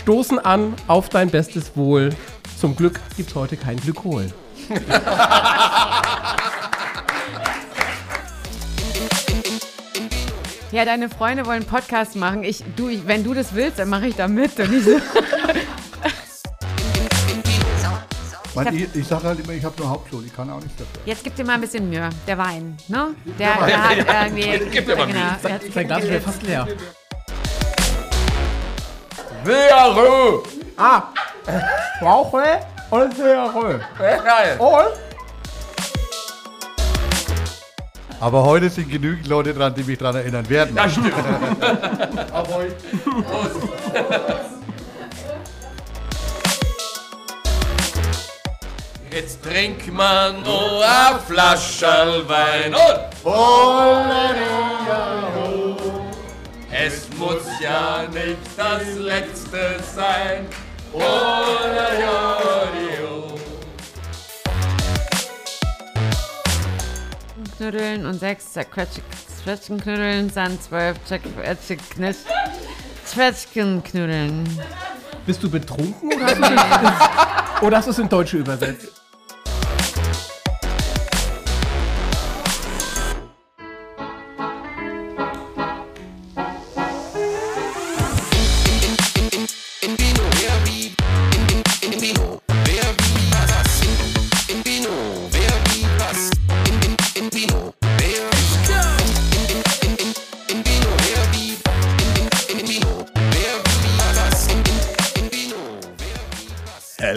stoßen an auf dein bestes Wohl. Zum Glück gibt's heute kein Glykol. Ja, deine Freunde wollen Podcast machen. Ich, du, ich, wenn du das willst, dann mache ich da mit. Und ich, so, Weil ich, ich sage halt immer, ich habe nur Hauptschule, ich kann auch nicht dafür. jetzt gib dir mal ein bisschen Mühe. Der Wein, ne? Der, der hat irgendwie. Gib dir mal genau, Mühe. der hat Sein Glas ist ja fast leer. Wäre! Ah, brauche und Seere. Geil! Und? Aber heute sind genügend Leute dran, die mich daran erinnern werden. Das stimmt. Jetzt trink man nur a Flascherl Wein und es muss ja nicht das letzte sein. Oder ja, Knüddeln und sechs Zwetschgenknüddeln, dann zwölf Zwetschgenknüddeln. Bist du betrunken oder hast du es, oder hast du es in Deutsche übersetzt?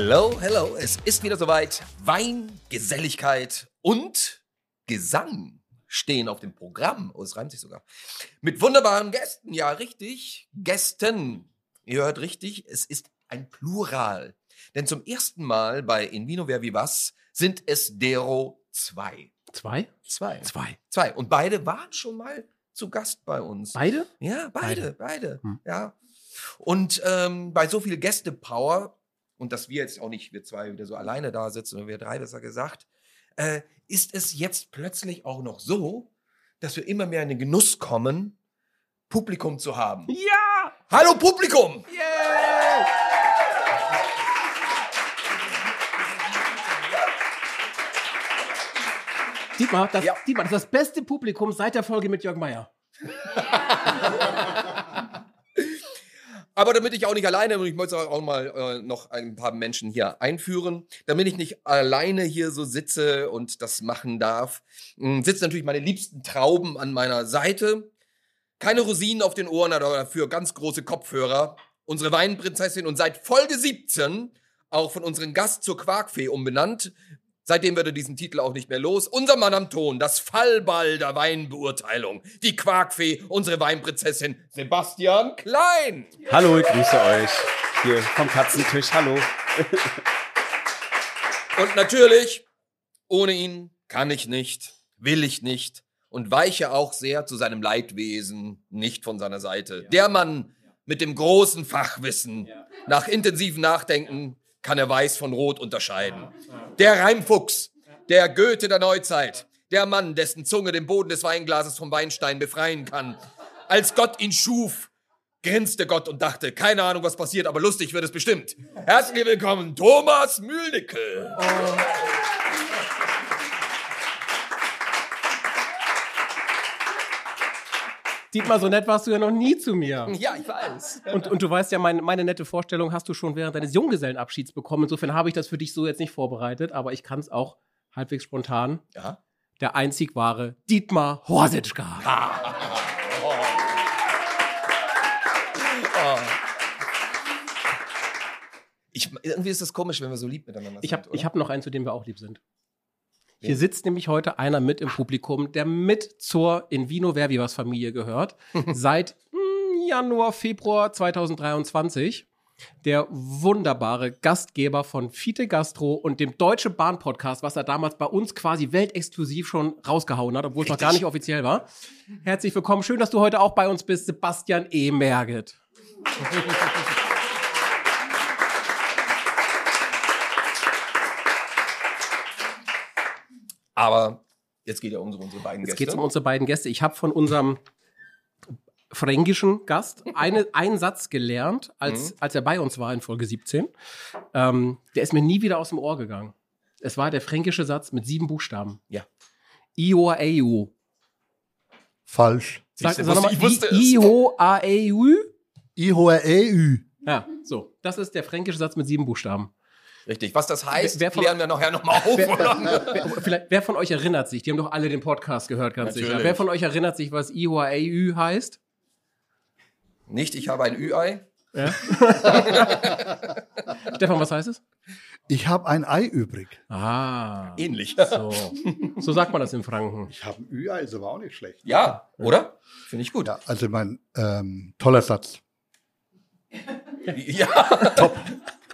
Hello, hello. Es ist wieder soweit. Wein, Geselligkeit und Gesang stehen auf dem Programm. Oh, es reimt sich sogar. Mit wunderbaren Gästen. Ja, richtig. Gästen. Ihr hört richtig. Es ist ein Plural. Denn zum ersten Mal bei In Vino Ver Vivas sind es dero zwei. Zwei? Zwei. Zwei. Zwei. Und beide waren schon mal zu Gast bei uns. Beide? Ja, beide, beide. Hm. Ja. Und ähm, bei so viel Gäste-Power, und dass wir jetzt auch nicht, wir zwei wieder so alleine da sitzen, oder wir drei besser gesagt, äh, ist es jetzt plötzlich auch noch so, dass wir immer mehr in den Genuss kommen, Publikum zu haben. Ja! Hallo Publikum! Dietmar, das, Ja. Dietmar, das ist das beste Publikum seit der Folge mit Jörg Meier. Aber damit ich auch nicht alleine, und ich möchte auch mal äh, noch ein paar Menschen hier einführen, damit ich nicht alleine hier so sitze und das machen darf, mh, sitzen natürlich meine liebsten Trauben an meiner Seite. Keine Rosinen auf den Ohren, aber dafür ganz große Kopfhörer. Unsere Weinprinzessin und seit Folge 17 auch von unserem Gast zur Quarkfee umbenannt. Seitdem wird er diesen Titel auch nicht mehr los. Unser Mann am Ton, das Fallball der Weinbeurteilung. Die Quarkfee, unsere Weinprinzessin Sebastian Klein. Hallo, ich grüße euch. Hier vom Katzentisch. Hallo. Und natürlich, ohne ihn kann ich nicht, will ich nicht und weiche auch sehr zu seinem Leidwesen nicht von seiner Seite. Der Mann mit dem großen Fachwissen. Nach intensivem Nachdenken kann er Weiß von Rot unterscheiden. Der Reimfuchs, der Goethe der Neuzeit, der Mann, dessen Zunge den Boden des Weinglases vom Weinstein befreien kann. Als Gott ihn schuf, grinste Gott und dachte, keine Ahnung, was passiert, aber lustig wird es bestimmt. Herzlich willkommen, Thomas Mühlnickel. Dietmar, so nett warst du ja noch nie zu mir. Ja, ich weiß. Und, und du weißt ja, mein, meine nette Vorstellung hast du schon während deines Junggesellenabschieds bekommen. Insofern habe ich das für dich so jetzt nicht vorbereitet, aber ich kann es auch halbwegs spontan. Ja. Der einzig wahre Dietmar Horsitschka. Ich, irgendwie ist das komisch, wenn wir so lieb miteinander sind. Ich habe oder? ich hab noch einen, zu dem wir auch lieb sind. Hier sitzt nämlich heute einer mit im Publikum, der mit zur In Vino Verbivas Familie gehört. seit mm, Januar, Februar 2023. Der wunderbare Gastgeber von Fiete Gastro und dem Deutsche Bahn Podcast, was er damals bei uns quasi weltexklusiv schon rausgehauen hat, obwohl es noch gar nicht offiziell war. Herzlich willkommen. Schön, dass du heute auch bei uns bist, Sebastian E. Merget. Aber jetzt geht ja um unsere beiden Jetzt Gäste. geht es um unsere beiden Gäste. Ich habe von unserem fränkischen Gast eine, einen Satz gelernt, als, als er bei uns war in Folge 17. Ähm, der ist mir nie wieder aus dem Ohr gegangen. Es war der fränkische Satz mit sieben Buchstaben. Ja. Ioaeu. Falsch. Sag, Siehste, sag nochmal, ich wusste es. Ioaeu. IHOREU. Ja, so. Das ist der fränkische Satz mit sieben Buchstaben. Richtig. Was das heißt, Wer- wer von- klären wir nachher nochmal auf. Wer, oder? wer, vielleicht, wer von euch erinnert sich? Die haben doch alle den Podcast gehört, ganz Natürlich. sicher. Wer von euch erinnert sich, was IOAU heißt? Nicht, ich habe ein Ü-Ei. Stefan, was heißt es? Ich habe ein Ei übrig. Ah, Ähnlich. so. So sagt man das in Franken. Ich habe ein Ü-Ei, ist aber auch nicht schlecht. Ja, oder? Finde ich gut. Ja, also mein ähm, toller Satz. Ja. Top.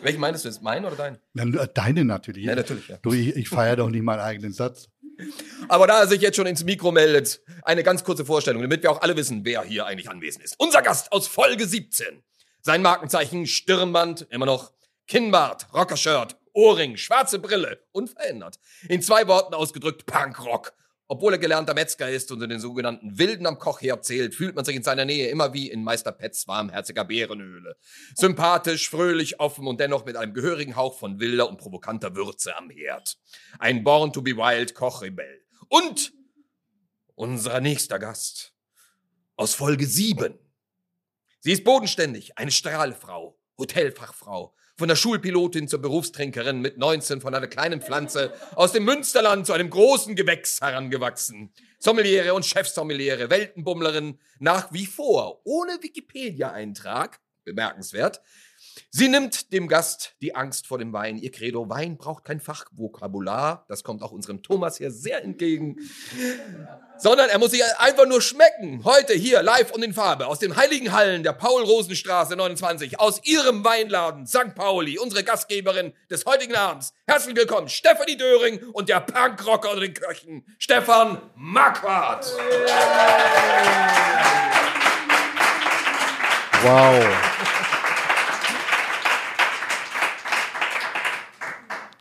Welchen meinst du jetzt? Meinen oder deinen? Na, nur Deine natürlich. Ja, natürlich, ja. Du, ich, ich feiere doch nicht meinen eigenen Satz. Aber da er sich jetzt schon ins Mikro meldet, eine ganz kurze Vorstellung, damit wir auch alle wissen, wer hier eigentlich anwesend ist. Unser Gast aus Folge 17. Sein Markenzeichen Stirnband, immer noch Kinnbart, Rockershirt, Ohrring, schwarze Brille, unverändert. In zwei Worten ausgedrückt Punkrock. Obwohl er gelernter Metzger ist und in den sogenannten Wilden am Kochherd zählt, fühlt man sich in seiner Nähe immer wie in Meister Pets warmherziger Bärenhöhle. Sympathisch, fröhlich, offen und dennoch mit einem gehörigen Hauch von wilder und provokanter Würze am Herd. Ein Born to be Wild Kochrebell. Und unser nächster Gast aus Folge 7. Sie ist bodenständig, eine Strahlfrau, Hotelfachfrau, von der Schulpilotin zur Berufstrinkerin mit 19 von einer kleinen Pflanze aus dem Münsterland zu einem großen Gewächs herangewachsen. Sommeliere und Chefsommeliere, Weltenbummlerin, nach wie vor, ohne Wikipedia-Eintrag, bemerkenswert. Sie nimmt dem Gast die Angst vor dem Wein. Ihr Credo, Wein braucht kein Fachvokabular. Das kommt auch unserem Thomas hier sehr entgegen. Sondern er muss sich einfach nur schmecken. Heute hier live und in Farbe aus den heiligen Hallen der Paul-Rosen-Straße 29 aus ihrem Weinladen St. Pauli, unsere Gastgeberin des heutigen Abends. Herzlich willkommen, Stefanie Döring und der Punkrocker unter den Köchen, Stefan Marquardt. Wow.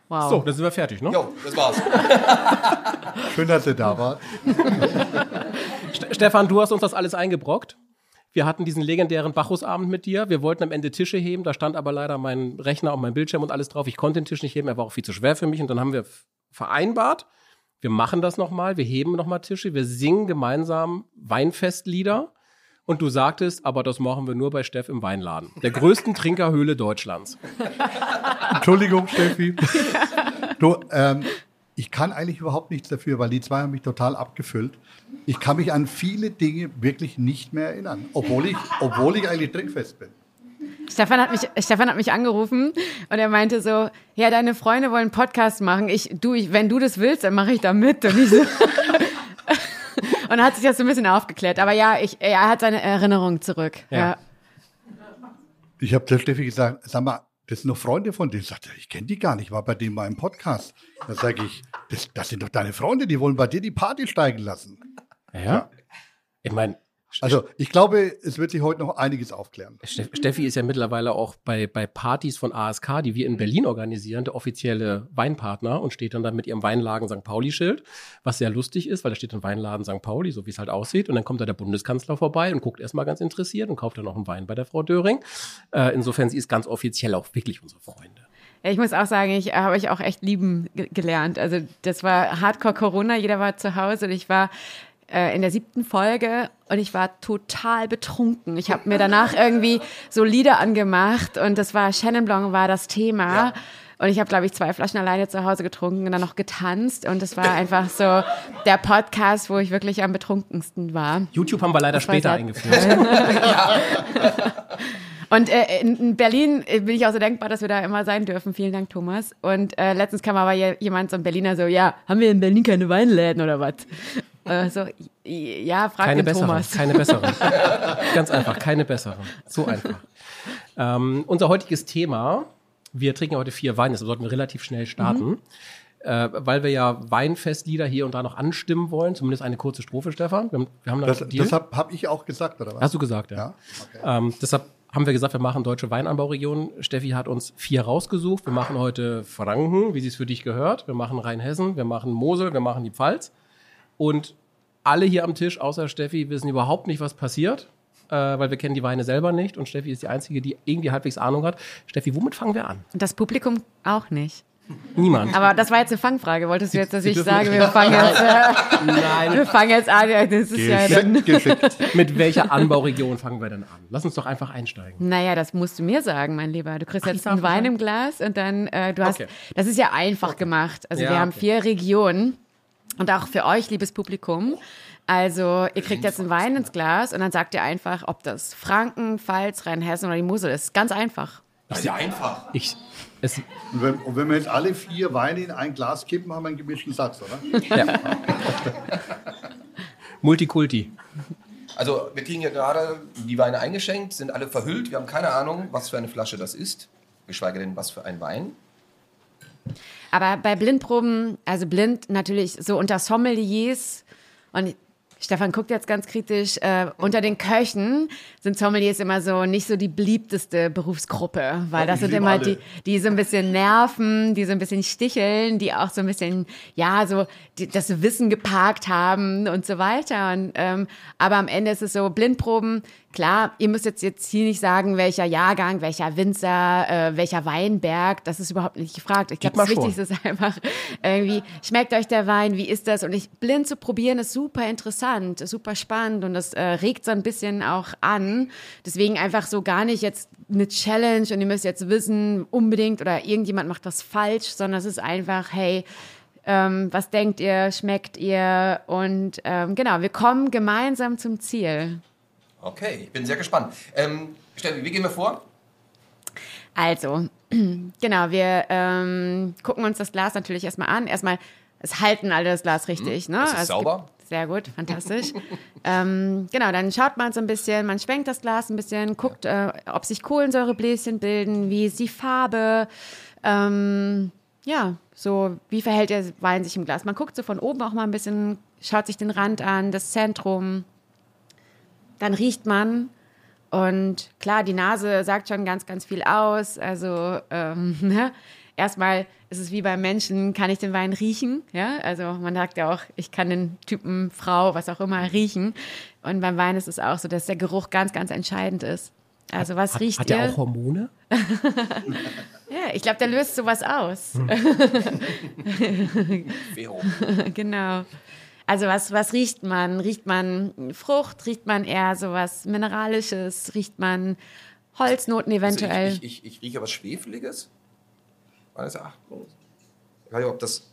Wow. So, dann sind wir fertig, ne? Jo, das war's. Schön, dass ihr da wart. St- Stefan, du hast uns das alles eingebrockt. Wir hatten diesen legendären Bacchusabend mit dir. Wir wollten am Ende Tische heben. Da stand aber leider mein Rechner und mein Bildschirm und alles drauf. Ich konnte den Tisch nicht heben. Er war auch viel zu schwer für mich. Und dann haben wir vereinbart, wir machen das nochmal. Wir heben nochmal Tische. Wir singen gemeinsam Weinfestlieder. Und du sagtest, aber das machen wir nur bei Steff im Weinladen. Der größten Trinkerhöhle Deutschlands. Entschuldigung, Steffi. Du, ähm, ich kann eigentlich überhaupt nichts dafür, weil die zwei haben mich total abgefüllt. Ich kann mich an viele Dinge wirklich nicht mehr erinnern, obwohl ich, obwohl ich eigentlich trinkfest bin. Stefan hat mich, Stefan hat mich angerufen und er meinte so, ja, deine Freunde wollen einen Podcast machen. Ich, du, ich, wenn du das willst, dann mache ich da mit. Und ich so, und hat sich das so ein bisschen aufgeklärt. Aber ja, ich, er hat seine Erinnerung zurück. Ja. Ja. Ich habe der Steffi gesagt, sag mal, das sind noch Freunde von denen. Sagt er, ich kenne die gar nicht, war bei dem mal im Podcast. Da sage ich, das, das sind doch deine Freunde, die wollen bei dir die Party steigen lassen. Ja. Ich meine, Also ich glaube, es wird sich heute noch einiges aufklären. Steff- Steffi ist ja mittlerweile auch bei, bei Partys von ASK, die wir in Berlin organisieren, der offizielle Weinpartner und steht dann da mit ihrem Weinladen St. Pauli-Schild, was sehr lustig ist, weil da steht ein Weinladen St. Pauli, so wie es halt aussieht. Und dann kommt da der Bundeskanzler vorbei und guckt erstmal ganz interessiert und kauft dann noch einen Wein bei der Frau Döring. Äh, insofern, sie ist ganz offiziell auch wirklich unsere Freunde. Ja, Ich muss auch sagen, ich habe euch auch echt lieben ge- gelernt. Also das war Hardcore Corona, jeder war zu Hause und ich war äh, in der siebten Folge und ich war total betrunken. Ich habe mir danach irgendwie so Lieder angemacht und das war Chenin Blanc war das Thema. Und ich habe, glaube ich, zwei Flaschen alleine zu Hause getrunken und dann noch getanzt. Und es war einfach so der Podcast, wo ich wirklich am betrunkensten war. YouTube haben wir leider später eingeführt. Und äh, in in Berlin äh, bin ich auch so dankbar, dass wir da immer sein dürfen. Vielen Dank, Thomas. Und äh, letztens kam aber je- jemand, so ein Berliner, so, ja, haben wir in Berlin keine Weinläden oder was? Äh, so, i- ja, frag Keine den besseren, Thomas. keine besseren. Ganz einfach, keine besseren. So einfach. Ähm, unser heutiges Thema, wir trinken heute vier Weine, deshalb sollten wir relativ schnell starten. Äh, weil wir ja Weinfestlieder hier und da noch anstimmen wollen, zumindest eine kurze Strophe, Stefan. Wir haben, wir haben da Das, das habe hab ich auch gesagt, oder was? Hast du gesagt, ja. Ja, Ähm, deshalb haben wir gesagt, wir machen deutsche Weinanbauregion. Steffi hat uns vier rausgesucht. Wir machen heute Franken, wie sie es für dich gehört. Wir machen Rheinhessen, wir machen Mosel, wir machen die Pfalz. Und alle hier am Tisch, außer Steffi, wissen überhaupt nicht, was passiert. äh, weil wir kennen die Weine selber nicht und Steffi ist die Einzige, die irgendwie halbwegs Ahnung hat. Steffi, womit fangen wir an? Das Publikum auch nicht. Niemand. Aber das war jetzt eine Fangfrage. Wolltest du jetzt, dass Sie ich sage, wir fangen jetzt, äh, wir Nein. fangen jetzt an? Das ist ja dann. Geschickt, geschickt. Mit welcher Anbauregion fangen wir denn an? Lass uns doch einfach einsteigen. Naja, das musst du mir sagen, mein Lieber. Du kriegst Ach, jetzt einen Wein im Glas und dann, äh, du hast, Okay. das ist ja einfach gemacht. Also Ja, wir haben okay. vier Regionen und auch für euch, liebes Publikum. Also ihr kriegt jetzt einen Wein ins Glas und dann sagt ihr einfach, ob das Franken, Pfalz, Rheinhessen oder die Mosel ist. Ganz einfach. Das ist ja einfach. Ich, es, Und wenn, und wenn wir jetzt alle vier Weine in ein Glas kippen, haben wir einen gemischten Satz, oder? Multikulti. Also wir kriegen ja gerade die Weine eingeschenkt, sind alle verhüllt. Wir haben keine Ahnung, was für eine Flasche das ist. Geschweige denn, was für ein Wein. Aber bei Blindproben, also blind natürlich so unter Sommeliers und Stefan guckt jetzt ganz kritisch, äh, unter den Köchen sind Sommeliers immer so nicht so die beliebteste Berufsgruppe, weil das sind immer alle. die, die so ein bisschen nerven, die so ein bisschen sticheln, die auch so ein bisschen, ja, so die, das Wissen geparkt haben und so weiter. Und, ähm, aber am Ende ist es so, Blindproben, klar, ihr müsst jetzt, jetzt hier nicht sagen, welcher Jahrgang, welcher Winzer, äh, welcher Weinberg, das ist überhaupt nicht gefragt. Ich glaube, das. Wichtigste ist einfach irgendwie, schmeckt euch der Wein, wie ist das? Und ich blind zu probieren ist super interessant, ist super spannend und das äh, regt so ein bisschen auch an. Deswegen einfach so gar nicht jetzt eine Challenge und ihr müsst jetzt wissen, unbedingt oder irgendjemand macht was falsch, sondern es ist einfach, hey, ähm, was denkt ihr, schmeckt ihr? Und ähm, genau, wir kommen gemeinsam zum Ziel. Okay, ich bin sehr gespannt. Ähm, Steffi, wie gehen wir vor? Also, genau, wir ähm, gucken uns das Glas natürlich erstmal an. Erstmal, es halten alle das Glas richtig, ne? es ist Also sauber. gibt- Sehr gut, fantastisch. ähm, genau, dann schaut man so ein bisschen, man schwenkt das Glas ein bisschen, guckt, äh, ob sich Kohlensäurebläschen bilden, wie ist die Farbe, ähm, ja, so, wie verhält der Wein sich im Glas. Man guckt so von oben auch mal ein bisschen, schaut sich den Rand an, das Zentrum, dann riecht man und klar, die Nase sagt schon ganz, ganz viel aus. Also ähm, ne? erstmal ist es wie beim Menschen, kann ich den Wein riechen? Ja, also man sagt ja auch, ich kann den Typen Frau, was auch immer, riechen. Und beim Wein ist es auch so, dass der Geruch ganz, ganz entscheidend ist. Also was Hat, riecht hat ihr? der auch Hormone? ja, ich glaube, der löst sowas aus. Vero. genau. Also was, was riecht man? Riecht man Frucht? Riecht man eher sowas Mineralisches? Riecht man Holznoten eventuell? Also ich, ich, ich, ich rieche was Schwefeliges. Meines Erachtens. Ich weiß nicht, ob das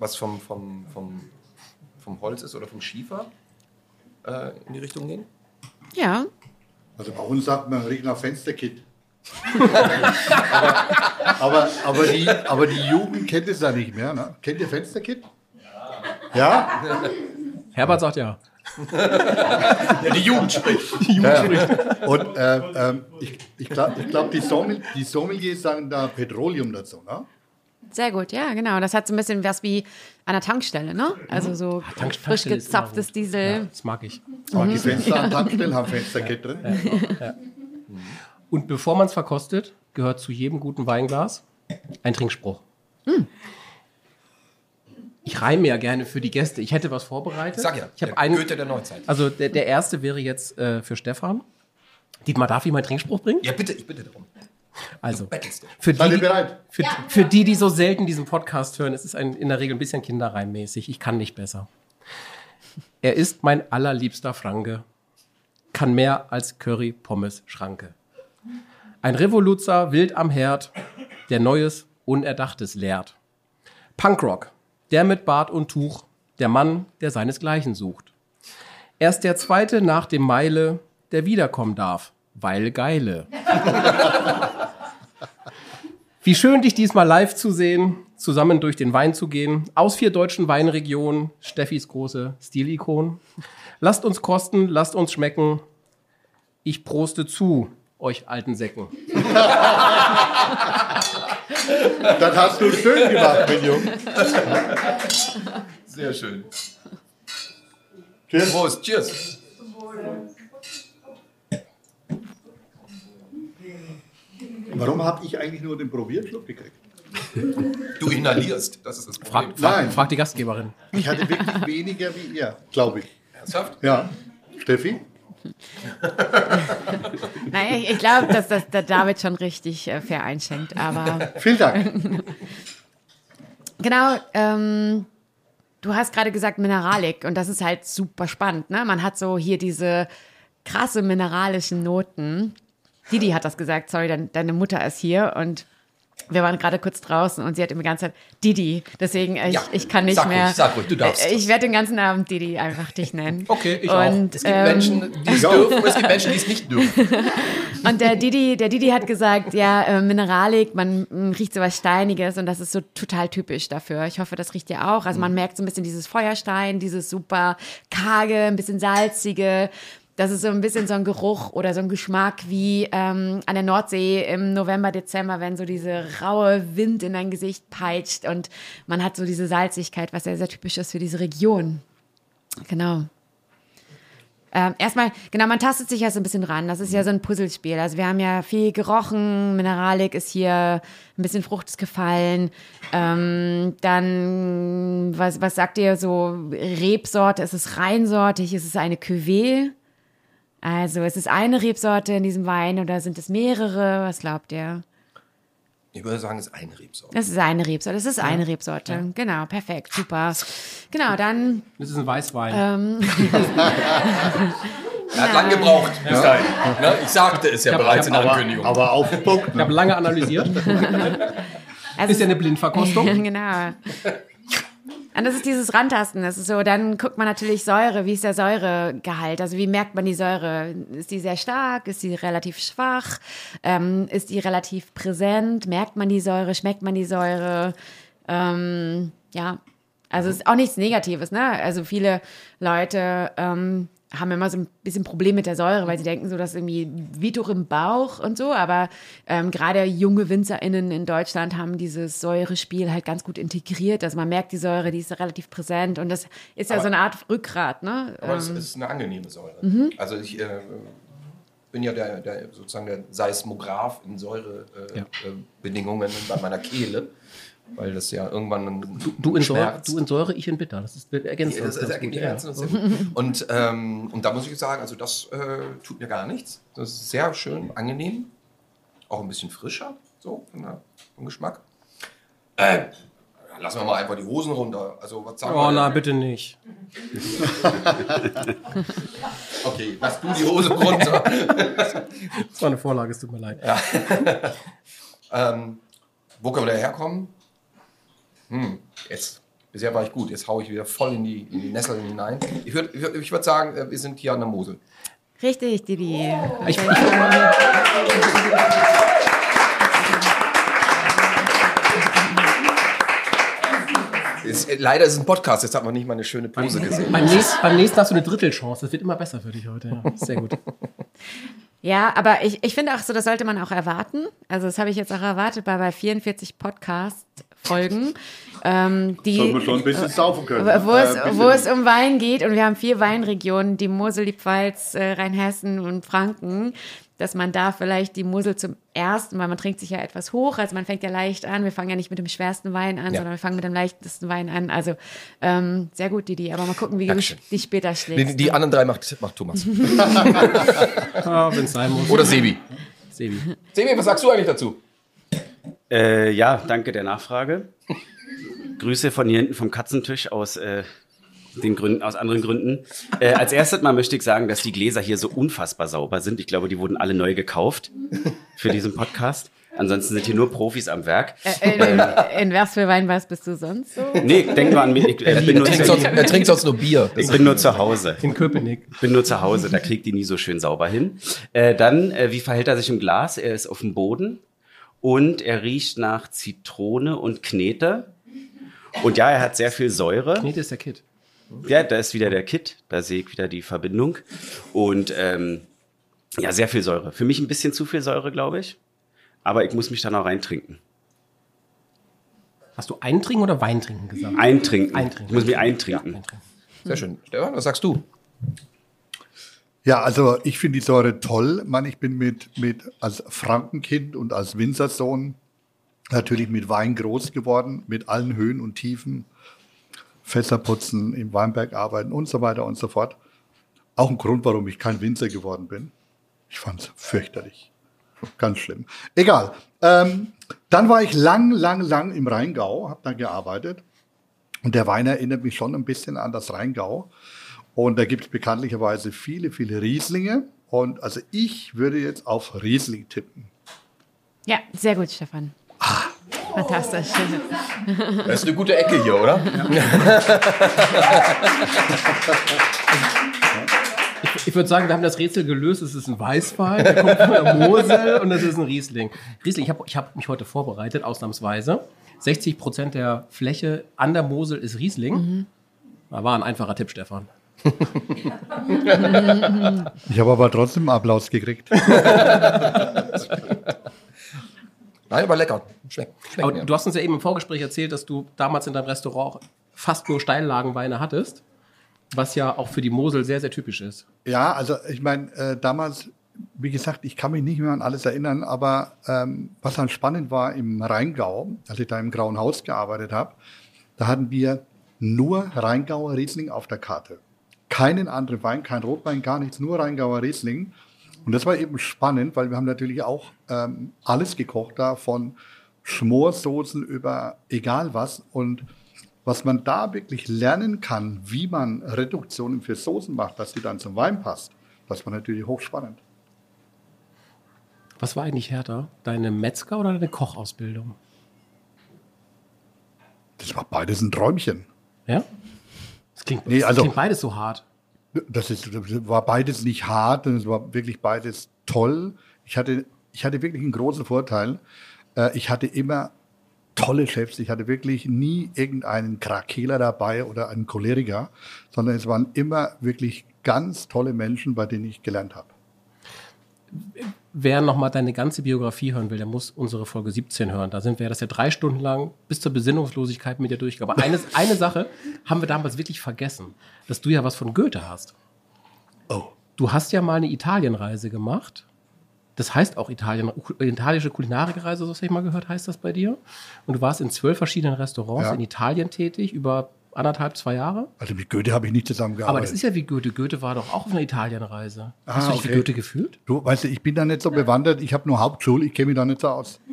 was vom, vom, vom, vom Holz ist oder vom Schiefer äh, in die Richtung gehen. ja, Also bei uns sagt man, riecht nach Fensterkit. aber, aber, aber, die, aber die Jugend kennt es ja nicht mehr. Ne? Kennt ihr Fensterkit? Ja? Herbert sagt ja. Ja, die Jugend spricht. ja. Und äh, ähm, ich, ich glaube, ich glaub, die, Sommel, die Sommeliers sagen da Petroleum dazu. Ne? sehr gut, ja, genau. Das hat so ein bisschen was wie an der Tankstelle, ne? Also so Mhm. Tank- frisch gezapftes. Diesel. Ja, das mag ich. Aber die Fenster an Tankstellen haben Fensterkit drin. Und bevor man es verkostet, gehört zu jedem guten Weinglas ein Trinkspruch. Ich reime ja gerne für die Gäste. Ich hätte was vorbereitet. Sag ja, Ich habe der einen. Goethe der Neuzeit. Also der, der erste wäre jetzt äh, für Stefan. Dietmar, darf ich meinen Trinkspruch bringen? Ja, bitte, ich bitte darum. Also, für die, bereit? für, für die, die so selten diesen Podcast hören, es ist ein, in der Regel ein bisschen kinderreimmäßig. Ich kann nicht besser. Er ist mein allerliebster Franke. Kann mehr als Curry Pommes Schranke. Ein Revoluzer wild am Herd, der Neues, Unerdachtes lehrt. Punkrock, der mit Bart und Tuch, der Mann, der seinesgleichen sucht. Erst der Zweite nach dem Meile, der wiederkommen darf, weil Geile. Wie schön, dich diesmal live zu sehen, zusammen durch den Wein zu gehen. Aus vier deutschen Weinregionen, Steffis große Stilikon. Lasst uns kosten, lasst uns schmecken. Ich proste zu, euch alten Säcken. Das hast du schön gemacht, mein Junge. Sehr schön. Cheers. Prost, cheers. Warum habe ich eigentlich nur den Probierschluck gekriegt? Du inhalierst, das ist das Problem. Frag, frag, Nein. frag die Gastgeberin. Ich hatte wirklich weniger wie ihr, glaube ich. Ernsthaft? Ja. Steffi? Naja, ich, ich glaube, dass das der David schon richtig äh, fair einschenkt, aber Vielen Dank. genau, ähm, du hast gerade gesagt Mineralik und das ist halt super spannend, ne? Man hat so hier diese krasse mineralischen Noten. Didi hat das gesagt, sorry, dein, deine Mutter ist hier und wir waren gerade kurz draußen und sie hat immer die ganze Zeit Didi. Deswegen, äh, ich, Ja, ich kann nicht sag mehr. ruhig, sag ruhig, du darfst Äh, Ich werde den ganzen Abend Didi einfach dich nennen. Okay, ich und, Es gibt ähm, Menschen, die es dürfen, und es gibt Menschen, die es nicht dürfen. Und der Didi, der Didi hat gesagt, ja, äh, Mineralik, man mm, riecht so was Steiniges und das ist so total typisch dafür. Ich hoffe, das riecht ihr auch. Also man merkt so ein bisschen dieses Feuerstein, dieses super karge, ein bisschen salzige. Das ist so ein bisschen so ein Geruch oder so ein Geschmack wie ähm, an der Nordsee im November, Dezember, wenn so diese raue Wind in dein Gesicht peitscht und man hat so diese Salzigkeit, was sehr, sehr typisch ist für diese Region. Genau. Ähm, erstmal, genau, man tastet sich so ein bisschen ran. Das ist ja so ein Puzzlespiel. Also wir haben ja viel gerochen, Mineralik ist hier, ein bisschen Frucht ist gefallen. Ähm, dann, was, was sagt ihr so, Rebsorte, ist es reinsortig, ist es eine Cuvée? Also ist es eine Rebsorte in diesem Wein oder sind es mehrere? Was glaubt ihr? Ich würde sagen, es ist eine Rebsorte. Das ist eine Rebsorte, das ist eine Rebsorte. Genau, perfekt, super. Genau, dann Das ist ein Weißwein. ähm, Er hat lange gebraucht. bis dahin. Ne? Ich sagte es ja hab- bereits in der Ankündigung. Aber auf den Punkt. ich habe lange analysiert. also Ist ja eine Blindverkostung. genau. Und das ist dieses Rantasten. Das ist so, dann guckt man natürlich Säure. Wie ist der Säuregehalt? Also wie merkt man die Säure? Ist die sehr stark? Ist die relativ schwach? Ähm, ist die relativ präsent? Merkt man die Säure? Schmeckt man die Säure? Ähm, ja, also es ist auch nichts Negatives. Ne? Also viele Leute ähm, haben immer so ein bisschen Problem mit der Säure, weil sie denken so, dass irgendwie wie durch im Bauch und so. Aber ähm, gerade junge WinzerInnen in Deutschland haben dieses Säurespiel halt ganz gut integriert. Also man merkt die Säure, die ist relativ präsent und das ist ja Aber- so eine Art Rückgrat. Ne? Aber es Ähm, ist eine angenehme Säure. Mhm. Also ich äh, bin ja der, der sozusagen der Seismograph in Säurebedingungen äh, Ja. äh, bei meiner Kehle, weil das ja irgendwann ein Du in, Säure, du in Säure, ich in Bitter. Das ist ergänzt. Ja, das ganz gut, ergänzt ja. Und, ähm, und da muss ich sagen, also das äh, tut mir gar nichts. Das ist sehr schön, angenehm. Auch ein bisschen frischer, so vom Geschmack. Äh, lassen wir mal einfach die Hosen runter. Also was sagen Oh, wir? na, bitte nicht. Okay, lass du die Hose runter. Das war eine Vorlage, es tut mir leid. ähm, wo können wir da herkommen? Hm, jetzt. Bisher war ich gut. Jetzt haue ich wieder voll in die, in die Nesseln hinein. Ich würde ich würd, ich würd sagen, äh, wir sind hier an der Mosel. richtig, Didi. Ich, Ist, äh, leider ist es ein Podcast, jetzt hat man nicht mal eine schöne Pose gesehen. beim, nächsten, beim nächsten hast du eine Drittelchance. Das wird immer besser für dich heute. Ja. Sehr gut. Ja, aber ich, ich finde auch so, das sollte man auch erwarten. Also das habe ich jetzt auch erwartet bei, bei 44 Podcast-Folgen. Ähm, die, Sollen wir schon ein bisschen saufen können. Wo es, Äh, wo es um Wein geht und wir haben vier Weinregionen, die Mosel, die Pfalz, äh, Rheinhessen und Franken, dass man da vielleicht die Mosel zum ersten, weil man trinkt sich ja etwas hoch, also man fängt ja leicht an, wir fangen ja nicht mit dem schwersten Wein an, Ja. sondern wir fangen mit dem leichtesten Wein an, also ähm, sehr gut, Didi, aber mal gucken, wie du Dankeschön. dich später Die, schlägst. die anderen drei macht, macht Thomas. Muss. Oder Sebi. Sebi. Sebi, was sagst du eigentlich dazu? Äh, ja, danke der Nachfrage. Grüße von hier hinten vom Katzentisch aus äh, den Gründen, aus anderen Gründen. Äh, als erstes mal möchte ich sagen, dass die Gläser hier so unfassbar sauber sind. Ich glaube, die wurden alle neu gekauft für diesen Podcast. Ansonsten sind hier nur Profis am Werk. Äh, in, in was für Wein was bist du sonst so? Nee, denk nur an mich. Ich, äh, bin, Er nur trinkt, zu, sonst, er trinkt sonst nur Bier. ich bin nur zu Hause. In Köpenick. bin nur zu Hause, da kriegt die nie so schön sauber hin. Äh, dann, äh, wie verhält er sich im Glas? Er ist auf dem Boden und er riecht nach Zitrone und Knete. Und ja, er hat sehr viel Säure. Das ist der Kid. Ja, da ist wieder der Kit, da sehe ich wieder die Verbindung. Und ähm, ja, sehr viel Säure. Für mich ein bisschen zu viel Säure, glaube ich. Aber ich muss mich dann auch reintrinken. Hast du eintrinken oder Weintrinken gesagt? Eintrinken. Eintrinken. Ich muss mich eintrinken. Eintrinken. Sehr schön. Stefan, was sagst du? Ja, also ich finde die Säure toll. Man, ich bin mit, mit als Frankenkind und als Winzersohn natürlich mit Wein groß geworden, mit allen Höhen und Tiefen, Fässer putzen, im Weinberg arbeiten und so weiter und so fort. Auch ein Grund, warum ich kein Winzer geworden bin. Ich fand es fürchterlich. Ganz schlimm. Egal. Ähm, dann war ich lang, lang, lang im Rheingau, habe da gearbeitet. Und der Wein erinnert mich schon ein bisschen an das Rheingau. Und da gibt es bekanntlicherweise viele, viele Rieslinge. Und also ich würde jetzt auf Riesling tippen. Ja, sehr gut, Stefan. Fantastisch. Das ist eine gute Ecke hier, oder? Ich, ich würde sagen, wir haben das Rätsel gelöst. Es ist ein Weißwein, der kommt von der Mosel und das ist ein Riesling. Riesling, ich habe ich hab mich heute vorbereitet, ausnahmsweise. 60 Prozent der Fläche an der Mosel ist Riesling. Da war ein einfacher Tipp, Stefan. Ich habe aber trotzdem Applaus gekriegt. Nein, aber lecker. Schmeckt. schmeckt Aber mir. du hast uns ja eben im Vorgespräch erzählt, dass du damals in deinem Restaurant fast nur Steillagenweine hattest, was ja auch für die Mosel sehr, sehr typisch ist. Ja, also ich meine, äh, damals, wie gesagt, ich kann mich nicht mehr an alles erinnern, aber ähm, was dann spannend war im Rheingau, als ich da im Grauen Haus gearbeitet habe, da hatten wir nur Rheingauer Riesling auf der Karte. Keinen anderen Wein, kein Rotwein, gar nichts, nur Rheingauer Riesling. Und das war eben spannend, weil wir haben natürlich auch ähm, alles gekocht da, von Schmorsoßen über egal was. Und was man da wirklich lernen kann, wie man Reduktionen für Soßen macht, dass die dann zum Wein passt, das war natürlich hochspannend. Was war eigentlich härter? Deine Metzger- oder deine Kochausbildung? Das war beides ein Träumchen. Ja? Das klingt, Nee, das also- klingt beides so hart. Das, ist, das war beides nicht hart, es war wirklich beides toll. Ich hatte, ich hatte wirklich einen großen Vorteil. Äh, Ich hatte immer tolle Chefs. Ich hatte wirklich nie irgendeinen Krakeler dabei oder einen Choleriker, sondern es waren immer wirklich ganz tolle Menschen, bei denen ich gelernt habe. Wer nochmal deine ganze Biografie hören will, der muss unsere Folge 17 hören. Da sind wir das ja drei Stunden lang bis zur Besinnungslosigkeit mit dir durchgegangen. Aber eine, eine Sache haben wir damals wirklich vergessen, dass du ja was von Goethe hast. Oh. Du hast ja mal eine Italienreise gemacht. Das heißt auch Italien, italienische Kulinarikreise, so was ich mal gehört, heißt das bei dir. Und du warst in zwölf verschiedenen Restaurants Ja. in Italien tätig, über anderthalb, zwei Jahre. Also mit Goethe habe ich nicht zusammengearbeitet. Aber das ist ja wie Goethe. Goethe war doch auch auf einer Italienreise. Ah, Hast du dich okay. wie Goethe gefühlt? Du, weißt du, ich bin da nicht so bewandert. Ich habe nur Hauptschule, ich kenne mich da nicht so aus.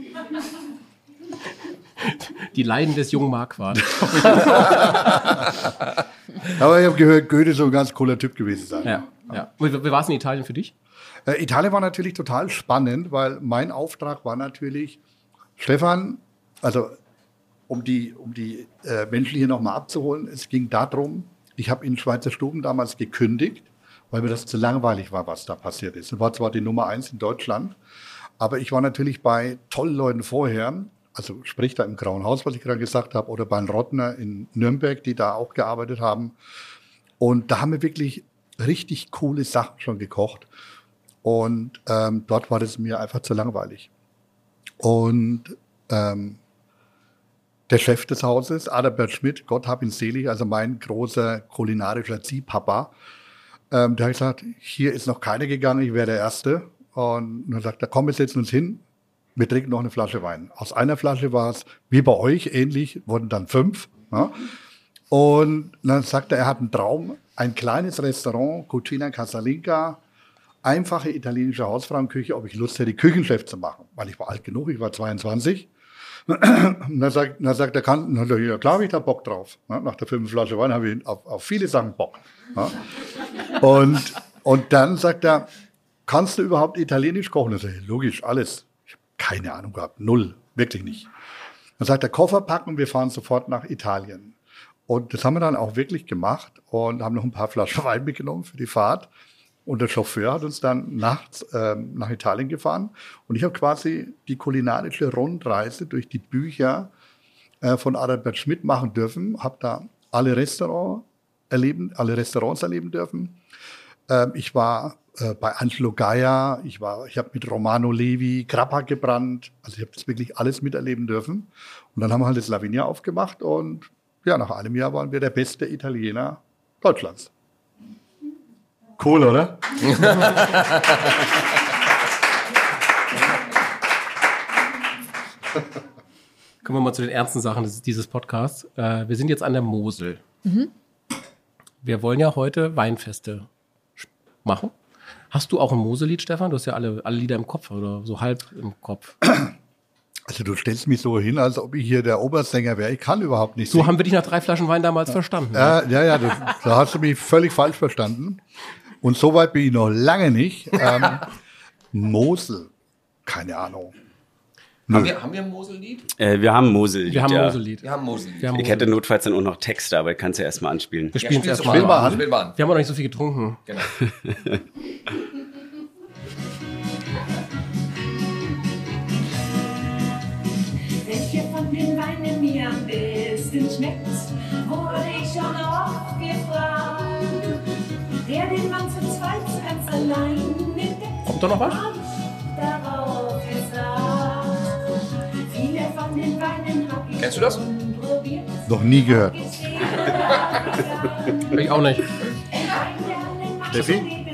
Die Leiden des jungen Marquardt. Aber ich habe gehört, Goethe soll ein ganz cooler Typ gewesen sein. ja, ja. Und wie, wie war es in Italien für dich? Äh, Italien war natürlich total spannend, weil mein Auftrag war natürlich, Stefan, also um die, um die äh, Menschen hier nochmal abzuholen, es ging darum, ich habe in Schweizer Stuben damals gekündigt, weil mir das zu langweilig war, was da passiert ist. Es war zwar die Nummer eins in Deutschland, aber ich war natürlich bei tollen Leuten vorher, also sprich da im Grauen Haus, was ich gerade gesagt habe, oder bei Rottner in Nürnberg, die da auch gearbeitet haben. Und da haben wir wirklich richtig coole Sachen schon gekocht. Und ähm, dort war das mir einfach zu langweilig. Und ähm, der Chef des Hauses, Adalbert Schmidt, Gott hab ihn selig, also mein großer kulinarischer Ziehpapa, ähm, der hat gesagt, hier ist noch keiner gegangen, ich wäre der Erste. Und dann sagt er, komm, wir setzen uns hin, wir trinken noch eine Flasche Wein. Aus einer Flasche war es, wie bei euch ähnlich, wurden dann fünf. Ja? Und dann sagt er, er hat einen Traum, ein kleines Restaurant, Cucina Casalinga, einfache italienische Hausfrauenküche, ob ich Lust hätte, Küchenchef zu machen. Weil ich war alt genug, ich war 22. Und dann sagt, dann sagt der Kanten, na, ja klar habe ich da Bock drauf. Nach der fünften Flasche Wein habe ich auf, auf viele Sachen Bock. Und, und dann sagt er, kannst du überhaupt Italienisch kochen? Ich sage, logisch, alles. Ich habe keine Ahnung gehabt, null, wirklich nicht. Dann sagt er, Koffer packen und wir fahren sofort nach Italien. Und das haben wir dann auch wirklich gemacht und haben noch ein paar Flaschen Wein mitgenommen für die Fahrt. Und der Chauffeur hat uns dann nachts ähm, nach Italien gefahren. Und ich habe quasi die kulinarische Rundreise durch die Bücher äh, von Adalbert Schmidt machen dürfen. Habe da alle Restaurants erleben, alle Restaurants erleben dürfen. Ähm, ich war äh, bei Angelo Gaia, ich ich habe mit Romano Levi Grappa gebrannt. Also ich habe das wirklich alles miterleben dürfen. Und dann haben wir halt das Lavinia aufgemacht und ja, nach einem Jahr waren wir der beste Italiener Deutschlands. Cool, oder? Kommen wir mal zu den ernsten Sachen dieses Podcasts. Äh, wir sind jetzt an der Mosel. Wir wollen ja heute Weinfeste machen. Hast du auch ein Moselied, Stefan? Du hast ja alle, alle Lieder im Kopf oder so halb im Kopf. Also du stellst mich so hin, als ob ich hier der Obersänger wäre. Ich kann überhaupt nicht So singen. haben wir dich nach drei Flaschen Wein damals verstanden. Ja, ja, ja, das, da hast du mich völlig falsch verstanden. Und so weit bin ich noch lange nicht. Ähm, Mosel, keine Ahnung. Haben wir, haben wir ein Mosellied? Äh, wir haben Mosel. Wir haben ja. ein Moselied. Wir haben ein Mosellied. Wir haben Ich hätte notfalls dann auch noch Texte, aber ich kann es ja erstmal anspielen. Wir spielen es erstmal. An. An. Wir haben auch noch nicht so viel getrunken. Genau. Welche von den Weinen mir am besten schmeckt, wurde ich schon oft gefragt. Der den Mann zu zweit ganz allein entdeckt, Kommt da noch was? darauf gesagt. Viele von den Weinen hab ich Kennst du das? Noch nie gehört. Ich auch nicht. Steffi?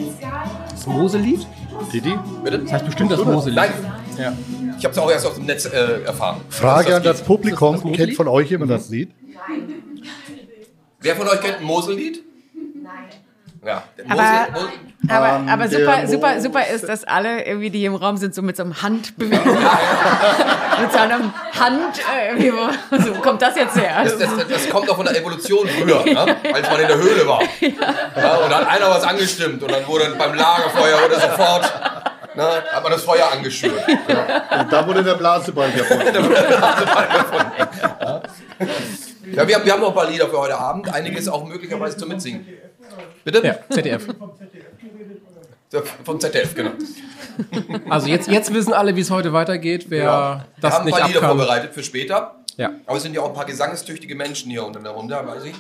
Das Moselied? Didi? Bitte? Das heißt bestimmt das Moselied. Nein. Ja. Ich habe es auch erst aus dem Netz äh, erfahren. Frage an das. Publikum. Das- das Kennt Moselied? von euch jemand das Lied? Wer von euch kennt ein Mosellied? Ja. der Aber- Aber, aber der super, super, super ist, dass alle irgendwie, die im Raum sind, so mit so einem Handbewegung. mit so einem Hand, äh, irgendwie, wo, so kommt das jetzt her? das, das, das kommt auch von der Evolution früher, ne? als man in der Höhle war. Ja. und dann hat einer was angestimmt und dann wurde beim Lagerfeuer oder sofort ne, hat man das Feuer angeschürt. Und da wurde der Blaseball gefunden. Ja, wir, haben, wir haben noch ein paar Lieder für heute Abend. Einiges auch möglicherweise zum Mitsingen. Bitte? Ja, ZDF. Vom ZDF, genau. Also jetzt, jetzt wissen alle, wie es heute weitergeht, wer Ja. Wir das haben ein nicht paar Lieder abkann. vorbereitet für später. Ja. Aber es sind ja auch ein paar gesangstüchtige Menschen hier unter der Runde, weiß ich.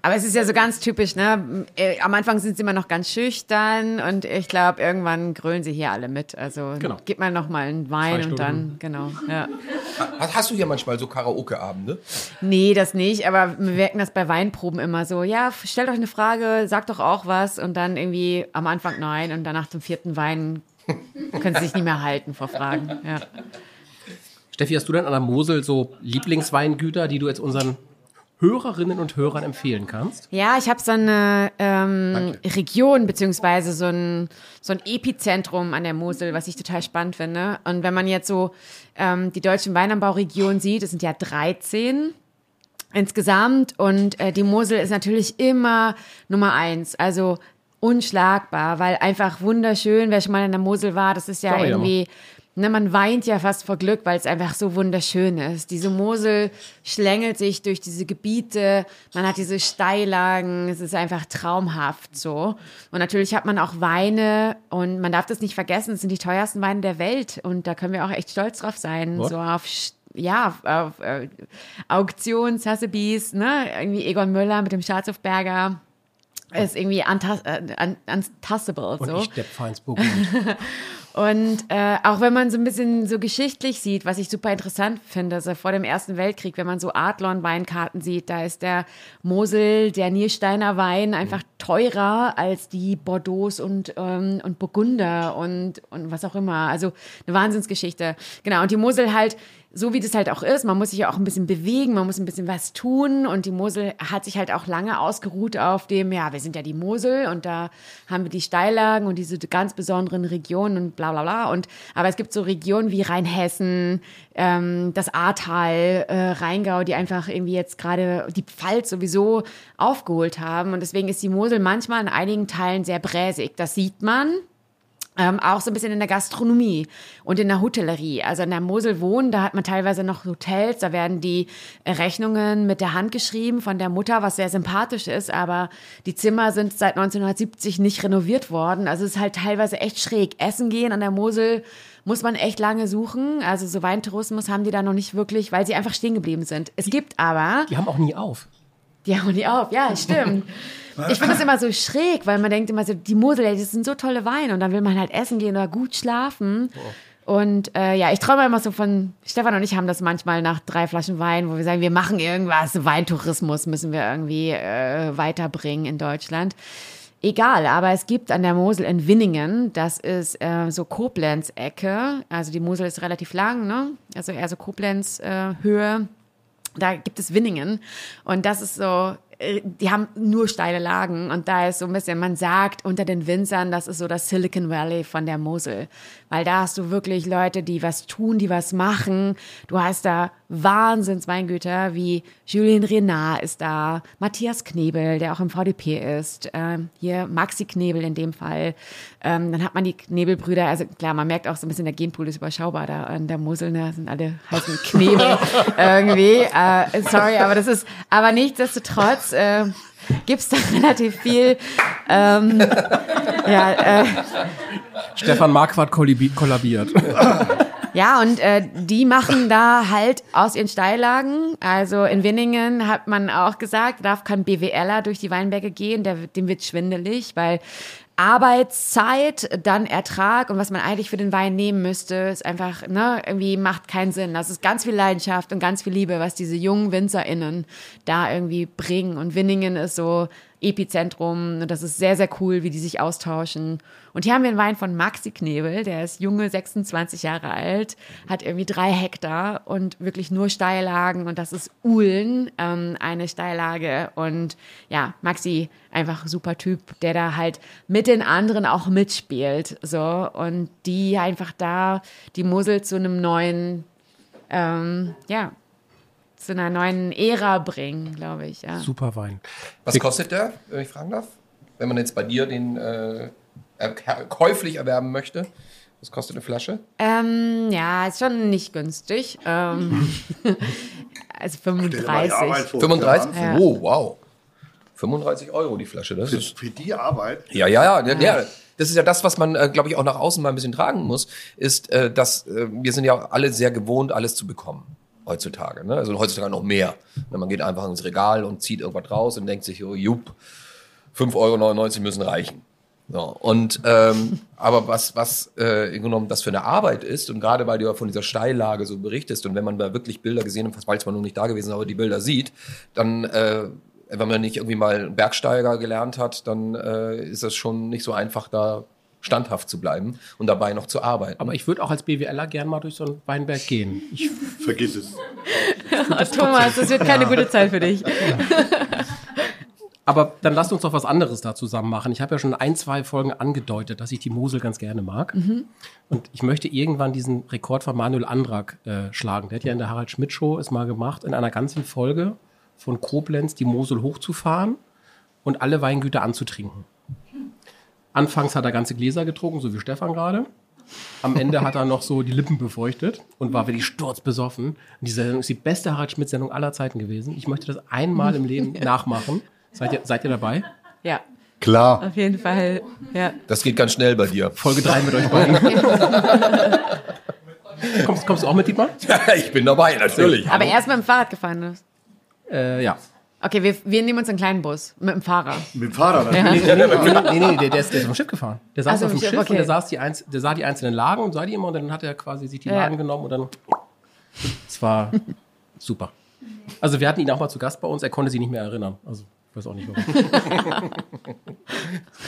Aber es ist ja so ganz typisch, ne? Äh, Am Anfang sind sie immer noch ganz schüchtern und ich glaube, irgendwann grölen sie hier alle mit. Also Genau. gib mal noch mal einen Wein und dann, genau. Ja. Hast, hast du hier manchmal so Karaoke-Abende? Nee, das nicht, aber wir merken das bei Weinproben immer so. Ja, stellt euch eine Frage, sagt doch auch was und dann irgendwie am Anfang nein und danach zum vierten Wein können sie sich nicht mehr halten vor Fragen. Ja. Steffi, hast du denn an der Mosel so Lieblingsweingüter, die du jetzt unseren Hörerinnen und Hörern empfehlen kannst? Ja, ich habe so eine ähm, Region beziehungsweise so ein, so ein Epizentrum an der Mosel, was ich total spannend finde. Und wenn man jetzt so ähm, die deutschen Weinanbauregionen sieht, es sind ja 13 insgesamt und äh, die Mosel ist natürlich immer Nummer eins, also unschlagbar, weil einfach wunderschön, wer schon mal in der Mosel war, das ist ja Sorry, irgendwie Ne, man weint ja fast vor Glück, weil es einfach so wunderschön ist. Diese Mosel schlängelt sich durch diese Gebiete, man hat diese Steillagen, es ist einfach traumhaft so. Und natürlich hat man auch Weine und man darf das nicht vergessen, es sind die teuersten Weine der Welt und da können wir auch echt stolz drauf sein, What? so auf ja, auf äh, Auktion, Sotheby's, ne, irgendwie Egon Müller mit dem Schatzhofberger ist irgendwie untas äh, un untastable Und so. ich Depp Feinsburg. Und äh, auch wenn man so ein bisschen so geschichtlich sieht, was ich super interessant finde, also vor dem Ersten Weltkrieg, wenn man so Adlon-Weinkarten sieht, da ist der Mosel, der Niersteiner Wein einfach teurer als die Bordeaux und, ähm, und Burgunder und, und was auch immer. Also eine Wahnsinnsgeschichte. Genau, und die Mosel halt, so wie das halt auch ist, man muss sich ja auch ein bisschen bewegen, man muss ein bisschen was tun und die Mosel hat sich halt auch lange ausgeruht auf dem, ja, wir sind ja die Mosel und da haben wir die Steillagen und diese ganz besonderen Regionen und bla bla bla. Und, aber es gibt so Regionen wie Rheinhessen, ähm, das Ahrtal, äh, Rheingau, die einfach irgendwie jetzt gerade die Pfalz sowieso aufgeholt haben. Und deswegen ist die Mosel manchmal in einigen Teilen sehr bräsig. Das sieht man. Ähm, auch so ein bisschen in der Gastronomie und in der Hotellerie. Also in der Mosel wohnen, da hat man teilweise noch Hotels, da werden die Rechnungen mit der Hand geschrieben von der Mutter, was sehr sympathisch ist, aber die Zimmer sind seit 1970 nicht renoviert worden. Also es ist halt teilweise echt schräg. Essen gehen an der Mosel muss man echt lange suchen. Also so Weintourismus haben die da noch nicht wirklich, weil sie einfach stehen geblieben sind. Es gibt aber Die haben auch nie auf. Die hauen die auf, ja, stimmt. Ich finde es immer so schräg, weil man denkt immer so, die Mosel, ey, das sind so tolle Weine und dann will man halt essen gehen oder gut schlafen. Und äh, ja, ich träume immer so von, Stefan und ich haben das manchmal nach drei Flaschen Wein, wo wir sagen, wir machen irgendwas, Weintourismus müssen wir irgendwie äh, weiterbringen in Deutschland. Egal, aber es gibt an der Mosel in Winningen, das ist äh, so Koblenz-Ecke, also die Mosel ist relativ lang, ne? also eher so Koblenz-Höhe, da gibt es Winningen und das ist so äh, die haben nur steile Lagen und da ist so ein bisschen, man sagt unter den Winzern, das ist so das Silicon Valley von der Mosel. Weil da hast du wirklich Leute, die was tun, die was machen. Du hast da Wahnsinnsweingüter wie Julien Renard ist da, Matthias Knebel, der auch im VDP ist, ähm, hier Maxi Knebel in dem Fall. Ähm, dann hat man die Knebelbrüder, also klar, man merkt auch so ein bisschen, der Genpool ist überschaubar da an der Mosel, ne, sind alle heißen Knebel irgendwie. Äh, sorry, aber das ist, aber nichtsdestotrotz äh, gibt's da relativ viel. Ähm, ja, äh, Stefan Marquardt kollabi- kollabiert. Ja, und äh, die machen da halt aus ihren Steillagen. Also in Winningen hat man auch gesagt, darf kein BWLer durch die Weinberge gehen, der, dem wird schwindelig, weil Arbeitszeit, dann Ertrag und was man eigentlich für den Wein nehmen müsste, ist einfach, ne, irgendwie macht keinen Sinn. Das ist ganz viel Leidenschaft und ganz viel Liebe, was diese jungen WinzerInnen da irgendwie bringen. Und Winningen ist so Epizentrum. Und das ist sehr, sehr cool, wie die sich austauschen. Und hier haben wir einen Wein von Maxi Knebel, der ist junge, 26 Jahre alt, hat irgendwie drei Hektar und wirklich nur Steillagen. Und das ist Uhlen, ähm, eine Steillage. Und ja, Maxi, einfach super Typ, der da halt mit den anderen auch mitspielt. So. Und die einfach da die Mosel zu einem neuen, ähm, ja, zu einer neuen Ära bringen, glaube ich. Ja. Super Wein. Was kostet der, wenn ich fragen darf? Wenn man jetzt bei dir den äh, käuflich erwerben möchte. Was kostet eine Flasche? Ähm, ja, ist schon nicht günstig. Ähm, also 35. 35? Ja. Oh, wow. 35 Euro die Flasche. Das ist Für die Arbeit. Ja, ja, ja, ja. ja. Das ist ja das, was man, äh, glaube ich, auch nach außen mal ein bisschen tragen muss, ist, äh, dass äh, wir sind ja alle sehr gewohnt, alles zu bekommen heutzutage. Ne? Also heutzutage noch mehr. Ne, Man geht einfach ins Regal und zieht irgendwas raus und denkt sich, oh, jupp, 5,99 Euro müssen reichen. So, und ähm, aber was, was äh, genommen das für eine Arbeit ist, und gerade weil du ja von dieser Steillage so berichtest, und wenn man da wirklich Bilder gesehen hat, falls man noch nicht da gewesen ist, aber die Bilder sieht, dann äh, wenn man nicht irgendwie mal Bergsteiger gelernt hat, dann äh, ist es schon nicht so einfach, da standhaft zu bleiben und dabei noch zu arbeiten. Aber ich würde auch als BWLer gern mal durch so einen Weinberg gehen. Ich, Vergiss es. Thomas, das wird keine gute Zeit für dich. aber dann lasst uns doch was anderes da zusammen machen. Ich habe ja schon ein, zwei Folgen angedeutet, dass ich die Mosel ganz gerne mag. Und ich möchte irgendwann diesen Rekord von Manuel Andrak äh, schlagen. Der hat ja in der Harald Schmidt Show es mal gemacht, in einer ganzen Folge von Koblenz die Mosel hochzufahren und alle Weingüter anzutrinken. Anfangs hat er ganze Gläser getrunken, so wie Stefan gerade. Am Ende hat er noch so die Lippen befeuchtet und war wirklich sturzbesoffen. Und diese Sendung ist die beste Harald Schmidt-Sendung aller Zeiten gewesen. Ich möchte das einmal im Leben nachmachen. Seid ihr, seid ihr dabei? Ja, Klar. auf jeden Fall. Ja. Das geht ganz schnell bei dir. Folge 3 mit euch beiden. kommst, kommst du auch mit, Dietmar? ich bin dabei, natürlich. Aber erst mit dem Fahrrad gefahren ist. Äh, ja. Okay, wir, wir nehmen uns einen kleinen Bus mit dem Fahrer. Mit dem Fahrrad. Ja. Nee, nee, nee, nee, der, der, ist, der ist auf dem Schiff gefahren. Der saß Ach so, auf dem Schiff, Schiff okay. und der, saß die einz der sah die einzelnen Lagen und sah die immer und dann hat er quasi sich die Ja. Lagen genommen und dann. Es war super. Also wir hatten ihn auch mal zu Gast bei uns, er konnte sich nicht mehr erinnern. Also ich weiß auch nicht warum.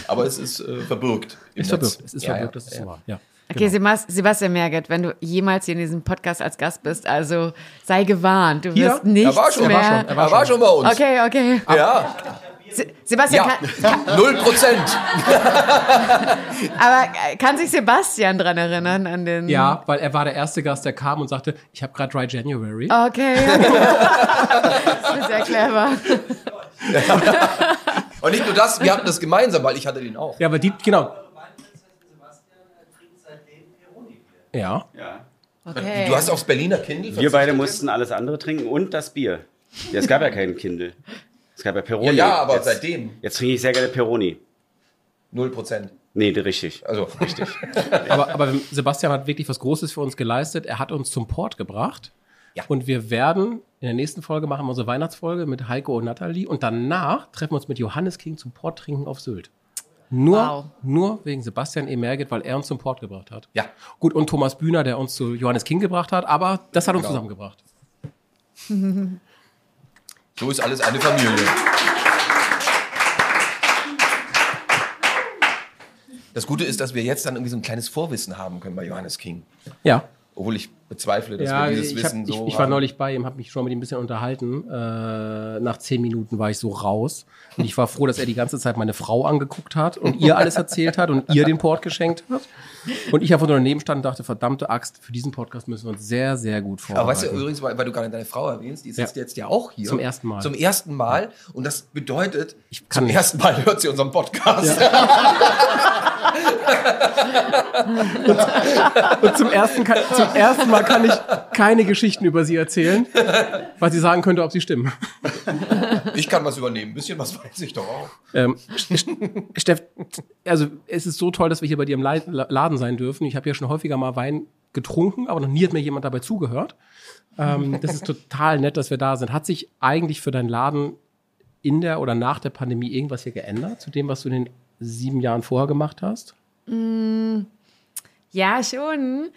Aber es ist äh, verbürgt. im Ist Netz. verbirgt. Es ist Ja, verbirgt, ja, das ist ja. wahr. Ja. Okay, Sebas- Sebastian Merget, wenn du jemals hier in diesem Podcast als Gast bist, also sei gewarnt, du wirst nichts Er war schon, er mehr. war schon, er war, schon bei uns. Okay, okay. Ja, Se Sebastian, ja, kann, null Prozent. aber äh, kann sich Sebastian dran erinnern an den? ja, weil er war der erste Gast, der kam und sagte, ich habe gerade Dry January. Okay. okay. das ist sehr clever. Und nicht nur das, wir hatten das gemeinsam, weil ich hatte den auch. Ja, aber die, genau. Ja. Ja. Okay. Du hast aufs Berliner Kindle Wir beide mussten alles andere trinken und das Bier. Ja, es gab ja keinen Kindle. Es gab ja Peroni. Ja, ja, aber jetzt, seitdem Jetzt trinke ich sehr gerne Peroni. null Prozent. Nee, richtig. Also richtig. Aber, aber Sebastian hat wirklich was Großes für uns geleistet. Er hat uns zum Port gebracht. Ja. Und wir werden in der nächsten Folge machen wir unsere Weihnachtsfolge mit Heiko und Nathalie. Und danach treffen wir uns mit Johannes King zum Port trinken auf Sylt. Nur, Wow. nur wegen Sebastian E. Merget, weil er uns zum Port gebracht hat. Ja. Gut, und Thomas Bühner, der uns zu Johannes King gebracht hat, aber das hat uns Genau. zusammengebracht. So ist alles eine Familie. Das Gute ist, dass wir jetzt dann irgendwie so ein kleines Vorwissen haben können bei Johannes King. Ja. Obwohl ich bezweifle, dass Ja, wir dieses ich, hab, Wissen ich, so ich war haben. neulich bei ihm, habe mich schon mit ihm ein bisschen unterhalten. Äh, nach zehn Minuten war ich so raus. Und ich war froh, dass er die ganze Zeit meine Frau angeguckt hat und ihr alles erzählt hat und ihr den Port geschenkt hat. Und ich einfach nur daneben stand und dachte, verdammte Axt, für diesen Podcast müssen wir uns sehr, sehr gut vorbereiten. Aber weißt du übrigens, weil, weil du gerade deine Frau erwähnst, die sitzt Ja. jetzt ja auch hier. Zum ersten Mal. Zum ersten Mal. Und das bedeutet, kann zum nicht. ersten Mal hört sie unseren Podcast. Und zum ersten, zum ersten Mal kann ich keine Geschichten über sie erzählen, weil sie sagen könnte, ob sie stimmen. Ich kann was übernehmen. Ein bisschen was weiß ich doch auch. Ähm, Steff, also es ist so toll, dass wir hier bei dir im Laden sein dürfen. Ich habe ja schon häufiger mal Wein getrunken, aber noch nie hat mir jemand dabei zugehört. Ähm, das ist total nett, dass wir da sind. Hat sich eigentlich für deinen Laden in der oder nach der Pandemie irgendwas hier geändert zu dem, was du in den sieben Jahren vorher gemacht hast? Ja, schon.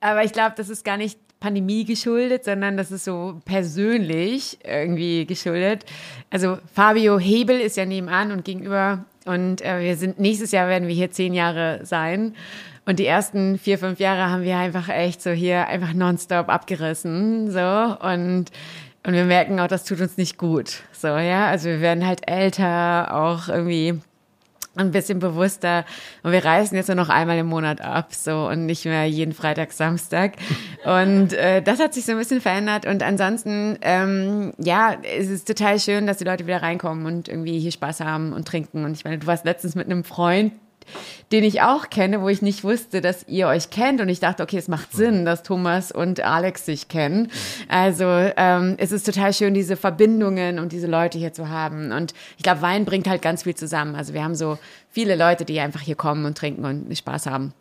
Aber ich glaube, das ist gar nicht Pandemie geschuldet, sondern das ist so persönlich irgendwie geschuldet. Also Fabio Hebel ist ja nebenan und gegenüber und äh, wir sind nächstes Jahr werden wir hier zehn Jahre sein. Und die ersten vier, fünf Jahre haben wir einfach echt so hier einfach nonstop abgerissen. So und und wir merken auch, das tut uns nicht gut. So, ja. Also wir werden halt älter, auch irgendwie ein bisschen bewusster. Und wir reisen jetzt nur noch einmal im Monat ab so und nicht mehr jeden Freitag Samstag. Und äh, das hat sich so ein bisschen verändert. Und ansonsten ähm, ja es ist total schön dass die Leute wieder reinkommen und irgendwie hier Spaß haben und trinken. Und ich meine du warst letztens mit einem Freund den ich auch kenne, wo ich nicht wusste, dass ihr euch kennt. Und ich dachte, okay, es macht Sinn, dass Thomas und Alex sich kennen. Also ähm, es ist total schön, diese Verbindungen und diese Leute hier zu haben. Und ich glaube, Wein bringt halt ganz viel zusammen. Also wir haben so viele Leute, die einfach hier kommen und trinken und Spaß haben.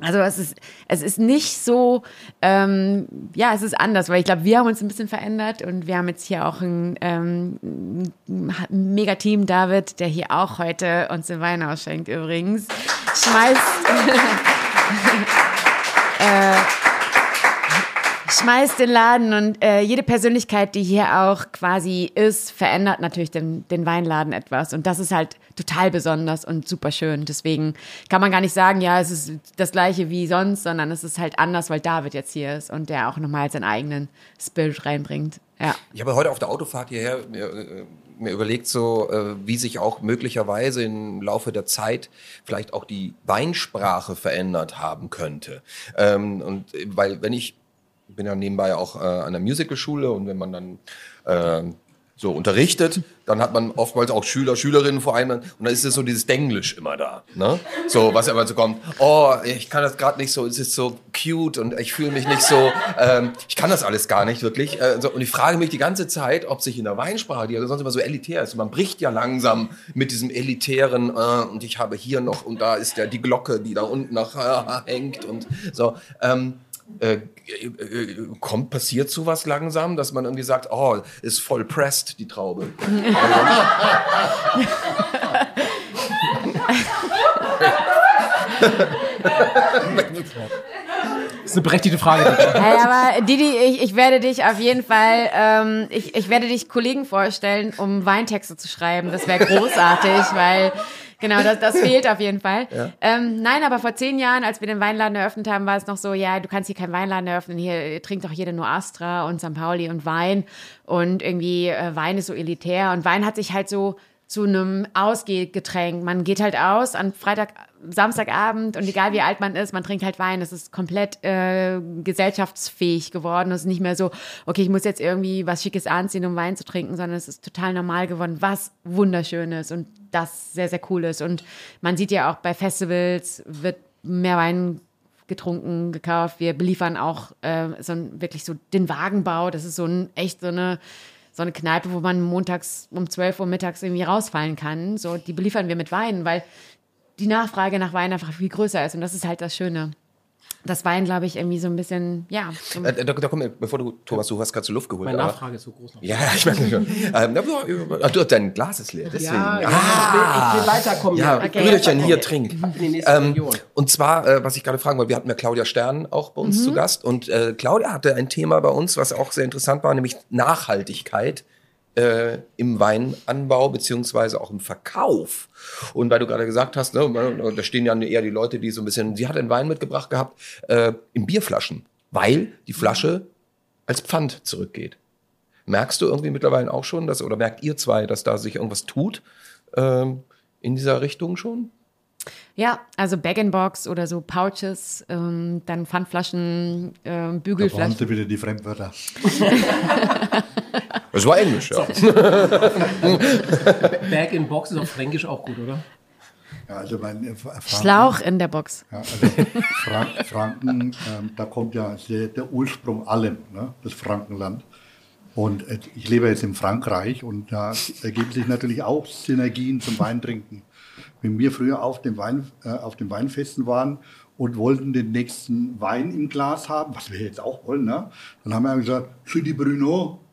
Also es ist, es ist nicht so, ähm, ja, es ist anders, weil ich glaube, wir haben uns ein bisschen verändert und wir haben jetzt hier auch ein, ähm, ein Mega-Team, David, der hier auch heute uns den Wein ausschenkt übrigens. Schmeißt, äh, schmeißt den Laden und äh, jede Persönlichkeit, die hier auch quasi ist, verändert natürlich den, den Weinladen etwas und das ist halt total besonders und super schön. Deswegen kann man gar nicht sagen, ja, es ist das gleiche wie sonst, sondern es ist halt anders, weil David jetzt hier ist und der auch nochmal seinen eigenen Spirit reinbringt. Ja. Ich habe heute auf der Autofahrt hierher mir, äh, mir überlegt, so äh, wie sich auch möglicherweise im Laufe der Zeit vielleicht auch die Weinsprache verändert haben könnte. Ähm, und äh, weil wenn ich bin ja nebenbei auch äh, an der Musicalschule und wenn man dann äh, so unterrichtet, dann hat man oftmals auch Schüler, Schülerinnen vor einem und dann ist es so dieses Denglisch immer da, ne? So, was aber so kommt, oh, ich kann das gerade nicht so, es ist so cute und ich fühle mich nicht so, ähm, ich kann das alles gar nicht wirklich. Äh, so, und ich frage mich die ganze Zeit, ob sich in der Weinsprache, die ja sonst immer so elitär ist, man bricht ja langsam mit diesem elitären äh, und ich habe hier noch und da ist ja die Glocke, die da unten noch äh, hängt und so. Ähm, äh, äh, äh, kommt, passiert sowas langsam, dass man irgendwie sagt, oh, ist voll pressed, die Traube. Das ist eine berechtigte Frage. Hey, aber Didi, ich, ich werde dich auf jeden Fall, ähm, ich, ich werde dich Kollegen vorstellen, um Weintexte zu schreiben. Das wäre großartig, weil genau, das, das fehlt auf jeden Fall. Ähm, nein, aber vor zehn Jahren, als wir den Weinladen eröffnet haben, war es noch so, ja, du kannst hier keinen Weinladen eröffnen, hier trinkt doch jeder nur Astra und St. Pauli und Wein und irgendwie äh, Wein ist so elitär und Wein hat sich halt so zu einem Ausgehgetränk. Man geht halt aus an Freitag, Samstagabend und egal wie alt man ist, man trinkt halt Wein. Es ist komplett äh, gesellschaftsfähig geworden. Es ist nicht mehr so, okay, ich muss jetzt irgendwie was Schickes anziehen, um Wein zu trinken, sondern es ist total normal geworden, was wunderschön ist und das sehr, sehr cool ist. Und man sieht ja auch bei Festivals wird mehr Wein getrunken, gekauft. Wir beliefern auch äh, so ein, wirklich so den Wagenbau. Das ist so ein echt so eine so eine Kneipe, wo man montags um 12 Uhr mittags irgendwie rausfallen kann. So, die beliefern wir mit Wein, weil die Nachfrage nach Wein einfach viel größer ist. Und das ist halt das Schöne. Das Wein, glaube ich, irgendwie so ein bisschen, ja. So Äh, da, da kommt, mir- bevor du, Thomas, du hast gerade zur Luft geholt. Meine aber- Nachfrage ist so groß. noch. Ja, ich merke schon. ähm, du, dein Glas ist leer, deswegen. Ja, ja, Ah, ich will, ich will weiterkommen. ja, Okay. Brüderchen, hier, trink. Ähm, und zwar, äh, was ich gerade fragen wollte, wir hatten ja Claudia Stern auch bei uns zu Gast und äh, Claudia hatte ein Thema bei uns, was auch sehr interessant war, nämlich Nachhaltigkeit äh, im Weinanbau beziehungsweise auch im Verkauf. Und weil du gerade gesagt hast, ne, da stehen ja eher die Leute, die so ein bisschen, sie hat einen Wein mitgebracht gehabt, äh, in Bierflaschen. weil die Flasche als Pfand zurückgeht. Merkst du irgendwie mittlerweile auch schon, dass, oder merkt ihr zwei, dass da sich irgendwas tut ähm, in dieser Richtung schon? Ja, also Bag-in-Box oder so Pouches, ähm, dann Pfandflaschen, ähm, Da Bügelflaschen. Sie wieder die Fremdwörter. Das war Englisch, ja. Bag in Box ist auf Fränkisch auch gut, oder? Ja, also mein, äh, Franken, Schlauch in der Box. Ja, also Frank, Franken, ähm, da kommt ja der, der Ursprung allem, ne, das Frankenland. Und äh, ich lebe jetzt in Frankreich und da ergeben sich natürlich auch Synergien zum Weintrinken. Wenn wir früher auf dem, Wein, äh, auf den Weinfesten waren und wollten den nächsten Wein im Glas haben, was wir jetzt auch wollen, ne, dann haben wir gesagt, Chut die Bruno,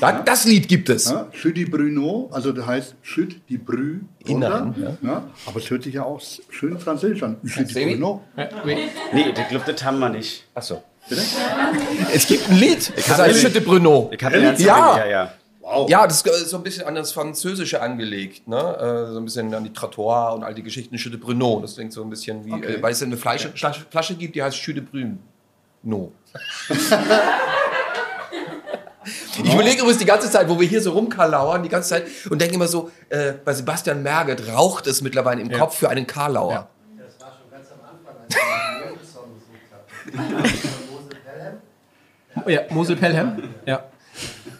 Da, das Lied gibt es. ja, Chut die Bruno, also das heißt Chut die Brü. Inneren, Ja. Aber es hört sich ja auch schön französisch an. Chut die? Bruno. Nee, der Club, das haben wir nicht. Achso. Es gibt ein Lied, das heißt Ehrlich? Chute Bruno. Ich hatte ernst Ja. ja, ja. Ja, das ist so ein bisschen an das Französische angelegt, ne? Äh, So ein bisschen an die Trottoir und all die Geschichten Chute Bruno. Das klingt so ein bisschen wie, Okay. äh, weil es eine Flasche, Flasche, Flasche gibt, die heißt Chute Bruno. Ich überlege übrigens die ganze Zeit, wo wir hier so rumkarlauern, die ganze Zeit und denke immer so, äh, bei Sebastian Merget raucht es mittlerweile im Kopf für einen Karlauer. Ja. Oh ja, Mosel Pelham. Ja.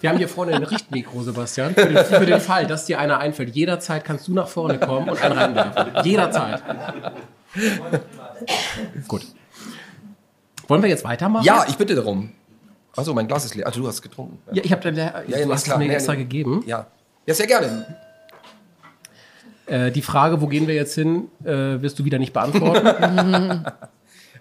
Wir haben hier vorne ein Richtmikro, Sebastian, für den, für den Fall, dass dir einer einfällt. Jederzeit kannst du nach vorne kommen und einen reinwerfen. Jederzeit. Gut. Wollen wir jetzt weitermachen? Ja, ich bitte darum. Also mein Glas ist leer. Also du hast getrunken. Ja, ich habe dann der, Ja, ja, du hast klar. es mir Nee, extra nee. gegeben. Ja. Ja, sehr gerne. Äh, die Frage, wo gehen wir jetzt hin, äh, wirst du wieder nicht beantworten.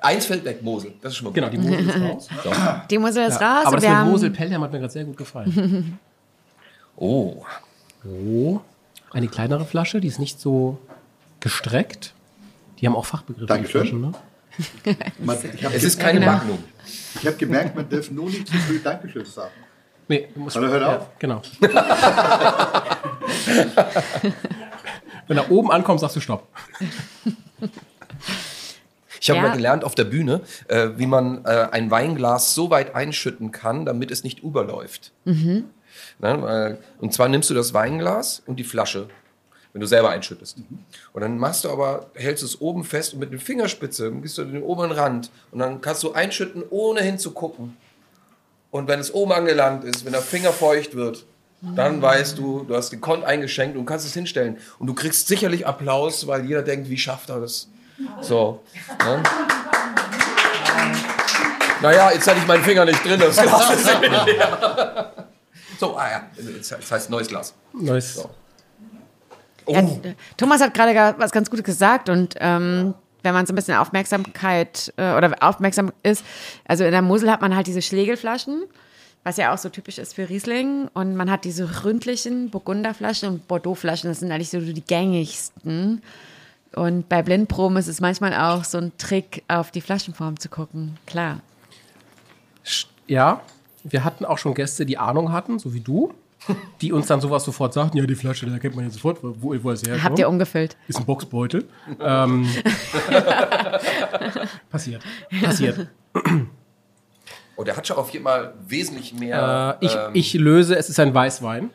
Eins fällt weg, Mosel. Das ist schon mal gut. genau, die Mosel ist raus. Die Mosel ist raus. Aber das wir mit haben, Mosel Pelham hat mir gerade sehr gut gefallen. Oh. Oh, eine kleinere Flasche, die ist nicht so gestreckt. Die haben auch Fachbegriffe. die Dankeschön. Flaschen, ne? Man, ich habe Es ist keine genau. Magnum. ich hab gemerkt, man darf nur nicht zu früh Dankeschön sagen. Nee, du musst, Hallo, hört ja, auf. Genau. Wenn du oben ankommst, sagst du Stopp. Ich habe Ja. mal gelernt auf der Bühne, äh, wie man äh, ein Weinglas so weit einschütten kann, damit es nicht überläuft. Ne, weil, und zwar nimmst du das Weinglas und die Flasche, wenn du selber einschüttest. Und dann machst du aber, hältst du es oben fest und mit den Fingerspitze gehst du den oberen Rand und dann kannst du einschütten, ohne hinzugucken. Und wenn es oben angelangt ist, wenn der Finger feucht wird, dann weißt du, du hast den Kont eingeschenkt und kannst es hinstellen. Und du kriegst sicherlich Applaus, weil jeder denkt, wie schafft er das? So. Ne? Naja, jetzt hatte ich meinen Finger nicht drin, das leer. So, ah ja, jetzt das heißt neues Glas. Neues. So. Oh, d- Thomas hat gerade was ganz Gutes gesagt und ähm, wenn man so ein bisschen Aufmerksamkeit äh, oder aufmerksam ist, also in der Mosel hat man halt diese Schlegelflaschen, was ja auch so typisch ist für Riesling und man hat diese ründlichen Burgunderflaschen und Bordeauxflaschen, das sind eigentlich so die gängigsten. Und bei Blindproben ist es manchmal auch so ein Trick, auf die Flaschenform zu gucken. Klar. Ja, wir hatten auch schon Gäste, die Ahnung hatten, so wie du, die uns dann sowas sofort sagten, ja, die Flasche, da kennt man jetzt sofort, wo, wo es herkommt. Habt ihr umgefüllt? Ist ein Boxbeutel. ähm, passiert. Passiert. oh, der hat schon auf jeden Fall wesentlich mehr. Äh, ich, ähm, ich löse, es ist ein Weißwein.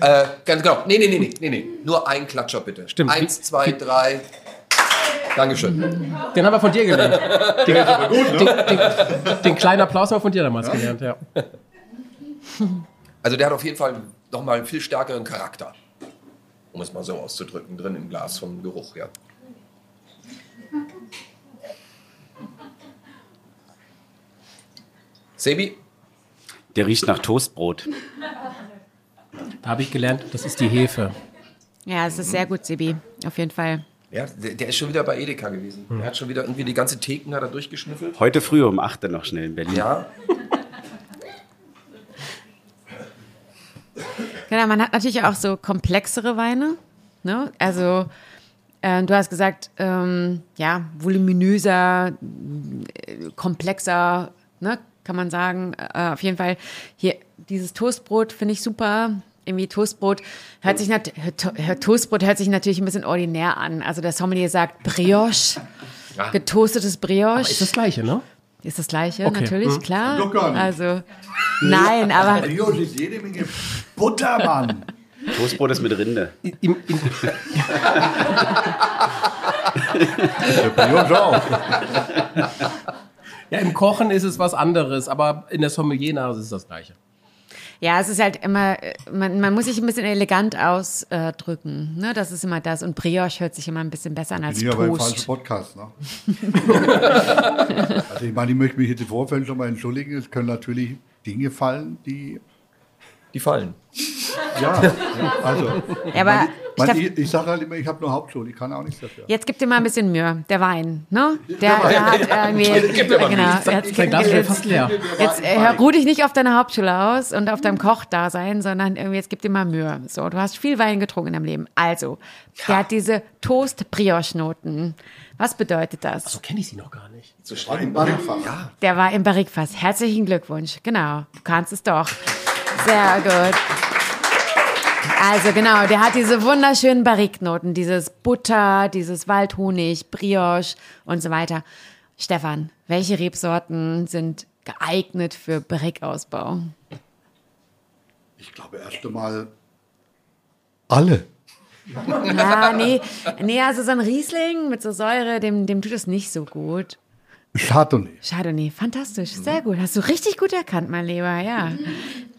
äh, ganz genau. Nee, nee, nee, nee, nee, nee. Nur ein Klatscher bitte. Stimmt. Eins, zwei, drei. Dankeschön. Den haben wir von dir gelernt. Den, den, den, den kleinen Applaus haben wir von dir damals gelernt, ja. Also der hat auf jeden Fall nochmal einen viel stärkeren Charakter. Um es mal so auszudrücken, drin im Glas vom Geruch, ja. Sebi? Der riecht nach Toastbrot. Da habe ich gelernt, das ist die Hefe. Ja, es ist sehr gut, Sibi. Auf jeden Fall. Ja, der, der ist schon wieder bei Edeka gewesen. Der hat schon wieder irgendwie die ganze Theken hat er durchgeschnüffelt. Heute früh um 8 Uhr noch schnell in Berlin. Ja, Genau, man hat natürlich auch so komplexere Weine. Ne? Also, äh, du hast gesagt, ähm, ja, voluminöser, äh, komplexer, ne? kann man sagen. Äh, auf jeden Fall, hier, dieses Toastbrot finde ich super. Irgendwie Toastbrot hört sich, nat To- Toastbrot hört sich natürlich ein bisschen ordinär an. Also der Sommelier sagt Brioche. getoastetes Brioche. Ist das gleiche, ne? Ist das gleiche, Okay. natürlich, Hm. klar. Doch gar nicht. Also, nein, aber Brioche ist jede Menge Butter, Mann. Toastbrot ist mit Rinde. Der Brioche auch. ja, Im Kochen ist es was anderes, aber in der Sommelier-Nase ist es das gleiche. Ja, es ist halt immer, äh, man, man muss sich ein bisschen elegant ausdrücken. Ne? Das ist immer das. Und Brioche hört sich immer ein bisschen besser an als aber im falschen Toast. Podcast. Ne? also ich meine, ich möchte mich jetzt im Vorfeld schon mal entschuldigen. Es können natürlich Dinge fallen, die Die fallen. ja, also Ja, aber man, Steff, ich, ich sage halt immer, ich habe nur Hauptschule, ich kann auch nichts dafür. jetzt gib dir mal ein bisschen Mühe. Der Wein, ne? Der, der hat irgendwie, Gib dir mal genau. Jetzt, wäre fast leer. jetzt äh, ruh dich nicht auf deine Hauptschule aus und auf deinem Kochdasein, sondern irgendwie jetzt gib dir mal Mühe. So, du hast viel Wein getrunken in deinem Leben. Also, der hat diese Toast-Brioche-Noten. Was bedeutet das? So kenne ich sie noch gar nicht. Ja. Der war im Barrikfass. Herzlichen Glückwunsch. Genau, du kannst es doch. Sehr gut. Also genau, der hat diese wunderschönen Barriknoten, dieses Butter, dieses Waldhonig, Brioche und so weiter. Stefan, welche Rebsorten sind geeignet für Barrikausbau? Ich glaube erst einmal alle. Ja, nee, nee, also so ein Riesling mit so Säure, dem, dem tut es nicht so gut. Chardonnay. Chardonnay, fantastisch, sehr gut. Hast du richtig gut erkannt, mein Lieber, ja.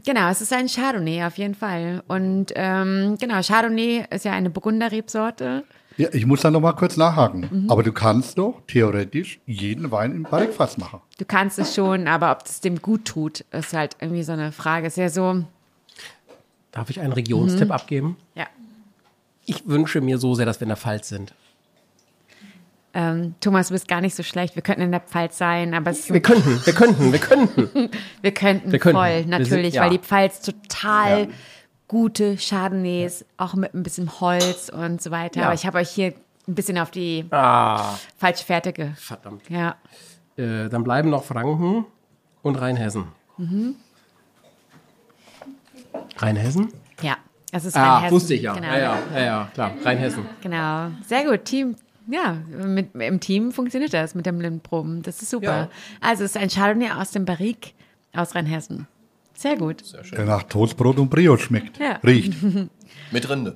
Genau, es ist ein Chardonnay auf jeden Fall. Und ähm, genau, Chardonnay ist ja eine Burgunderrebsorte. Ja, ich muss da noch mal kurz nachhaken. Mhm. Aber du kannst doch theoretisch jeden Wein im Barrikfass machen. Du kannst es schon, aber ob es dem gut tut, ist halt irgendwie so eine Frage. Ist ja so, Darf ich einen Regionstipp abgeben? ja. Ich wünsche mir so sehr, dass wir in der Pfalz sind. Ähm, Thomas, du bist gar nicht so schlecht. Wir könnten in der Pfalz sein, aber es, Wir könnten, wir könnten, wir könnten. wir könnten wir könnten. voll, Wir sind- natürlich, ja. weil die Pfalz total gute Chardonnays, auch mit ein bisschen Holz und so weiter. Ja. Aber ich habe euch hier ein bisschen auf die Ah, falsche Fährte ge... verdammt. Ja. Äh, dann bleiben noch Franken und Rheinhessen. Rheinhessen? Ja, es ist Ah, Rheinhessen. wusste ich ja. Genau. Ja, ja, ja, ja, klar. Rheinhessen. Genau. Sehr gut, Team. Ja, mit, im Team funktioniert das mit dem Blindproben. Das ist super. Ja. Also es ist ein Chardonnay aus dem Barrique aus Rheinhessen. Sehr gut. Der nach Toastbrot und Brioche schmeckt. Ja. Riecht. Mit Rinde.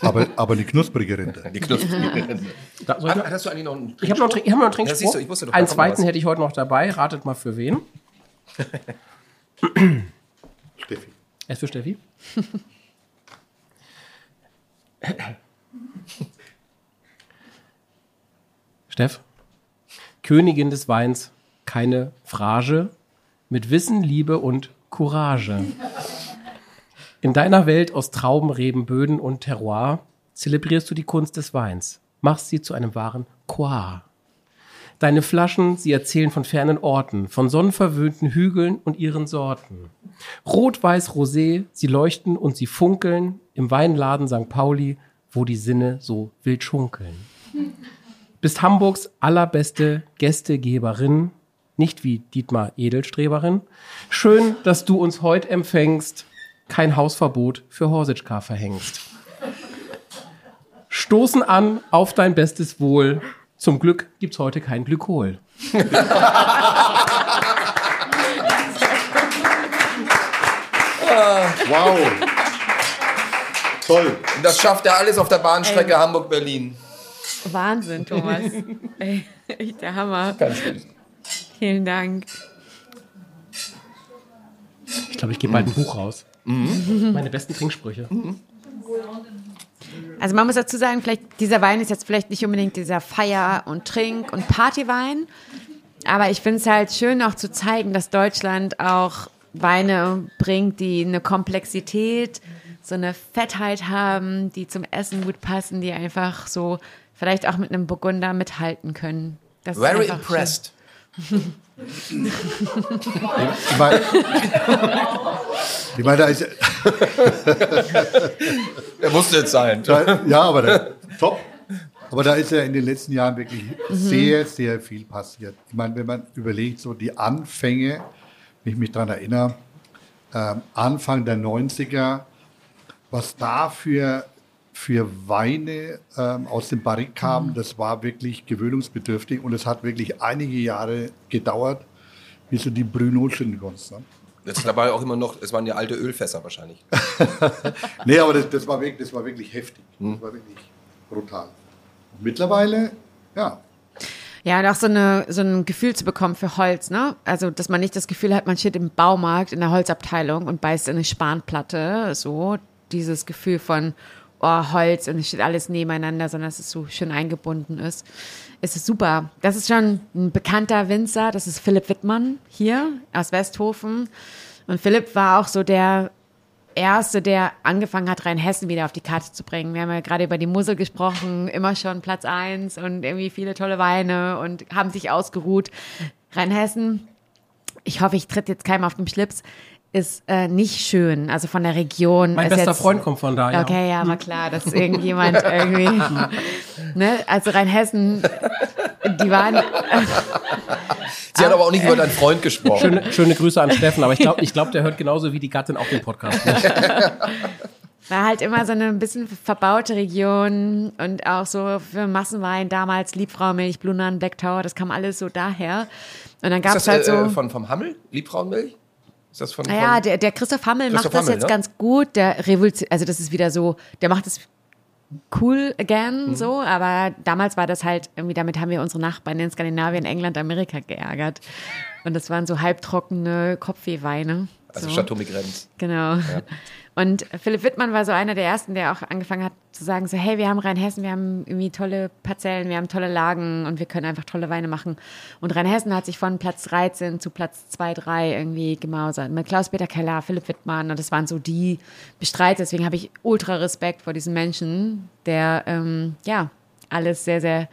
Aber, aber eine knusprige Rinde. Die knusprige Rinde. Da, soll ich, noch- Hast du eigentlich noch einen ich habe noch, einen hab noch einen Trinkspruch. du, ich wusste doch, einen zweiten was. hätte ich heute noch dabei. Ratet mal für wen? Steffi. Er ist für Steffi. Steff, Königin des Weins, keine Phrase, mit Wissen, Liebe und Courage. In deiner Welt aus Trauben, Reben, Böden und Terroir zelebrierst du die Kunst des Weins, machst sie zu einem wahren Quoi. Deine Flaschen, sie erzählen von fernen Orten, von sonnenverwöhnten Hügeln und ihren Sorten. Rot, Weiß, Rosé, sie leuchten und sie funkeln im Weinladen St. Pauli, wo die Sinne so wild schunkeln. Bist Hamburgs allerbeste Gästegeberin, nicht wie Dietmar Edelstreberin. Schön, dass du uns heute empfängst, kein Hausverbot für Horsitschka verhängst. Stoßen an auf dein bestes Wohl. Zum Glück gibt's heute kein Glykol. Wow. Toll. Und das schafft er alles auf der Bahnstrecke Hamburg-Berlin. Wahnsinn, Thomas. Ey, echt der Hammer. Vielen Dank. Ich glaube, ich gebe bald ein Buch raus. Meine besten Trinksprüche. Also man muss dazu sagen, vielleicht dieser Wein ist jetzt vielleicht nicht unbedingt dieser Feier- und Trink- und Partywein, aber ich finde es halt schön auch zu zeigen, dass Deutschland auch Weine bringt, die eine Komplexität, so eine Fettheit haben, die zum Essen gut passen, die einfach so vielleicht auch mit einem Burgunder mithalten können. Das ist Very impressed. Ich meine, ich meine, da ist, Der musste jetzt sein. ja, aber da, top. Aber da ist ja in den letzten Jahren wirklich sehr, sehr viel passiert. Ich meine, wenn man überlegt, so die Anfänge, wenn ich mich daran erinnere, ähm, Anfang der 90er, was da für für Weine ähm, aus dem Barrik kamen, das war wirklich gewöhnungsbedürftig und es hat wirklich einige Jahre gedauert, bis du die Brüno finden konntest. Ne? Das ist dabei auch immer noch, es waren ja alte Ölfässer wahrscheinlich. Nee, aber das, das, war wirklich, das war wirklich heftig. Das war wirklich brutal. Und mittlerweile, ja, Ja, und auch so, eine, so ein Gefühl zu bekommen für Holz, ne? Also, dass man nicht das Gefühl hat, man steht im Baumarkt in der Holzabteilung und beißt in eine Spanplatte, so. Dieses Gefühl von, oh, Holz und es steht alles nebeneinander, sondern dass es so schön eingebunden ist. Es ist super. Das ist schon ein bekannter Winzer, das ist Philipp Wittmann hier aus Westhofen. Und Philipp war auch so der Erste, der angefangen hat, Rheinhessen wieder auf die Karte zu bringen. Wir haben ja gerade über die Mosel gesprochen, immer schon Platz eins und irgendwie viele tolle Weine und haben sich ausgeruht. Rheinhessen, ich hoffe, ich tritt jetzt keinem auf den Schlips, ist äh, nicht schön, also von der Region. Mein ist bester jetzt, Freund kommt von da, ja. Okay, ja, war klar, dass irgendjemand irgendwie, ne, also Rheinhessen, die waren, Sie hat aber auch nicht über deinen Freund gesprochen. Schöne, schöne Grüße an Steffen, aber ich glaube, ich glaub, der hört genauso wie die Gattin auch den Podcast. Ne? war halt immer so eine ein bisschen verbaute Region und auch so für Massenwein damals Liebfraumilch, Blue Nun, Black Tower, das kam alles so daher. Und dann gab es halt äh, so. von, vom Hammel? Liebfrauenmilch? Ist das von, Naja, von der, der Christoph Hammel Christoph macht das Hammel, jetzt ne? ganz gut. Der Revolution, also das ist wieder so, der macht es cool again, Mhm. so, aber damals war das halt, irgendwie damit haben wir unsere Nachbarn in Skandinavien, England, Amerika geärgert. Und das waren so halbtrockene Kopfwehweine. also so. Chateau Migrenz. Genau. Und Philipp Wittmann war so einer der ersten, der auch angefangen hat zu sagen, so, hey, wir haben Rheinhessen, wir haben irgendwie tolle Parzellen, wir haben tolle Lagen und wir können einfach tolle Weine machen. Und Rheinhessen hat sich von Platz 13 zu Platz 2, 3 irgendwie gemausert. Mit Klaus-Peter Keller, Philipp Wittmann und das waren so die Bestreiter. Deswegen habe ich ultra Respekt vor diesem Menschen, der, ähm, ja, alles sehr, sehr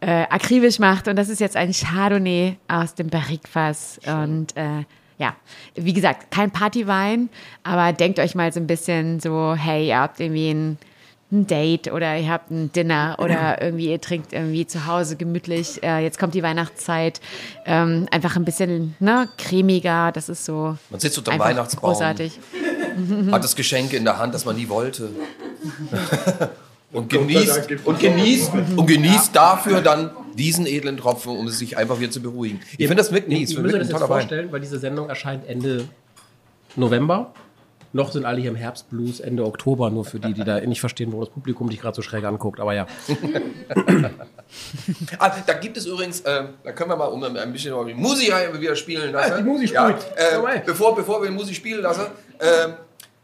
äh, akribisch macht. Und das ist jetzt ein Chardonnay aus dem Barrique-Fass. Und äh, ja, wie gesagt, kein Partywein, aber denkt euch mal so ein bisschen so, hey, ihr habt irgendwie ein, ein Date oder ihr habt ein Dinner oder irgendwie ihr trinkt irgendwie zu Hause gemütlich. Äh, jetzt kommt die Weihnachtszeit. Ähm, einfach ein bisschen ne, cremiger. Das ist so Man sitzt unter dem Weihnachtsbaum, großartig. hat das Geschenk in der Hand, das man nie wollte. und genießt, und genießt, und genießt dafür dann diesen edlen Tropfen, um sich einfach wieder zu beruhigen. Ich finde das wirklich, ist Ich müsste ein das jetzt Wein. vorstellen, weil diese Sendung erscheint Ende November. Noch sind alle hier im Herbstblues, Ende Oktober, nur für die, die da nicht verstehen, warum das Publikum dich gerade so schräg anguckt. Aber ja, Ah, da gibt es übrigens, äh, da können wir mal um ein bisschen über die Musik rein wieder spielen lassen. Ah, die Musik ja, spielt. Dabei. äh, bevor, bevor wir die Musik spielen lassen, ähm,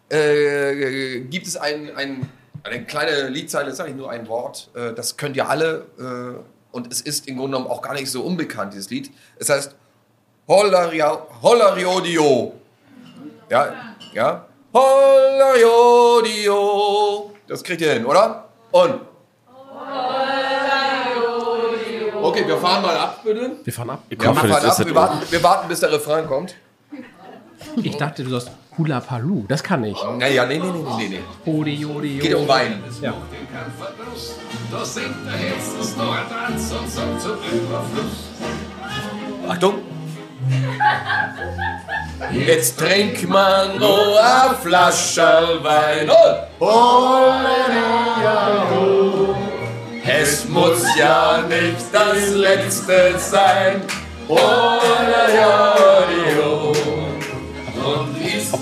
äh, gibt es ein, ein, eine kleine Liedzeile, sage ich nur ein Wort, äh, das könnt ihr alle, äh, und es ist im Grunde genommen auch gar nicht so unbekannt, dieses Lied. Es heißt Hollaria- Hollariodio. Ja, ja. Hollariodio. Das kriegt ihr hin, oder? Und? Okay, wir fahren mal ab, bitte. wir fahren ab. Ja, hoffe, wir, das fahren ist ab. Wir, warten, wir warten, bis der Refrain kommt. Ich dachte, du sagst Hula Palu. Das kann ich. Naja, nee, nee, nee, nee, nee. Hodi, Jodi, Geht um Wein. Ja. Achtung. Jetzt trink man nur a Flasche Wein. Und es muss ja nicht das letzte sein. Und ist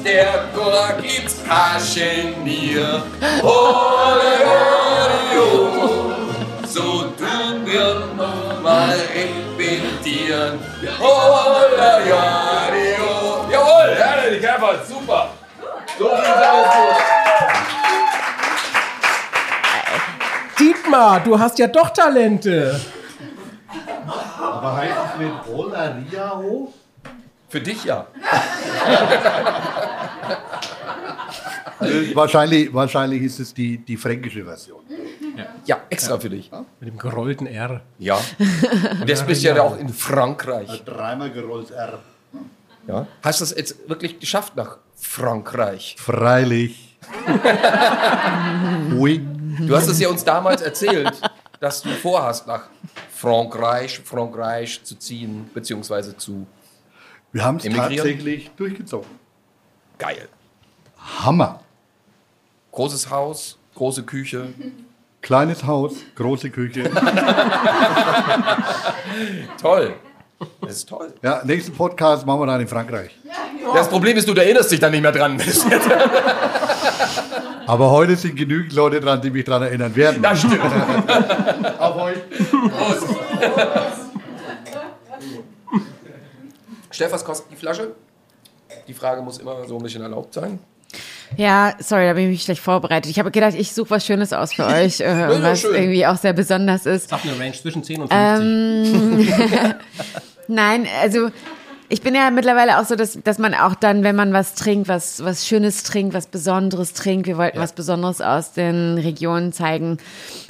der Kork ins Kaschemir. Olajodio. So tun wir noch mal repetieren. Olajodio. Jawohl, herrlich, einfach super. So viel alles gut. Dietmar, du hast ja doch Talente. aber heißt es mit Olariao? Für dich ja. Äh, wahrscheinlich, wahrscheinlich ist es die, die fränkische Version. Ja, extra für dich. Mit dem gerollten R. Ja. Und jetzt bist du ja auch in Frankreich. Dreimal gerollt R. Ja. Hast du es jetzt wirklich geschafft nach Frankreich? Freilich. Ui. Du hast es ja uns damals erzählt, dass du vorhast, nach Frankreich, Frankreich zu ziehen, beziehungsweise zu Wir haben es tatsächlich durchgezogen. geil. Hammer. Großes Haus, große Küche. Kleines Haus, große Küche. Toll. Das ist toll. Ja, nächsten Podcast machen wir dann in Frankreich. Das Problem ist, du erinnerst dich dann nicht mehr dran. Aber heute sind genügend Leute dran, die mich daran erinnern werden. Das stimmt. Auf euch. Steff, was kostet die Flasche? Die Frage muss immer so ein bisschen erlaubt sein. Ja, sorry, da bin ich mich schlecht vorbereitet. Ich habe gedacht, ich suche was Schönes aus für euch, äh, ja, was schön. irgendwie auch sehr besonders ist. Sag eine Range zwischen 10 und 50. Nein, also ich bin ja mittlerweile auch so, dass, dass man auch dann, wenn man was trinkt, was, was Schönes trinkt, was Besonderes trinkt, wir wollten was Besonderes aus den Regionen zeigen.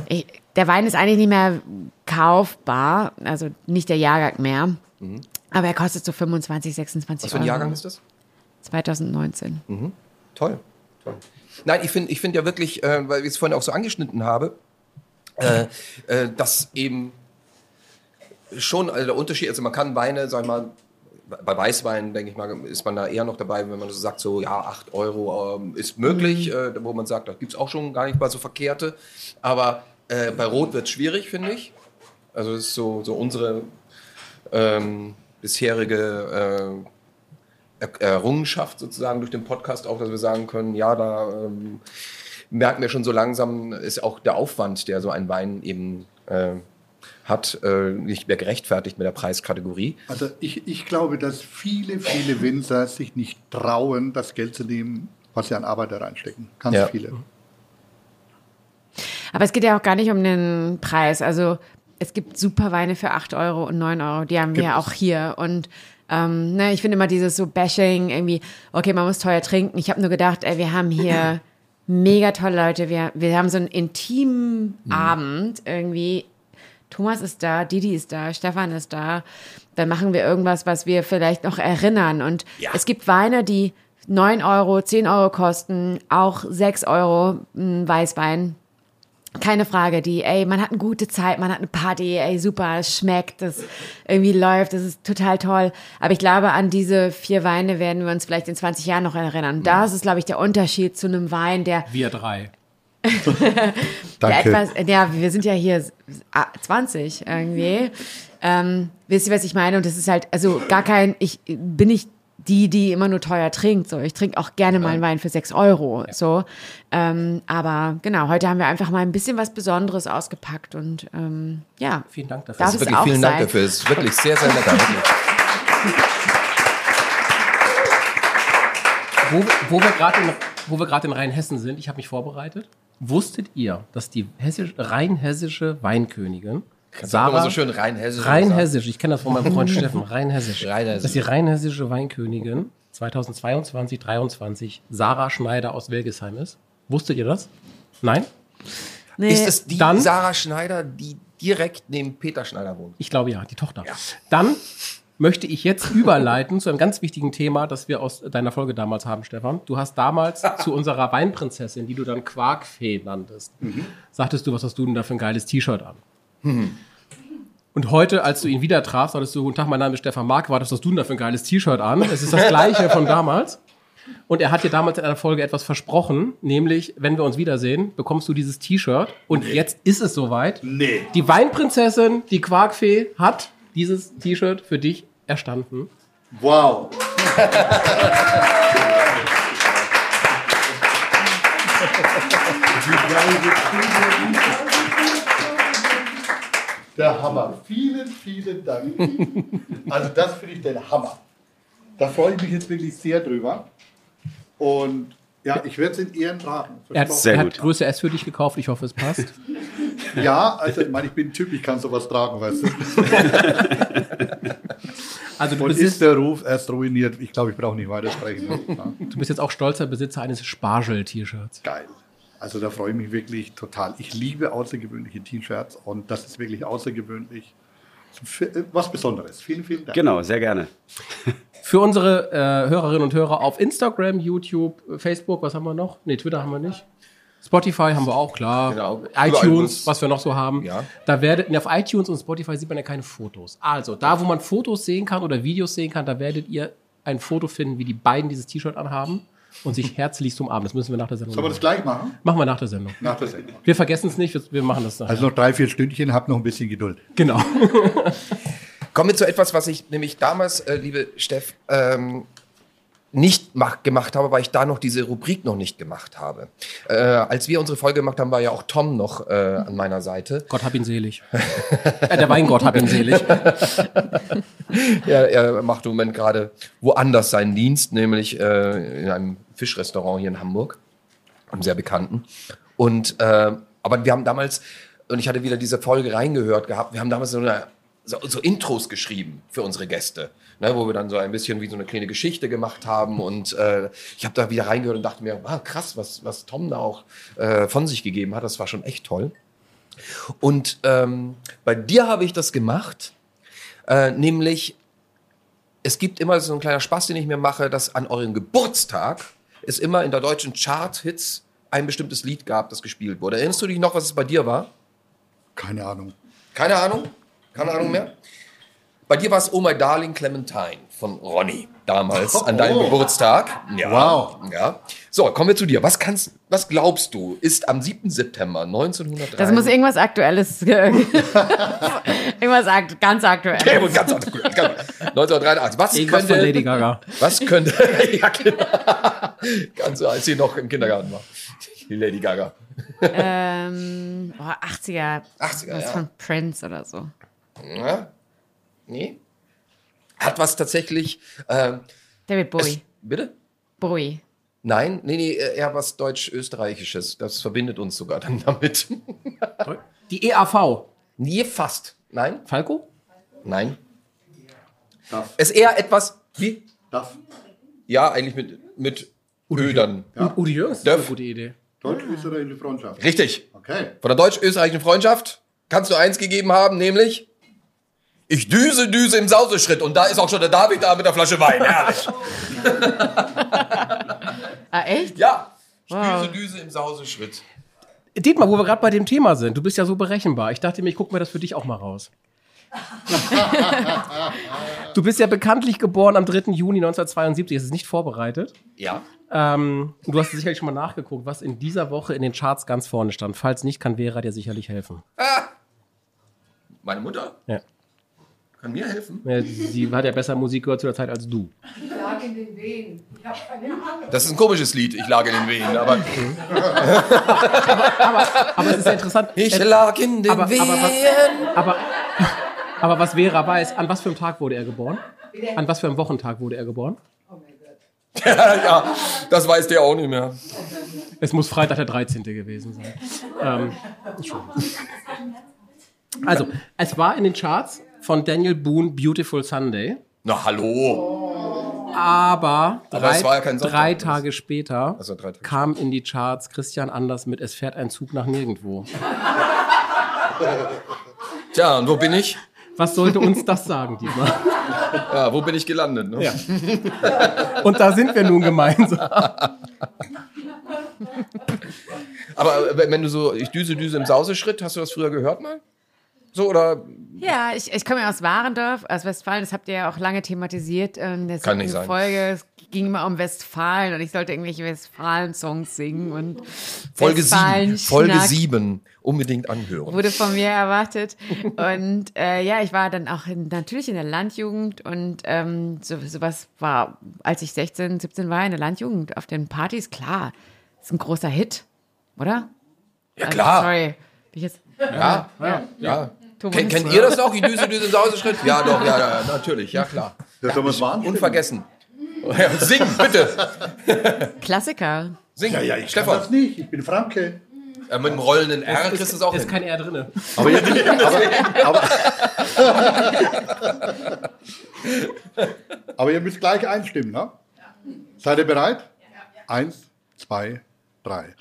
Ich, der Wein ist eigentlich nicht mehr kaufbar, also nicht der Jahrgang mehr. Aber er kostet so 25, 26 Was für ein Euro. Jahrgang ist das? 2019. Toll. Toll. Nein, ich finde ich find ja wirklich, äh, weil ich es vorhin auch so angeschnitten habe, äh, äh, dass eben schon also der Unterschied, also man kann Weine, sag ich mal, bei Weißwein, denke ich mal, ist man da eher noch dabei, wenn man so sagt, so ja, 8 Euro ähm, ist möglich, äh, wo man sagt, da gibt es auch schon gar nicht mal so verkehrte. Aber äh, bei Rot wird es schwierig, finde ich. Also das ist so, so unsere ähm, bisherige äh, Er- Errungenschaft sozusagen durch den Podcast auch, dass wir sagen können, ja, da ähm, merken wir schon so langsam, ist auch der Aufwand, der so ein Wein eben äh, hat, äh, nicht mehr gerechtfertigt mit der Preiskategorie. Also ich, ich glaube, dass viele, viele Winzer sich nicht trauen, das Geld zu nehmen, was sie an Arbeit da reinstecken. Ganz Ja. viele. Aber es geht ja auch gar nicht um den Preis. Also es gibt super Weine für 8 Euro und 9 Euro. Die haben wir Gibt ja es. auch hier. Und ähm, ne, ich finde immer dieses so Bashing irgendwie, okay, man muss teuer trinken. Ich habe nur gedacht, ey, wir haben hier mega tolle Leute. Wir, wir haben so einen intimen Abend irgendwie. Thomas ist da, Didi ist da, Stefan ist da. Dann machen wir irgendwas, was wir vielleicht noch erinnern. Und Ja. es gibt Weine, die 9 Euro, 10 Euro kosten, auch 6 Euro ein Weißwein. Keine Frage, die, ey, man hat eine gute Zeit, man hat eine Party, ey, super, es schmeckt, es irgendwie läuft, das ist total toll. Aber ich glaube, an diese vier Weine werden wir uns vielleicht in 20 Jahren noch erinnern. Das ist, glaube ich, der Unterschied zu einem Wein, der, Wir drei. Danke. etwas, ja, wir sind ja hier ah, 20 irgendwie. Ähm, wisst ihr, was ich meine? Und das ist halt, also gar kein, ich bin nicht die, die immer nur teuer trinkt. So, ich trinke auch gerne mal einen Wein für 6 Euro. So, ähm, aber genau, heute haben wir einfach mal ein bisschen was Besonderes ausgepackt und ähm, ja. Vielen Dank dafür. Darf Das es ist wirklich vielen sein? Dank dafür. Es ist wirklich sehr, sehr lecker. Wo, wo wir gerade in, wo wir gerade in Rheinhessen sind, ich habe mich vorbereitet. Wusstet ihr, dass die hessisch, rein hessische Weinkönigin Du auch immer Sarah so schön rein hessisch rein sagen. hessisch, ich kenne das von meinem Freund Steffen, rein hessisch, Rheinhessisch. dass die rein hessische Weinkönigin 2022, 23 Sarah Schneider aus Welgesheim ist? Wusstet ihr das? Nein? Nee, Ist es die Dann- Sarah Schneider, die direkt neben Peter Schneider wohnt? Ich glaube ja, die Tochter. Dann möchte ich jetzt überleiten zu einem ganz wichtigen Thema, das wir aus deiner Folge damals haben, Stefan. Du hast damals zu unserer Weinprinzessin, die du dann Quarkfee nanntest, sagtest du, was hast du denn da für ein geiles T-Shirt an? Und heute, als du ihn wieder trafst, sagtest du, guten Tag, mein Name ist Stefan Mark, was hast du denn da für ein geiles T-Shirt an? Es ist das gleiche von damals. Und er hat dir damals in einer Folge etwas versprochen, nämlich, wenn wir uns wiedersehen, bekommst du dieses T-Shirt. Und jetzt ist es soweit. Nee. Die Weinprinzessin, die Quarkfee, hat dieses T-Shirt für dich erstanden. Wow. Der Hammer. Vielen, vielen Dank. Also das finde ich der Hammer. Da freue ich mich jetzt wirklich sehr drüber. Und ja, ich werde es in Ehren tragen. Er hat, Sehr er gut. hat Größe S für dich gekauft. Ich hoffe, es passt. Ja, also ich meine, ich bin ein Typ, ich kann sowas tragen, weißt du. Also du Und bist, ist der Ruf erst ruiniert. Ich glaube, ich brauche nicht weiter sprechen. Ja. du bist jetzt auch stolzer Besitzer eines Spargel-T-Shirts. Geil. Also da freue ich mich wirklich total. Ich liebe außergewöhnliche T-Shirts und das ist wirklich außergewöhnlich. Für- Was Besonderes. Vielen, vielen Dank. Genau, sehr gerne. Für unsere äh, Hörerinnen und Hörer auf Instagram, YouTube, Facebook, was haben wir noch? Nee, Twitter haben wir nicht. Spotify haben wir auch, klar. Genau. ITunes, was wir noch so haben. Ja. Da werdet, auf iTunes und Spotify sieht man ja keine Fotos. Also, da, wo man Fotos sehen kann oder Videos sehen kann, da werdet ihr ein Foto finden, wie die beiden dieses T-Shirt anhaben. Und sich herzlichst umarmen. Das müssen wir nach der Sendung Sollen wir das machen. gleich machen? Machen wir nach der Sendung. Nach der Sendung. Wir vergessen es nicht, wir, wir machen das nachher. Also noch drei, vier Stündchen, habt noch ein bisschen Geduld. genau. Kommen wir zu etwas, was ich nämlich damals, äh, liebe Steff, ähm, nicht mach, gemacht habe, weil ich da noch diese Rubrik noch nicht gemacht habe. Äh, als wir unsere Folge gemacht haben, war ja auch Tom noch äh, an meiner Seite. Gott hab ihn selig. äh, der Weingott hab ihn selig. Er, er macht im Moment gerade woanders seinen Dienst, nämlich äh, in einem Fischrestaurant hier in Hamburg, einem sehr bekannten. Und äh, aber wir haben damals und ich hatte wieder diese Folge reingehört gehabt. Wir haben damals so, eine, so, so Intros geschrieben für unsere Gäste, ne, wo wir dann so ein bisschen wie so eine kleine Geschichte gemacht haben. Und äh, ich habe da wieder reingehört und dachte mir, ah, krass, was was Tom da auch äh, von sich gegeben hat. Das war schon echt toll. Und ähm, bei dir habe ich das gemacht, äh, nämlich es gibt immer so ein kleiner Spaß, den ich mir mache, dass an eurem Geburtstag es immer in der deutschen Chart-Hits ein bestimmtes Lied gab, das gespielt wurde. Erinnerst du dich noch, was es bei dir war? Keine Ahnung. Keine Ahnung? Keine Ahnung mehr? Bei dir war es Oh My Darling Clementine von Ronny damals an deinem Oh. Geburtstag. Ja. Wow. Ja. So, kommen wir zu dir. Was kannst, was glaubst du, ist am 7. September 1903? Das muss irgendwas Aktuelles. irgendwas akt ganz aktuell. Ja, wohl ganz, ganz, ganz, 1983. Was Irgendwas könnte, von Lady Gaga. Was könnte. ja, genau. Ganz so, als sie noch im Kindergarten war. Die Lady Gaga. ähm, boah, 80er. 80er, Was ja. von Prince oder so. Ja? Nee? Hat was tatsächlich. Äh, David es, Bowie. bitte? Bowie. Nein, nee, nee, eher was Deutsch-Österreichisches. Das verbindet uns sogar dann damit. Die EAV. Nie fast. Nein? Falco? Nein. Darf. Es ist eher etwas. Wie? Darf. Ja, eigentlich mit, mit Ödern. Ja. Udi ist eine Dörf. gute Idee. Deutsch-österreichische Freundschaft. Richtig. Okay. Von der deutsch-österreichischen Freundschaft kannst du eins gegeben haben, nämlich ich düse, düse im Sauseschritt. Und da ist auch schon der David da mit der Flasche Wein. Herrlich. Ah, echt? Ja. Ich Wow. düse, düse im Sauseschritt. Dietmar, wo wir gerade bei dem Thema sind, du bist ja so berechenbar. Ich dachte mir, ich gucke mir das für dich auch mal raus. du bist ja bekanntlich geboren am 3. Juni 1972. Es ist nicht vorbereitet. Ja. Ähm, du hast sicherlich schon mal nachgeguckt, was in dieser Woche in den Charts ganz vorne stand. Falls nicht, kann Vera dir sicherlich helfen. Meine Mutter Ja. Kann mir helfen. Ja, Sie hat ja besser Musik gehört zu der Zeit als du. Das ist ein komisches Lied. Ich lag in den Wehen. Aber Aber es ist ja interessant. ich äh, lag in den aber, aber, Wehen. was, aber, aber was Vera weiß, an was für einem Tag wurde er geboren? An was für einem Wochentag wurde er geboren? ja, das weiß der auch nicht mehr. Es muss Freitag der 13. gewesen sein. Ähm, also, es war in den Charts von Daniel Boone Beautiful Sunday, Na, hallo. aber Aber drei, ja drei Tage später Also drei Tage kam in die Charts Christian Anders mit Es fährt ein Zug nach nirgendwo. Tja, und wo bin ich? Was sollte uns das sagen, Dietmar? Ja, wo bin ich gelandet? Ne? Ja. Und da sind wir nun gemeinsam. Aber äh, wenn du so, ich düse, düse im Sauseschritt, hast du das früher gehört mal? So, oder? Ja, ich, ich komme ja aus Warendorf, aus Westfalen. Das habt ihr ja auch lange thematisiert. In der Kann nicht sein. Folge es ging immer um Westfalen und ich sollte irgendwelche Westfalen-Songs singen und Folge 7. Folge Westfalen-Schnack 7. Unbedingt anhören. wurde von mir erwartet. Und äh, ja, ich war dann auch in, natürlich in der Landjugend und ähm, so, sowas war, als ich 16, 17 war, in der Landjugend auf den Partys, klar, ist ein großer Hit, oder? Ja, Also, klar. sorry. Bin ich jetzt, Ja, ja, ja. Thomas. Ken, kennt ihr das noch, die Düse, Düse Sauseschritt? Ja, doch, ja, ja, natürlich, ja, klar. Das soll man warnen. Unvergessen. Ja, sing, bitte. Klassiker. Sing. Ja, ja, ich kann Stefan. das nicht. Ich bin Franke. Äh, mit dem rollenden R kriegst du es auch ist hin. kein R drinne. Aber, ihr, aber, aber, aber ihr müsst gleich einstimmen, ne? Seid ihr bereit? Eins, zwei, drei.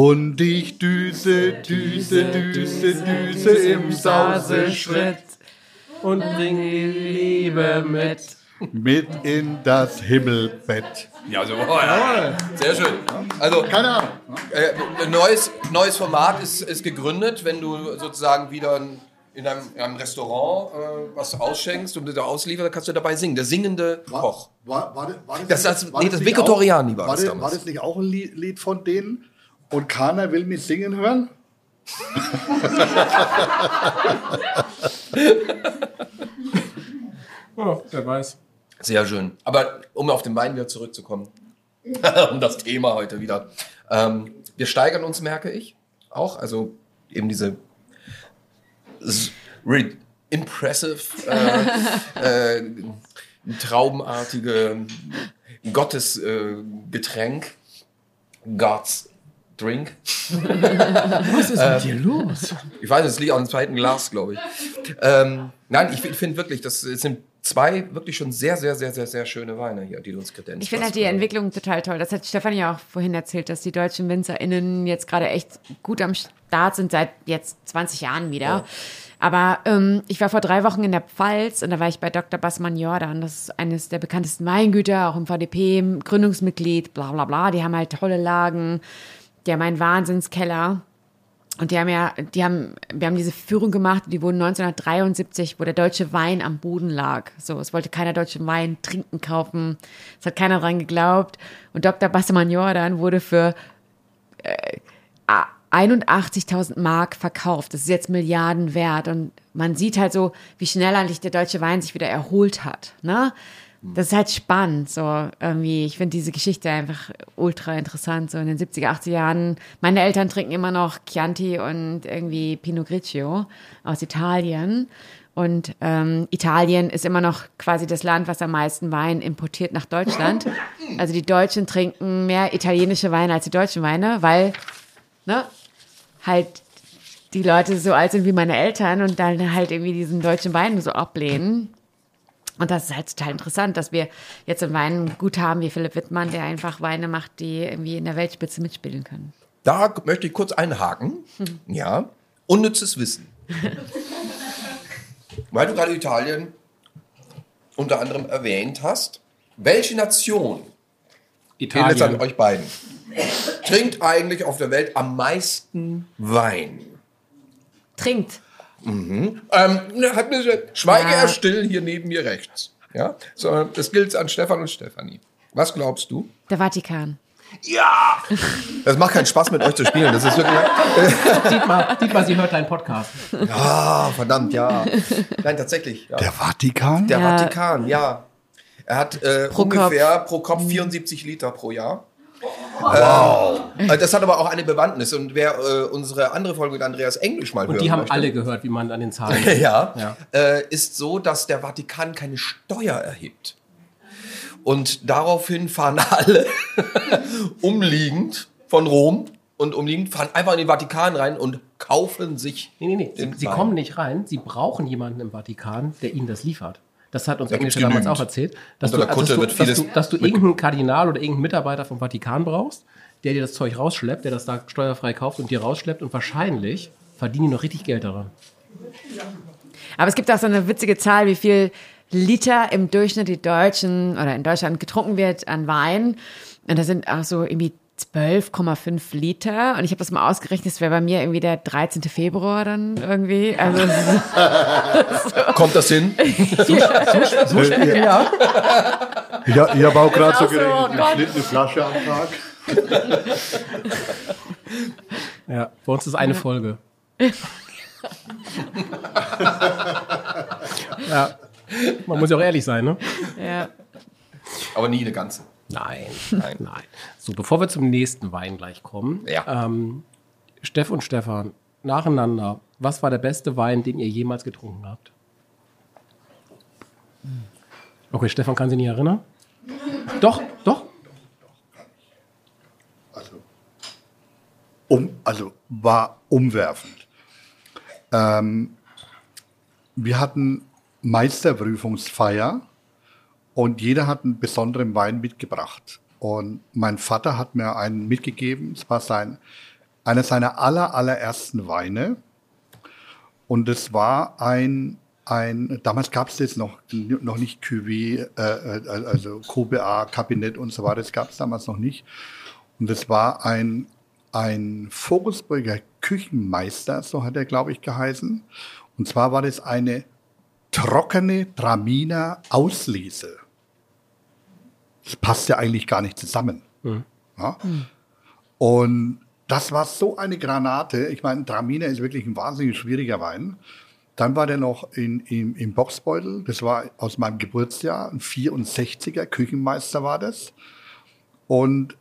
Und ich düse, düse, düse, düse im Sauseschritt Und bring die Liebe mit. mit in das Himmelbett. Ja, also, oh, ja. Sehr schön. Also, Keine Ahnung. äh, ein neues, neues Format ist, ist gegründet, wenn du sozusagen wieder ein, in einem, in einem Restaurant äh, was ausschenkst und da auslieferst, dann kannst du dabei singen. Der singende Koch. War, war, war Das- nicht- das- war nee, das auch- Toriani war war das das, damals. war das nicht auch ein Lied von denen? Und keiner will mich singen hören? Ja, wer weiß. Sehr schön. Aber um auf den Wein wieder zurückzukommen, um das Thema heute wieder. Ähm, wir steigern uns, merke ich, auch. Also eben diese impressive, äh, äh, traubenartige Gottesgetränk, äh, God's Drink. Was ist mit dir los? Ich weiß, es liegt auch im zweiten Glas, glaube ich. Ähm, nein, ich finde wirklich, das sind zwei wirklich schon sehr, sehr, sehr, sehr, sehr schöne Weine hier, die du uns kredenzt. Ich finde halt die Entwicklung total toll. Das hat Stefan ja auch vorhin erzählt, dass die deutschen WinzerInnen jetzt gerade echt gut am Start sind, seit jetzt 20 Jahren wieder. Aber ähm, ich war vor drei Wochen in der Pfalz und da war ich bei Dr. Bassmann Jordan. Das ist eines der bekanntesten Weingüter, auch im VDP, Gründungsmitglied, bla bla bla. Die haben halt tolle Lagen. Haben einen Wahnsinnskeller. Und die haben ja, die haben, wir haben diese Führung gemacht, die wurden 1973, wo der deutsche Wein am Boden lag. So, es wollte keiner deutschen Wein trinken kaufen. Es hat keiner dran geglaubt. Und Dr. Bassemann Jordan wurde für äh, 81.000 Mark verkauft. Das ist jetzt Milliarden wert. Und man sieht halt so, wie schnell eigentlich der deutsche Wein sich wieder erholt hat. Ne? Das ist halt spannend, so irgendwie. Ich finde diese Geschichte einfach ultra interessant. So in den 70er, 80er Jahren. Meine Eltern trinken immer noch Chianti und irgendwie Pinot Grigio aus Italien. Und ähm, Italien ist immer noch quasi das Land, was am meisten Wein importiert nach Deutschland. Also die Deutschen trinken mehr italienische Weine als die deutschen Weine, weil ne, halt die Leute so alt sind wie meine Eltern und dann halt irgendwie diesen deutschen Wein so ablehnen. Und das ist halt total interessant, dass wir jetzt einen Wein gut haben wie Philipp Wittmann, der einfach Weine macht, die irgendwie in der Weltspitze mitspielen können. Da möchte ich kurz einhaken. Ja, unnützes Wissen. Weil du gerade Italien unter anderem erwähnt hast. Welche Nation, jetzt an Italien. euch beiden, trinkt eigentlich auf der Welt am meisten Wein? Trinkt. Ähm, ne, hat mir, schweige Ja. er still hier neben mir rechts. Ja, so, das gilt an Stefan und Stefanie. Was glaubst du? Der Vatikan. Ja! Das macht keinen Spaß mit euch zu spielen. Das ist wirklich. Dietmar, Dietmar, sie hört deinen Podcast. Ah, verdammt, ja. Nein, tatsächlich. Ja. Der Vatikan? Der Ja. Vatikan, ja. Er hat äh, Pro ungefähr pro Kopf 74 Liter pro Jahr. Wow. Äh, das hat aber auch eine Bewandtnis. Und wer äh, unsere andere Folge mit Andreas Englisch mal Und die haben möchte, alle gehört, wie man an den Zahlen. ja, Ja. Äh, ist so, dass der Vatikan keine Steuer erhebt. Und daraufhin fahren alle umliegend von Rom und umliegend fahren einfach in den Vatikan rein und kaufen sich. Nee, nee, nee. Sie, sie kommen nicht rein. Sie brauchen jemanden im Vatikan, der ihnen das liefert. Das hat uns Da gibt's Englische damals auch erzählt. Dass Unter du, dass, wird du, dass, du, dass du irgendeinen Kardinal oder irgendeinen Mitarbeiter vom Vatikan brauchst, der dir das Zeug rausschleppt, der das da steuerfrei kauft und dir rausschleppt und wahrscheinlich verdienen die noch richtig Geld daran. Aber es gibt auch so eine witzige Zahl, wie viel Liter im Durchschnitt die Deutschen oder in Deutschland getrunken wird an Wein. Und das sind auch so irgendwie 12,5 Liter. Und ich habe das mal ausgerechnet, das wäre bei mir irgendwie der 13. Februar dann irgendwie. Also es ist Kommt das hin? So schnell, ja. Ich, ich habe auch gerade so auch so, gerechnet, eine eine Flasche am Tag. Ja, bei uns ist eine Folge. ja. Man muss ja auch ehrlich sein, ne? ja. Aber nie eine ganze. Nein, nein, nein. So, bevor wir zum nächsten Wein gleich kommen. Ja. Ähm, Steff und Stefan, nacheinander, was war der beste Wein, den ihr jemals getrunken habt? Okay, Stefan kann sich nicht erinnern. Doch, doch. Also, um, also war umwerfend. Ähm, wir hatten Meisterprüfungsfeier und jeder hat einen besonderen Wein mitgebracht. Und mein Vater hat mir einen mitgegeben. Es war sein, einer seiner aller, allerersten Weine. Und es war ein, ein damals gab es das noch, noch nicht Cuvée, äh, äh, also QBA, Kabinett und so weiter, das gab es damals noch nicht. Und es war ein, ein Vogelsburger Küchenmeister, so hat er, glaube ich, geheißen. Und zwar war das eine trockene Traminer Auslese. Das passt ja eigentlich gar nicht zusammen. Ja? Und das war so eine Granate. Ich meine, Traminer ist wirklich ein wahnsinnig schwieriger Wein. Dann war der noch in, in, im Boxbeutel. Das war aus meinem Geburtsjahr. Ein 64er Küchenmeister war das. Und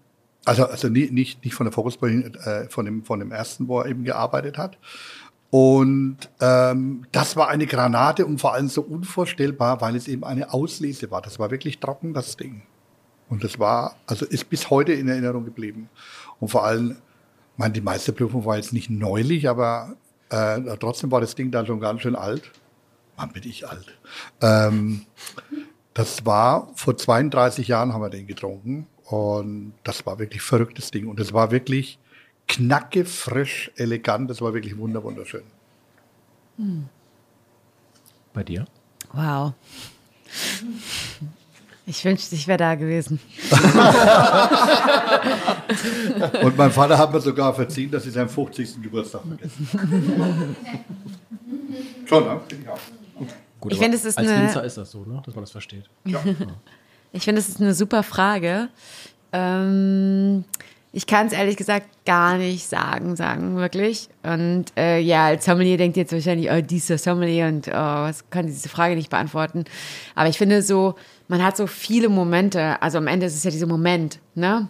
also, also nie- nicht, nicht von der Fokusbeutel, äh, von, dem, von dem ersten, wo er eben gearbeitet hat. Und ähm, das war eine Granate und vor allem so unvorstellbar, weil es eben eine Auslese war. Das war wirklich trocken, das Ding. Und das war, also ist bis heute in Erinnerung geblieben. Und vor allem, ich meine, die Meisterprüfung war jetzt nicht neulich, aber äh, trotzdem war das Ding dann schon ganz schön alt. Mann, bin ich alt. Ähm, das war vor 32 Jahren haben wir den getrunken. Und das war wirklich verrücktes Ding. Und es war wirklich knacke, frisch, elegant. Das war wirklich wunder, wunderschön. Bei dir? Wow. Ich wünschte, ich wäre da gewesen. Und mein Vater hat mir sogar verziehen, dass ich seinen 50. Geburtstag vergessen Schon, ne? Finde ich auch. Gut, Ich finde, es ist als eine- Winzer ist das so, ne? dass man das versteht. Ich finde, es ist eine super Frage. Ähm, ich kann es ehrlich gesagt gar nicht sagen, sagen, wirklich. Und äh, ja, als Sommelier denkt ihr jetzt wahrscheinlich, oh, dieser Sommelier und oh, was kann diese Frage nicht beantworten. Aber ich finde so, man hat so viele Momente. Also am Ende ist es ja dieser Moment, ne?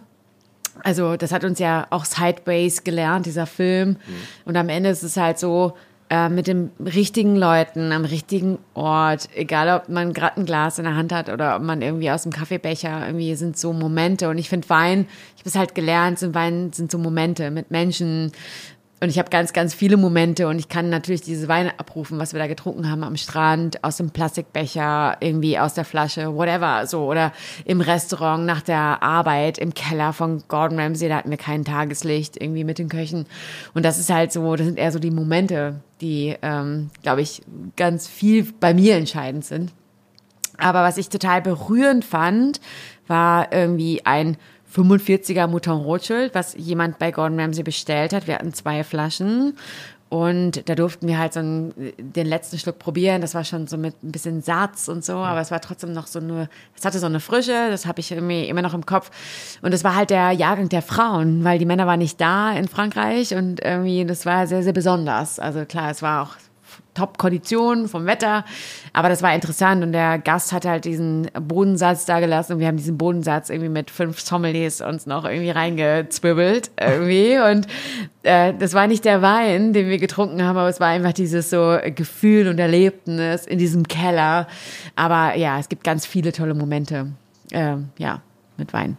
Also das hat uns ja auch Sideways gelernt, dieser Film. Und am Ende ist es halt so, äh, mit den richtigen Leuten am richtigen Ort, egal ob man gerade ein Glas in der Hand hat oder ob man irgendwie aus dem Kaffeebecher, irgendwie sind so Momente. Und ich finde Wein, ich habe es halt gelernt, sind Wein sind so Momente mit Menschen. Und ich habe ganz, ganz viele Momente und ich kann natürlich diese Weine abrufen, was wir da getrunken haben am Strand, aus dem Plastikbecher, irgendwie aus der Flasche, whatever, so. Oder im Restaurant nach der Arbeit, im Keller von Gordon Ramsay, da hatten wir kein Tageslicht, irgendwie mit den Köchen. Und das ist halt so, das sind eher so die Momente, die, ähm, glaube ich, ganz viel bei mir entscheidend sind. Aber was ich total berührend fand, war irgendwie ein 45er Mouton Rothschild, was jemand bei Gordon Ramsay bestellt hat. Wir hatten zwei Flaschen und da durften wir halt so einen, den letzten Schluck probieren. Das war schon so mit ein bisschen Satz und so, aber es war trotzdem noch so eine, es hatte so eine Frische, das habe ich irgendwie immer noch im Kopf. Und es war halt der Jahrgang der Frauen, weil die Männer waren nicht da in Frankreich und irgendwie, das war sehr, sehr besonders. Also klar, es war auch Top-Konditionen vom Wetter. Aber das war interessant und der Gast hat halt diesen Bodensatz da gelassen und wir haben diesen Bodensatz irgendwie mit fünf Sommeliers uns noch irgendwie reingezwirbelt irgendwie und äh, das war nicht der Wein, den wir getrunken haben, aber es war einfach dieses so Gefühl und Erlebnis in diesem Keller. Aber ja, es gibt ganz viele tolle Momente, äh, ja, mit Wein.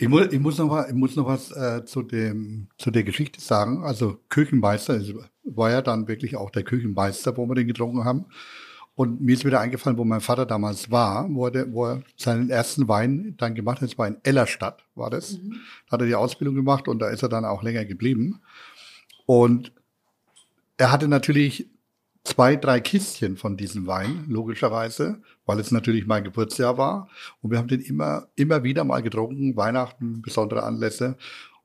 Ich muss, ich muss noch was, ich muss noch was äh, zu, dem, zu der Geschichte sagen. Also Küchenmeister es war ja dann wirklich auch der Küchenmeister, wo wir den getrunken haben. Und mir ist wieder eingefallen, wo mein Vater damals war, wo er, wo er seinen ersten Wein dann gemacht hat. Das war in Ellerstadt, war das. Da hat er die Ausbildung gemacht und da ist er dann auch länger geblieben. Und er hatte natürlich zwei, drei Kistchen von diesem Wein, logischerweise, weil es natürlich mein Geburtsjahr war. Und wir haben den immer, immer wieder mal getrunken, Weihnachten, besondere Anlässe.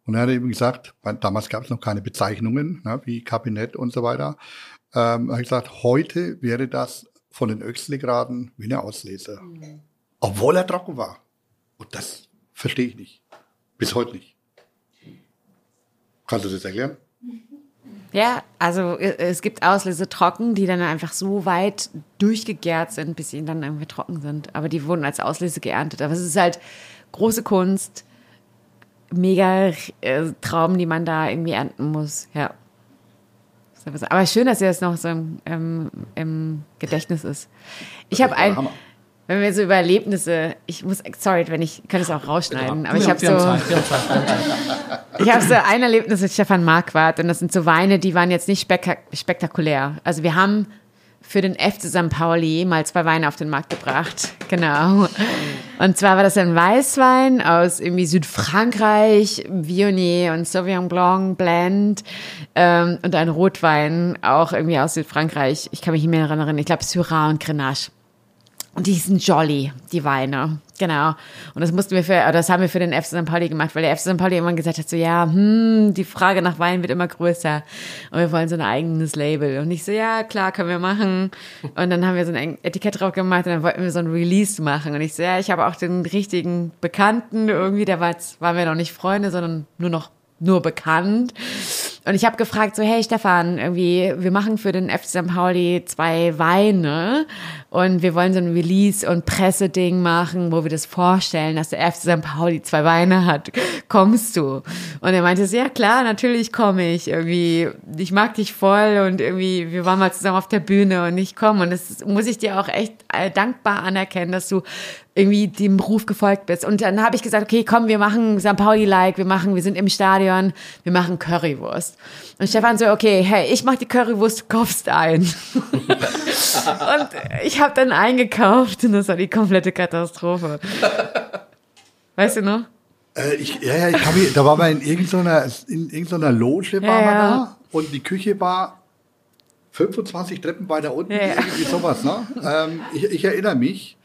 Und er hat eben gesagt, damals gab es noch keine Bezeichnungen, ne, wie Kabinett und so weiter. Ähm, er hat gesagt, heute wäre das von den Öxley-Graden wie eine Auslese. Obwohl er trocken war. Und das verstehe ich nicht. Bis heute nicht. Kannst du das erklären? Ja, also äh, es gibt Auslese trocken, die dann einfach so weit durchgegärt sind, bis sie dann irgendwie trocken sind. Aber die wurden als Auslese geerntet. Aber es ist halt große Kunst, mega äh, Traum, die man da irgendwie ernten muss. Ja. Aber schön, dass ihr das noch so im, im, im Gedächtnis ist. Ich habe ein, Hammer. wenn wir so über Erlebnisse, ich muss, sorry, wenn ich, kann es auch rausschneiden, aber ich habe so. Zeit. Ich habe so ein Erlebnis mit Stefan Marquardt und das sind so Weine, die waren jetzt nicht spek spektakulär. Also wir haben für den FC St. Pauli mal zwei Weine auf den Markt gebracht. Genau. Und zwar war das ein Weißwein aus irgendwie Südfrankreich, Viognier und Sauvignon Blanc Blend ähm, und ein Rotwein auch irgendwie aus Südfrankreich. Ich kann mich nicht mehr erinnern. Ich glaube Syrah und Grenache. Und die sind jolly, die Weine. Genau. Und das mussten wir für, das haben wir für den FC St. Pauli gemacht, weil der FC St. Pauli irgendwann gesagt hat, so, ja, hm, die Frage nach Wein wird immer größer. Und wir wollen so ein eigenes Label. Und ich so, ja, klar, können wir machen. Und dann haben wir so ein Etikett drauf gemacht und dann wollten wir so ein Release machen. Und ich so, ja, ich habe auch den richtigen Bekannten irgendwie, der war waren wir noch nicht Freunde, sondern nur noch, nur bekannt. Und ich habe gefragt, so, hey Stefan, irgendwie, wir machen für den FC St. Pauli zwei Weine und wir wollen so ein Release- und Presseding machen, wo wir das vorstellen, dass der FC St. Pauli zwei Weine hat. Kommst du? Und er meinte, ja klar, natürlich komme ich. Irgendwie, ich mag dich voll und irgendwie, wir waren mal zusammen auf der Bühne und ich komme. Und das muss ich dir auch echt äh, dankbar anerkennen, dass du irgendwie dem Ruf gefolgt bist. Und dann habe ich gesagt, okay, komm, wir machen St. Pauli-like, wir machen, wir sind im Stadion, wir machen Currywurst. Und Stefan so, okay, hey, ich mach die Currywurst, du kaufst ein. und ich habe dann eingekauft und das war die komplette Katastrophe. Weißt du noch? Äh, ich, ja, ja, ich kann mich, da waren wir in irgendeiner, in irgendeiner Loge, waren Ja, ja. da und die Küche war 25 Treppen weiter unten, Ja, ja. irgendwie sowas, ne? Ähm, ich, ich erinnere mich.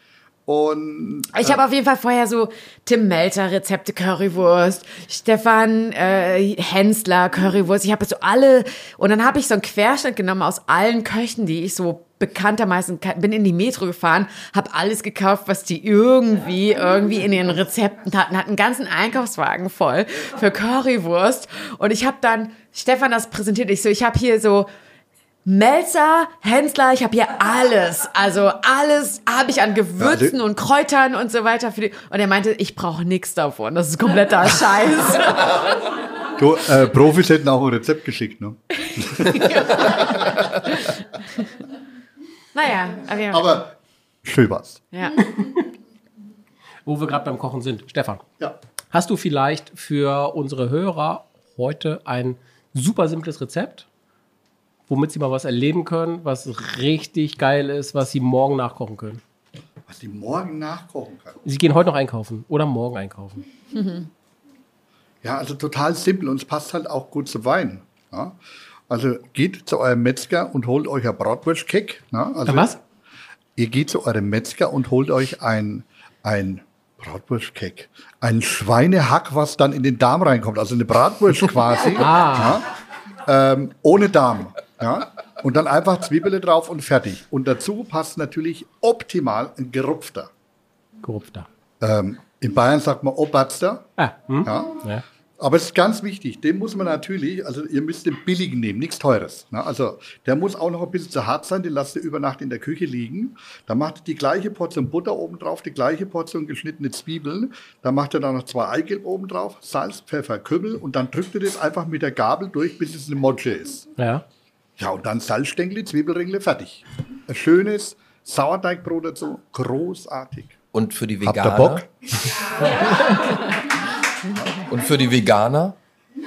Und Ich habe auf jeden Fall vorher so Tim Melzer Rezepte Currywurst, Stefan äh, Hensler Currywurst. Ich habe so alle und dann habe ich so einen Querschnitt genommen aus allen Köchen, die ich so bekanntermaßen ka- bin in die Metro gefahren, habe alles gekauft, was die irgendwie irgendwie in ihren Rezepten hatten, hatten einen ganzen Einkaufswagen voll für Currywurst und ich habe dann Stefan das präsentiert. Ich so, ich habe hier so Melzer, Hensler, ich habe hier alles. Also alles habe ich an Gewürzen Ja, und Kräutern und so weiter. Für die, und er meinte, ich brauche nichts davon. Das ist kompletter Scheiß. du, äh, Profis hätten auch ein Rezept geschickt, ne? naja, aber, ja. Aber schön war's. ja. Wo wir gerade beim Kochen sind. Stefan, Ja. hast du vielleicht für unsere Hörer heute ein super simples Rezept, womit sie mal was erleben können, was richtig geil ist, was sie morgen nachkochen können? Was die morgen nachkochen kann. Sie gehen heute noch einkaufen oder morgen einkaufen. Ja, also total simpel und es passt halt auch gut zu Wein. Ja? Also geht zu eurem Metzger und holt euch ein Bratwurstkeck. Ne? Also was? Ihr geht zu eurem Metzger und holt euch ein, ein Bratwurstkeck. Ein Schweinehack, was dann in den Darm reinkommt. Also eine Bratwurst quasi. Ah. ja? ähm, ohne Darm. Ja? Und dann einfach Zwiebeln drauf und fertig. Und dazu passt natürlich optimal ein gerupfter. Korrupter. Ähm, in Bayern sagt man Oberster. Ah, hm? Ja? ja. Aber es ist ganz wichtig, den muss man natürlich, also ihr müsst den billigen nehmen, nichts teures. Ne? Also der muss auch noch ein bisschen zu hart sein, den lasst ihr über Nacht in der Küche liegen. Dann macht ihr die gleiche Portion Butter oben drauf, die gleiche Portion geschnittene Zwiebeln. Dann macht ihr da noch zwei Eigelb oben drauf, Salz, Pfeffer, Kümmel und dann drückt ihr das einfach mit der Gabel durch, bis es eine Motsche ist. ja. Ja, und dann Salzstängel, Zwiebelringle, fertig. Ein schönes Sauerteigbrot dazu, großartig. Und für die Habt ihr Veganer? Bock? Und für die Veganer?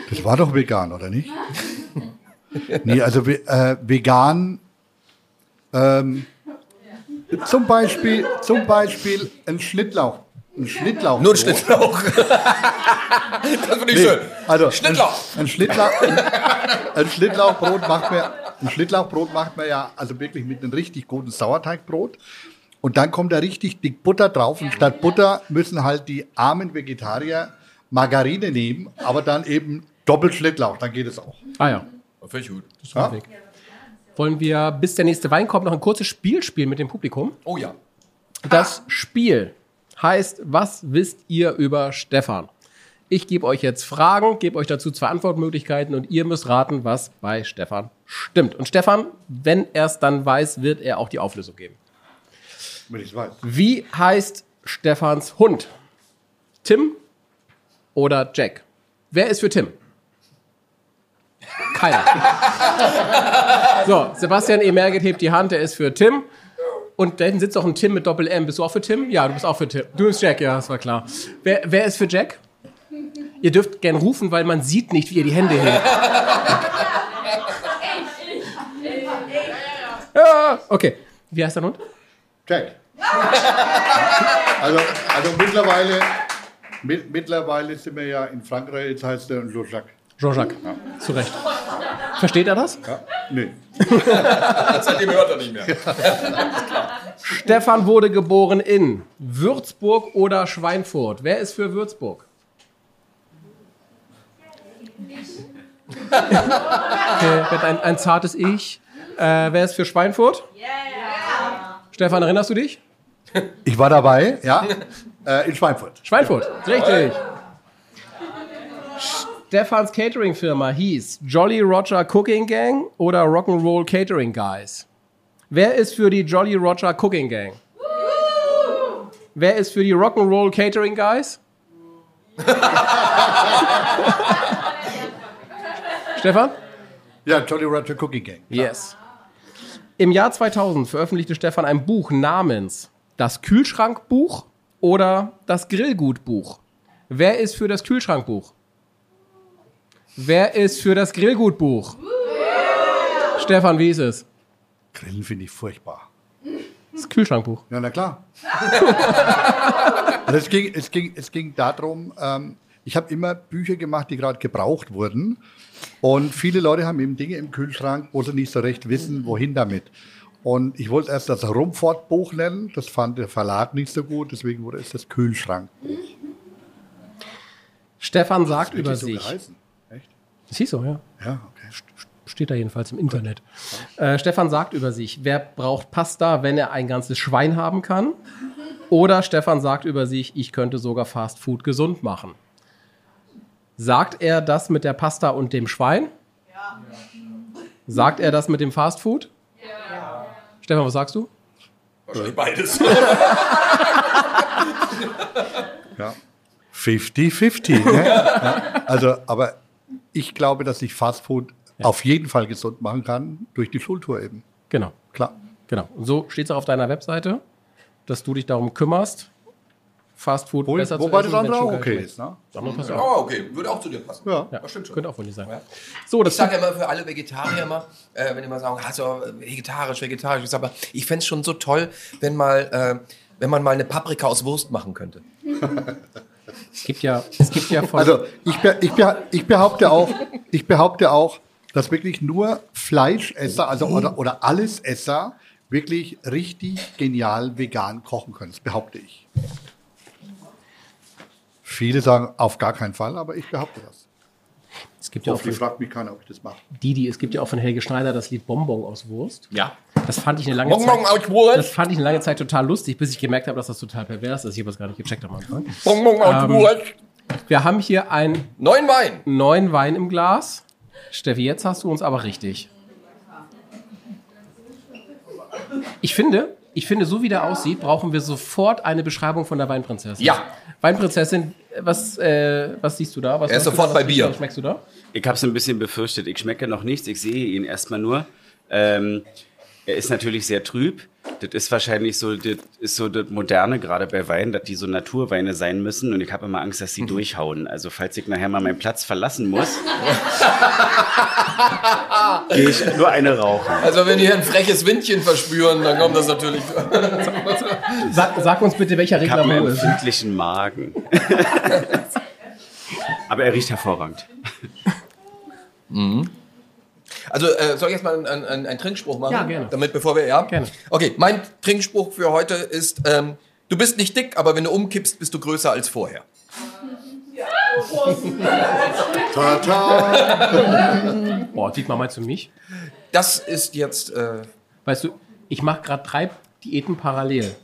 Das war doch vegan, oder nicht? nee, also äh, vegan. Ähm, zum Beispiel, zum Beispiel ein Schnittlauch. Ein Schnittlauch. Nur ein Schnittlauch. das finde ich Nee, schön. also Schnittlauch. Ein, ein, Schnittlauch, ein, ein Schnittlauchbrot macht man, ein Schnittlauchbrot macht man ja also wirklich mit einem richtig guten Sauerteigbrot. Und dann kommt da richtig dick Butter drauf. Und statt Butter müssen halt die armen Vegetarier Margarine nehmen, aber dann eben doppelt Schnittlauch. Dann geht es auch. Ah ja. Ich gut. Ja? Weg. Wollen wir, bis der nächste Wein kommt, noch ein kurzes Spiel spielen mit dem Publikum? Oh ja. Das Spiel heißt, was wisst ihr über Stefan? Ich gebe euch jetzt Fragen, gebe euch dazu zwei Antwortmöglichkeiten und ihr müsst raten, was bei Stefan stimmt. Und Stefan, wenn er es dann weiß, wird er auch die Auflösung geben. Wenn ich weiß. Wie heißt Stefans Hund? Tim oder Jack? Wer ist für Tim? Keiner. so, Sebastian E. Merget hebt die Hand, der ist für Tim. Und da hinten sitzt auch ein Tim mit Doppel-M. Bist du auch für Tim? Ja, du bist auch für Tim. Du bist Jack, ja, das war klar. Wer, wer ist für Jack? Ihr dürft gern rufen, weil man sieht nicht, wie ihr die Hände hebt. Ja, okay. Wie heißt dein Hund? Jack. also, also mittlerweile, mit, mittlerweile sind wir ja in Frankreich, jetzt heißt er Jean-Jacques. Jean-Jacques. Zu Recht. Versteht er das? Ja. Nö. Seitdem hört er nicht mehr. Stefan wurde geboren in Würzburg oder Schweinfurt. Wer ist für Würzburg? Okay, ein, ein zartes Ich. Äh, wer ist für Schweinfurt? Stefan, erinnerst du dich? Ich war dabei, ja, äh, in Schweinfurt. Schweinfurt, richtig. Stefans Catering-Firma hieß Jolly Roger Cooking Gang oder Rock'n'Roll Catering Guys. Wer ist für die Jolly Roger Cooking Gang? Wer ist für die Rock'n'Roll Catering Guys? Stefan? Ja, Jolly Roger Cooking Gang. Yes. Im Jahr 2000 veröffentlichte Stefan ein Buch namens Das Kühlschrankbuch oder Das Grillgutbuch. Wer ist für das Kühlschrankbuch? Wer ist für das Grillgutbuch? Stefan, wie ist es? Grillen finde ich furchtbar. Das Kühlschrankbuch. Ja, na klar. also es, ging, es, ging, es ging darum, ähm, ich habe immer Bücher gemacht, die gerade gebraucht wurden. Und viele Leute haben eben Dinge im Kühlschrank, wo sie nicht so recht wissen, wohin damit. Und ich wollte erst das Rumfortbuch nennen, das fand der Verlag nicht so gut, deswegen wurde es das Kühlschrankbuch. Stefan sagt über Wirklich so so, ja. Ja, okay. Steht da jedenfalls im Internet. Äh, Stefan sagt über sich, wer braucht Pasta, wenn er ein ganzes Schwein haben kann? Oder Stefan sagt über sich, ich könnte sogar Fast Food gesund machen. Sagt er das mit der Pasta und dem Schwein? Ja. Sagt er das mit dem Fast Food? Ja. Stefan, was sagst du? Wahrscheinlich beides. Ja. 50-50. Ne? ja. Also, aber ich glaube, dass ich Fastfood auf jeden Fall gesund machen kann, durch die Schultour eben. Genau, Klar. genau. Und so steht es auch auf deiner Webseite, dass du dich darum kümmerst, Fast Food Wo, besser wobei zu das essen. andere auch okay ist. Ne? Das. Oh, okay. Würde auch zu dir passen. Ja. Ja, Das stimmt schon. Könnte auch von dir sein. So, das Ich sage immer für alle Vegetarier immer, äh, wenn die mal sagen, hast du vegetarisch, vegetarisch, ich sage aber, ich fände es schon so toll, wenn mal, äh, wenn man mal eine Paprika aus Wurst machen könnte. es gibt ja, es gibt ja von. Also ich, be ich, be ich behaupte auch, ich behaupte auch, dass wirklich nur Fleischesser, also oder, oder Allesesser wirklich richtig genial vegan kochen können. Das behaupte ich. Viele sagen auf gar keinen Fall, aber ich behaupte das. es gibt ja auch Hoffentlich von fragt mich keiner, ob ich das mache. Didi, es gibt ja auch von Helge Schneider das Lied Bonbon aus Wurst. Ja. Das fand ich eine lange Zeit. Das fand ich eine lange Zeit total lustig, bis ich gemerkt habe, dass das total pervers ist. Ich habe das gar nicht gecheckt am Anfang. Ähm. Wir haben hier einen Neun Wein. neuen Wein im Glas. Steffi, jetzt hast du uns aber richtig. Ich finde, ich finde, so wie der aussieht, brauchen wir sofort eine Beschreibung von der Weinprinzessin. Ja. Weinprinzessin, was, äh, was siehst du da? Was Er ist sofort was- bei Bier. Was schmeckst du da? Ich habe es ein bisschen befürchtet. Ich schmecke noch nichts. Ich sehe ihn erstmal nur. Ähm, er ist natürlich sehr trüb. Das ist wahrscheinlich so, das ist so das Moderne gerade bei Wein, dass die so Naturweine sein müssen. Und ich habe immer Angst, dass sie durchhauen. Also falls ich nachher mal meinen Platz verlassen muss, gehe ich nur eine rauchen. Also wenn die hier ein freches Windchen verspüren, dann kommt das natürlich. Sag, sag uns bitte, welcher Ich habe Regler einen du ist. empfindlichen Magen. Aber er riecht hervorragend. Also äh, soll ich jetzt mal einen, einen, einen Trinkspruch machen? Ja, gerne. Damit bevor wir ja. Gerne. Okay, mein Trinkspruch für heute ist: ähm, Du bist nicht dick, aber wenn du umkippst, bist du größer als vorher. Tata! Boah, Dietmar, meinst du mich? Das ist jetzt. Äh, Weißt du, ich mache gerade drei Diäten parallel.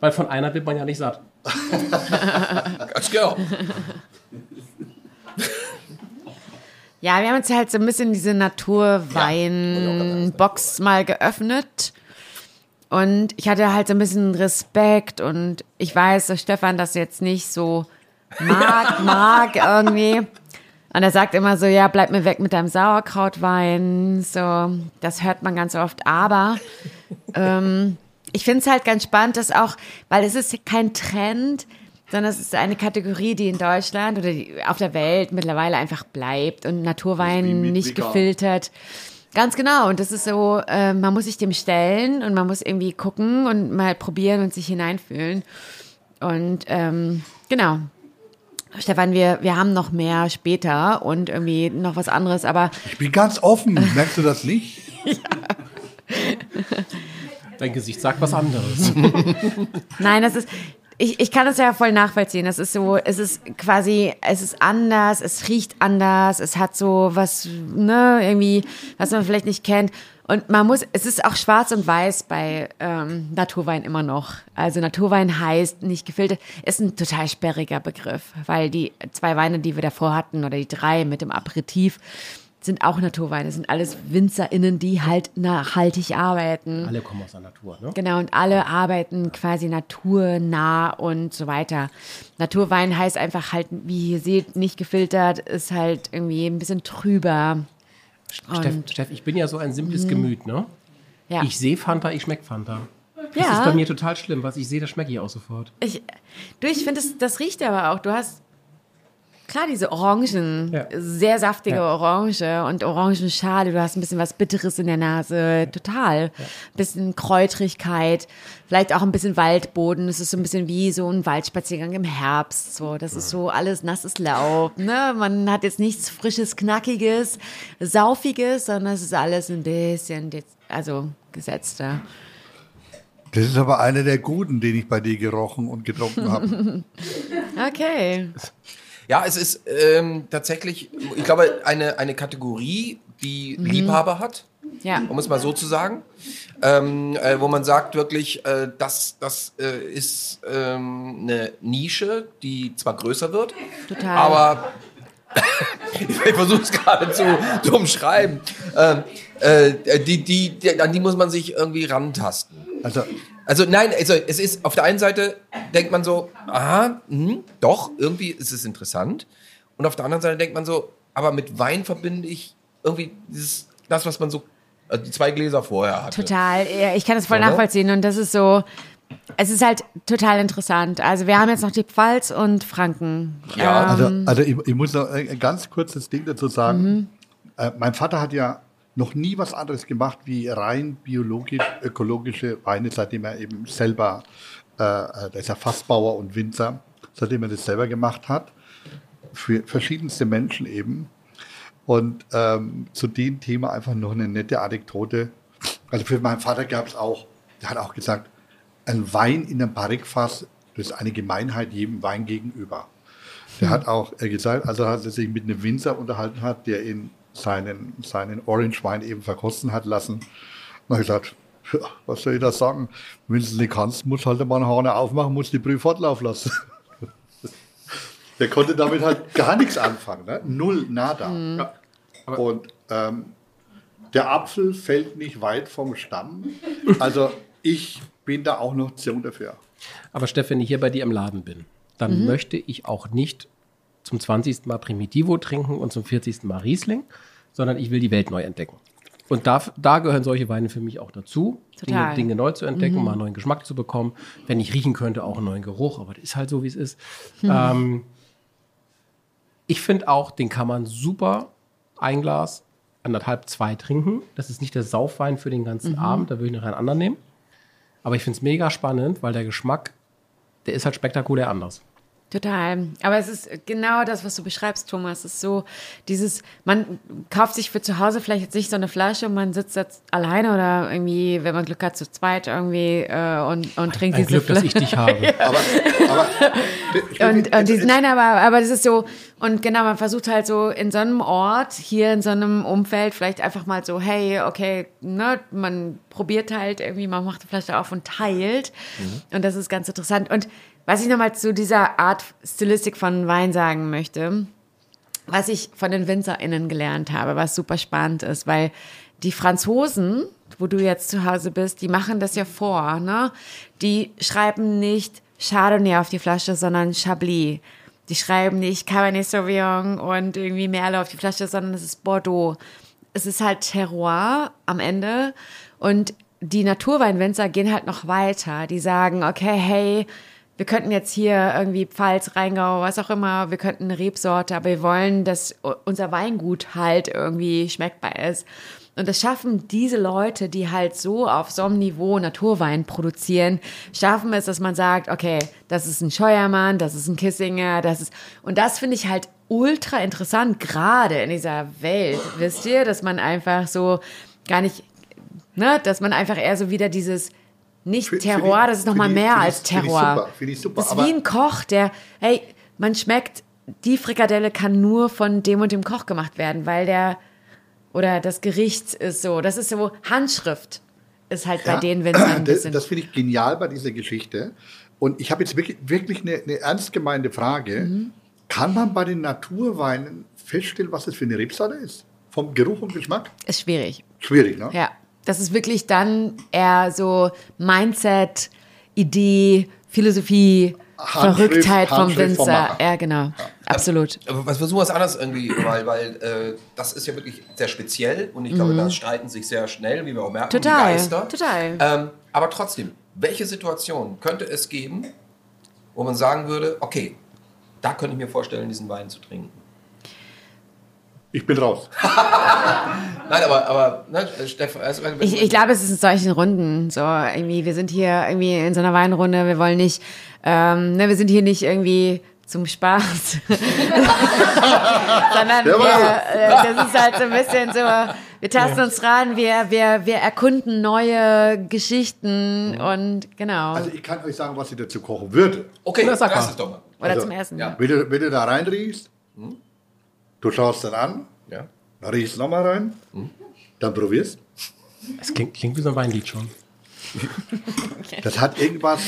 Weil von einer wird man ja nicht satt. ganz genau. Ja, wir haben jetzt halt so ein bisschen diese Naturwein-Box mal geöffnet. Und ich hatte halt so ein bisschen Respekt und ich weiß, dass Stefan das jetzt nicht so mag, mag irgendwie. Und er sagt immer so, ja, bleib mir weg mit deinem Sauerkrautwein. So, das hört man ganz oft. Aber ähm, ich finde es halt ganz spannend, dass auch, weil es ist kein Trend, sondern es ist eine Kategorie, die in Deutschland oder die auf der Welt mittlerweile einfach bleibt und Naturwein nicht vegan. gefiltert. Ganz genau. Und das ist so, äh, man muss sich dem stellen und man muss irgendwie gucken und mal probieren und sich hineinfühlen. Und ähm, genau. Stefan, wir, wir haben noch mehr später und irgendwie noch was anderes, aber Ich bin ganz offen. Merkst du das nicht? Dein Gesicht sagt was anderes. Nein, das ist. Ich, ich kann das ja voll nachvollziehen. Das ist so, es ist quasi, es ist anders, es riecht anders, es hat so was, ne, irgendwie, was man vielleicht nicht kennt. Und man muss, es ist auch schwarz und weiß bei ähm, Naturwein immer noch. Also Naturwein heißt nicht gefiltert, ist ein total sperriger Begriff, weil die zwei Weine, die wir davor hatten, oder die drei mit dem Aperitif, sind auch Naturweine, sind alles WinzerInnen, die halt nachhaltig arbeiten. Alle kommen aus der Natur, ne? Genau, und alle arbeiten quasi naturnah und so weiter. Naturwein heißt einfach halt, wie ihr seht, nicht gefiltert, ist halt irgendwie ein bisschen trüber. Steff, Steff, ich bin ja so ein simples Gemüt, ne? Ja. Ich sehe Fanta, ich schmeck Fanta. Das Ja. ist bei mir total schlimm. Was ich sehe, das schmecke ich auch sofort. Ich, du, ich finde, das, das riecht aber auch. Du hast klar diese Orangen, Ja. sehr saftige Ja. Orange und Orangenschale. Du hast ein bisschen was Bitteres in der Nase, total. Bisschen Kräutrigkeit, vielleicht auch ein bisschen Waldboden. Es ist so ein bisschen wie so ein Waldspaziergang im Herbst. So, das ist so alles nasses Laub. Ne? Man hat jetzt nichts frisches, knackiges, saufiges, sondern es ist alles ein bisschen, also gesetzter. Das ist aber einer der guten, den ich bei dir gerochen und getrunken habe. Okay. Ja, es ist ähm, tatsächlich, ich glaube, eine, eine Kategorie, die Liebhaber hat, Ja. um es mal so zu sagen. Ähm, äh, wo man sagt wirklich, äh, das, das äh, ist ähm, eine Nische, die zwar größer wird, Total. aber ich versuche es gerade zu, zu umschreiben. Ähm, äh, die, die, die, an die muss man sich irgendwie rantasten. Also, Also nein, also es ist auf der einen Seite denkt man so, aha, hm, doch, irgendwie ist es interessant. Und auf der anderen Seite denkt man so, aber mit Wein verbinde ich irgendwie dieses, das, was man so, also die zwei Gläser vorher hatte. Total, ja, ich kann das voll Oder? nachvollziehen und das ist so, es ist halt total interessant. Also wir haben jetzt noch die Pfalz und Franken. Ja. also, Ähm. also ich, ich muss noch ein ganz kurzes Ding dazu sagen. Äh, mein Vater hat ja noch nie was anderes gemacht wie rein biologisch, ökologische Weine, seitdem er eben selber, äh, äh, der ist ja Fassbauer und Winzer, seitdem er das selber gemacht hat, für verschiedenste Menschen eben. Und ähm, zu dem Thema einfach noch eine nette Anekdote. Also für meinen Vater gab es auch, der hat auch gesagt, ein Wein in einem Barrikfass, das ist eine Gemeinheit jedem Wein gegenüber. Der hat auch gesagt, also als er sich mit einem Winzer unterhalten hat, der ihn seinen, seinen Orange Wein eben verkosten hat lassen, dann hat er gesagt, "Ja, was soll ich da sagen? Wenn du es nicht kannst, musst halt mal einen Hahn aufmachen, musst die Brühe fortlaufen lassen. Der konnte damit halt gar nichts anfangen, ne? null, nada. Und ähm, der Apfel fällt nicht weit vom Stamm. Also ich bin da auch eine Option dafür. Aber Steff, wenn ich hier bei dir im Laden bin, dann möchte ich auch nicht zum 20. Mal Primitivo trinken und zum 40. Mal Riesling, sondern ich will die Welt neu entdecken. Und da, da gehören solche Weine für mich auch dazu, Dinge. Dinge neu zu entdecken, mal einen neuen Geschmack zu bekommen. Wenn ich riechen könnte, auch einen neuen Geruch, aber das ist halt so, wie es ist. Ähm, ich finde auch, den kann man super ein Glas, anderthalb, zwei trinken. Das ist nicht der Saufwein für den ganzen Abend, da würde ich noch einen anderen nehmen. Aber ich finde es mega spannend, weil der Geschmack, der ist halt spektakulär anders. Total. Aber es ist genau das, was du beschreibst, Thomas. Es ist so dieses, man kauft sich für zu Hause vielleicht jetzt nicht so eine Flasche und man sitzt jetzt alleine oder irgendwie, wenn man Glück hat, zu zweit irgendwie äh, und, und trinkt Ein diese Glück, dass Flasche. ich dich habe. Aber, aber Und, und dies, nein, aber, aber das ist so, und genau, man versucht halt so in so einem Ort, hier in so einem Umfeld, vielleicht einfach mal so, hey, okay, ne, man probiert halt irgendwie, man macht die Flasche auf und teilt. Und das ist ganz interessant. Und was ich nochmal zu dieser Art Stilistik von Wein sagen möchte, was ich von den WinzerInnen gelernt habe, was super spannend ist, weil die Franzosen, wo du jetzt zu Hause bist, die machen das ja vor, ne? Die schreiben nicht Chardonnay auf die Flasche, sondern Chablis. Die schreiben nicht Cabernet Sauvignon und irgendwie Merlot auf die Flasche, sondern es ist Bordeaux. Es ist halt Terroir am Ende und die Naturweinwinzer gehen halt noch weiter. Die sagen, okay, hey, wir könnten jetzt hier irgendwie Pfalz, Rheingau, was auch immer, wir könnten eine Rebsorte, aber wir wollen, dass unser Weingut halt irgendwie schmeckbar ist. Und das schaffen diese Leute, die halt so auf so einem Niveau Naturwein produzieren, schaffen es, dass man sagt, okay, das ist ein Scheuermann, das ist ein Kissinger, das ist, und das finde ich halt ultra interessant, gerade in dieser Welt, wisst ihr, dass man einfach so gar nicht, ne, dass man einfach eher so wieder dieses, nicht für Terroir, die- das ist für noch mal die- mehr die- als für die Terroir. super, für die super, Das ist wie ein Koch, der, hey, man schmeckt, die Frikadelle kann nur von dem und dem Koch gemacht werden, weil der, oder das Gericht ist so, das ist so, Handschrift ist halt bei Ja, den Winzern ein Das, das finde ich genial bei dieser Geschichte. Und ich habe jetzt wirklich, wirklich eine, eine ernst gemeinte Frage. Mhm. Kann man bei den Naturweinen feststellen, was das für eine Rebsorte ist? Vom Geruch und Geschmack? ist schwierig. Schwierig, ne? Ja, das ist wirklich dann eher so Mindset, Idee, Philosophie, Handschrift- Verrücktheit vom Handschrift vom Winzer. Ja, genau. Absolut. Aber was versuchen wir es anders irgendwie, weil, weil äh, das ist ja wirklich sehr speziell und ich glaube, da streiten sich sehr schnell, wie wir auch merken, Mhm. Total, die Geister. total. Ähm, aber trotzdem, welche Situation könnte es geben, wo man sagen würde, okay, da könnte ich mir vorstellen, diesen Wein zu trinken? Ich bin raus. Nein, aber, aber ne, Stefan, also, wenn- Ich, ich glaube, es ist in solchen Runden so irgendwie. Wir sind hier irgendwie in so einer Weinrunde. Wir wollen nicht, ähm, ne, wir sind hier nicht irgendwie zum Spaß, sondern wir, äh, das ist halt so ein bisschen so. Wir tasten uns ran, wir, wir, wir erkunden neue Geschichten und genau. Also ich kann euch sagen, was ich dazu kochen würde. okay, lass mal. es doch mal. Oder also, zum Essen. ja. Wenn du, wenn du da reinriechst, du schaust dann an, Ja. dann riechst du nochmal rein, dann probierst. Es klingt, klingt wie so ein Weinlied schon. Das hat irgendwas.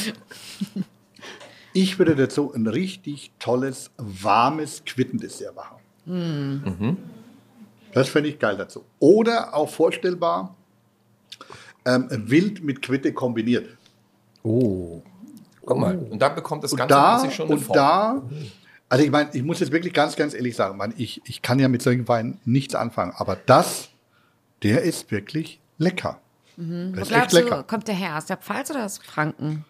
Ich würde dazu ein richtig tolles, warmes Quittendessert machen. Hm. Das fände ich geil dazu. Oder auch vorstellbar, ähm, wild mit Quitte kombiniert. Oh. Guck mal, und dann bekommt das Und Ganze da, plötzlich schon eine und Form. da, also ich meine, ich muss jetzt wirklich ganz, ganz ehrlich sagen, man, ich, ich kann ja mit solchen Weinen nichts anfangen, aber das, der ist wirklich lecker. Das Wo ist echt glaubst du, lecker. kommt der her? Aus der Pfalz oder aus Franken?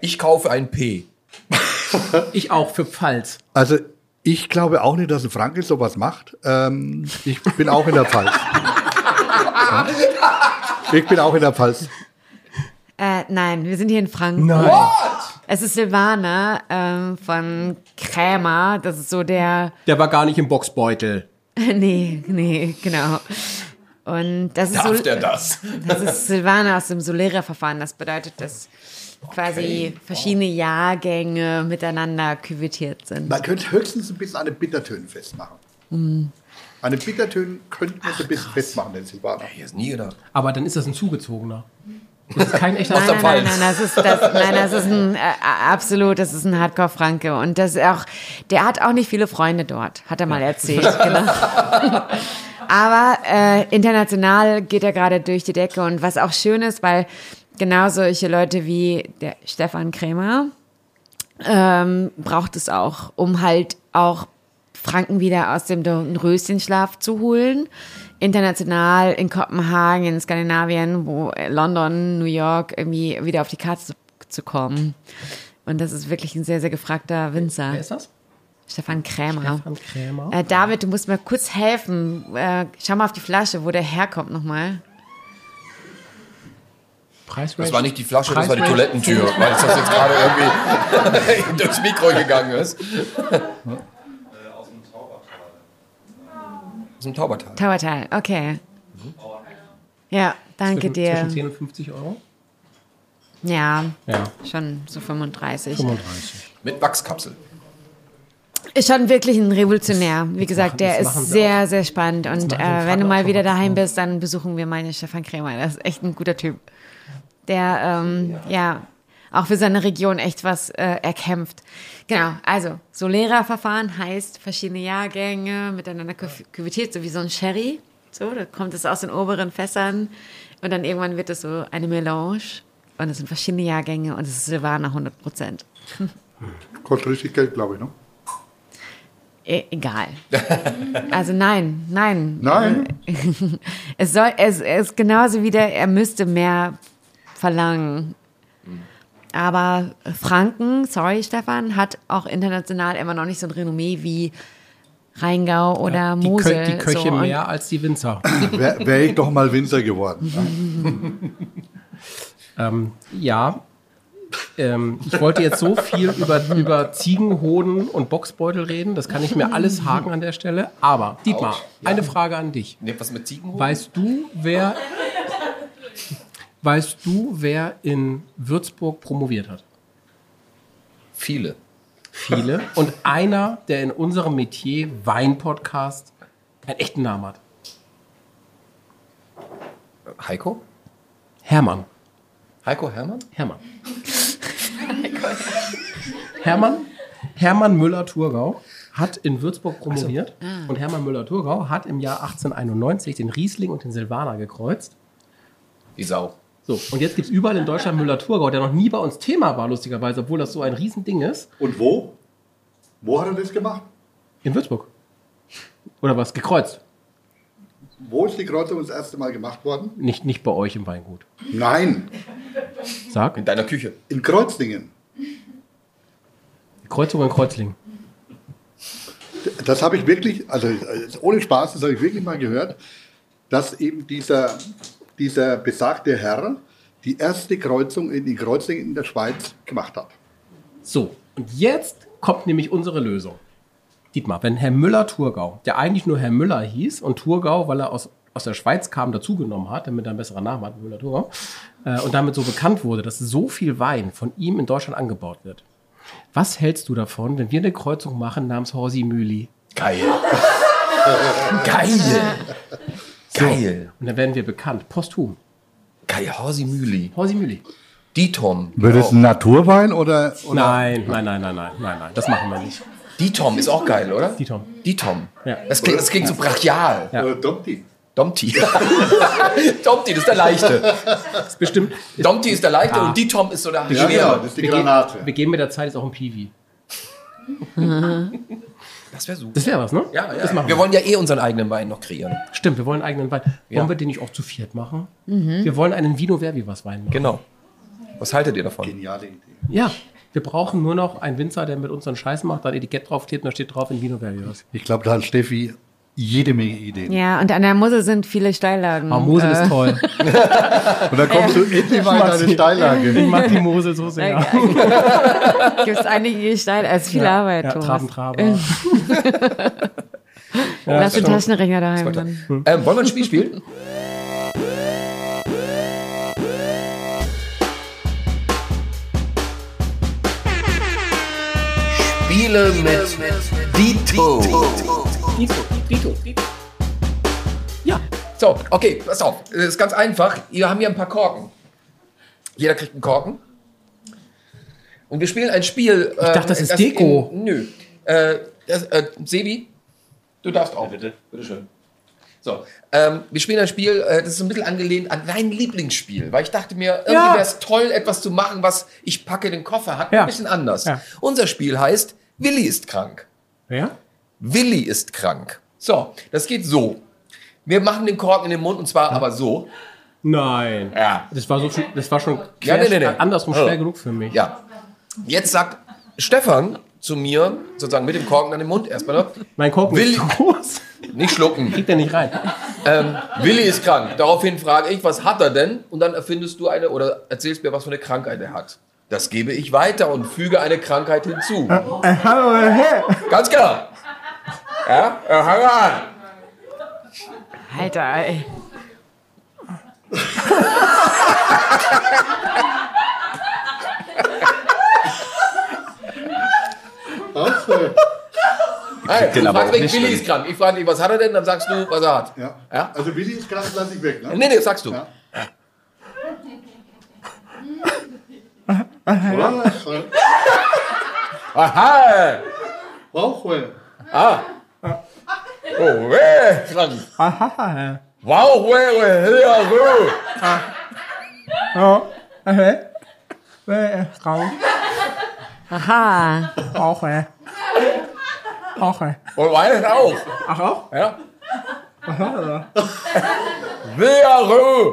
Ich kaufe ein P. Ich auch für Pfalz. Also ich glaube auch nicht, dass ein Franke sowas macht. Ähm, ich bin auch in der Pfalz. Ja. Ich bin auch in der Pfalz. Äh, nein, wir sind hier in Franken. Nein. Es ist Silvana ähm, von Krämer. Das ist so der. Der war gar nicht im Boxbeutel. nee, nee, genau. Und das ist Darf so. der das? Das ist Silvana aus dem Solera-Verfahren. Das bedeutet, dass quasi verschiedene Jahrgänge miteinander küvettiert sind. Man könnte höchstens ein bisschen an den Bittertönen festmachen. Mhm. An den Bittertönen könnte man so ein bisschen festmachen, den Silvaner. Ich ist nie gedacht. Aber dann ist das ein zugezogener. Das ist kein echter Nein, nein, Pfalz. nein, das ist, das, nein, das ist ein, äh, absolut, das ist ein Hardcore-Franke. Und das ist auch, der hat auch nicht viele Freunde dort, hat er mal erzählt, genau. Aber äh, international geht er gerade durch die Decke. Und was auch schön ist, weil genau solche Leute wie der Stefan Krämer ähm, braucht es auch, um halt auch Franken wieder aus dem Röschenschlaf zu holen. International in Kopenhagen, in Skandinavien, wo äh, London, New York irgendwie wieder auf die Karte zu, zu kommen. Und das ist wirklich ein sehr, sehr gefragter Winzer. Wer ist das? Stefan Krämer. Stefan Krämer. Äh, David, du musst mir kurz helfen. Äh, schau mal auf die Flasche, wo der herkommt nochmal. Das war nicht die Flasche, das war die? Toilettentür, weil das jetzt gerade irgendwie durchs Mikro gegangen ist. Aus dem Taubertal. Tauertal, okay. Ja, danke Zwischen, dir. zwischen 10 und 50 Euro? Ja, Ja, schon so 35. 35. Mit Wachskapsel. Ist schon wirklich ein Revolutionär. Wie gesagt, der ist sehr, sehr spannend. Und äh, wenn du mal wieder daheim bist, dann besuchen wir meine Stefan Krämer. Das ist echt ein guter Typ. Der, ähm, ja, auch für seine Region echt was äh, erkämpft. Genau, also Solera-Verfahren heißt verschiedene Jahrgänge miteinander kü- küvettiert, so wie so ein Sherry. So, da kommt es aus den oberen Fässern und dann irgendwann wird es so eine Melange. Und es sind verschiedene Jahrgänge und es ist Silvaner 100 Prozent. Kostet richtig Geld, glaube ich, ne? E egal. Also nein, nein. Nein. Es soll, es, es ist genauso wie der, er müsste mehr verlangen. Aber Franken, sorry Stefan, hat auch international immer noch nicht so ein Renommee wie Rheingau oder Die, Mosel. Kö die Köche so. Und mehr als die Winzer. Wäre wär ich doch mal Winzer geworden. ähm, ja. Ähm, ich wollte jetzt so viel über, über Ziegenhoden und Boxbeutel reden. Das kann ich mir alles haken an der Stelle. Aber, Dietmar, eine Frage an dich. Ne, was mit Ziegenhoden? Weißt du, wer, weißt du, wer in Würzburg promoviert hat? Viele. Viele. Und einer, der in unserem Metier Wein-Podcast einen echten Namen hat. Heiko? Hermann. Heiko Hermann? Hermann. Hermann, Hermann Müller-Thurgau hat in Würzburg promoviert. Und Hermann Müller-Thurgau hat im Jahr 1891 den Riesling und den Silvaner gekreuzt. Die Sau. So, und jetzt gibt es überall in Deutschland Müller-Thurgau, der noch nie bei uns Thema war, lustigerweise, obwohl das so ein Riesending ist. Und wo? Wo hat er das gemacht? In Würzburg. Oder was? Gekreuzt. Wo ist die Kreuzung das erste Mal gemacht worden? Nicht, nicht bei euch im Weingut. Nein, Sag. In deiner Küche. in Kreuzdingen. Kreuzung in Kreuzlingen. Das habe ich wirklich, also äh, ohne Spaß, das habe ich wirklich mal gehört, dass eben dieser, dieser besagte Herr die erste Kreuzung in die Kreuzlingen in der Schweiz gemacht hat. So, und jetzt kommt nämlich unsere Lösung. Dietmar, wenn Herr Müller-Thurgau, der eigentlich nur Herr Müller hieß und Thurgau, weil er aus, aus der Schweiz kam, dazugenommen hat, damit er einen besseren Namen hat, Müller-Thurgau, äh, und damit so bekannt wurde, dass so viel Wein von ihm in Deutschland angebaut wird. Was hältst du davon, wenn wir eine Kreuzung machen namens Horsi Mühli? Geil. Geil. Geil. Und dann werden wir bekannt, posthum. Geil. Horsi Mühli. Horsi Mühli. Dietrom. Wird es ein Naturwein oder? oder? Nein, nein, nein, nein, nein, nein, nein, das machen wir nicht. Dietrom ist auch geil, oder? Dietom. Dietrom. Ja. Das klingt, das klingt so brachial. Ja. Oder Domti? Domti. Domti, das ist der Leichte. Das ist bestimmt. Domti ist der Leichte Ah. und Dietom ist so der Ja, ja, Schwere. das ist die wir, gehen, Granate. wir gehen mit der Zeit jetzt auch ein Piwi. Das wäre super. Das wäre was, ne? Ja, Das ja. machen Wir wollen ja eh unseren eigenen Wein noch kreieren. Stimmt, wir wollen einen eigenen Wein. Ja. Wollen wir den nicht auch zu viert machen? Wir wollen einen Vino Verbivas Wein machen. Genau. Was haltet ihr davon? Geniale Idee. Ja, wir brauchen nur noch einen Winzer, der mit uns einen Scheiß macht, da ein Etikett draufklebt und da steht drauf in Vino Verbivas. Ich glaube, da hat Steffi jede Menge Ideen. Ja, und an der Mosel sind viele Steillagen. Aber Mosel Äh, ist toll. Und dann kommst du endlich mal in deine Ich Steillage. mag die Mosel so sehr. Gibt es einige Steine, es ist viel Arbeit, Ja, Thomas. Traben, Traber. Lass den. Taschenrechner daheim. Mann. Ähm, wollen wir ein Spiel spielen? Spiele mit Dito. Dito, Dito, Dito. Ja, So, okay, pass auf. Das ist ganz einfach. Wir haben hier ein paar Korken. Jeder kriegt einen Korken. Und wir spielen ein Spiel. Ich dachte, das ist Deko. In, nö. Äh, das, äh, Sebi, du darfst auch. bitte. Bitteschön. So, ähm, wir spielen ein Spiel, äh, das ist so ein bisschen angelehnt an dein Lieblingsspiel, weil ich dachte mir, irgendwie Ja. wäre es toll, etwas zu machen, was ich packe in den Koffer hat, Ja. ein bisschen anders. Ja. Unser Spiel heißt Willi ist krank. ja? Willi ist krank. So, das geht so. Wir machen den Korken in den Mund und zwar aber so. Nein. Ja. Das war, so, schon- das war schon Ja, nee, nee, nee. andersrum Ja. schwer genug für mich. Ja. Jetzt sagt Stefan zu mir, sozusagen mit dem Korken an den Mund erstmal noch, Mein Korken Willi- ist groß. nicht schlucken. Kriegt er nicht rein. Ähm, Willi ist krank. Daraufhin frage ich, was hat er denn? Und dann erfindest du eine oder erzählst mir, was für eine Krankheit er hat. Das gebe ich weiter und füge eine Krankheit hinzu. Ganz klar. Ja, äh, hang an. Alter, ey. Hey, den du fragst Willi schlimm. ist krank. Ich frage dich, was hat er denn? Dann sagst du, was er hat. Ja. Ja? Also Willi ist krank, lass ich weg. Ne? Nee, nee, sagst du. Ja. Aha. Bauchweh. Ah. Oh, weh, krank. Wow, weh, weh, ja, so. Aha. Auch, ey. Auch, ey. Und meines auch. Ach, auch? Ja. Sehr rö.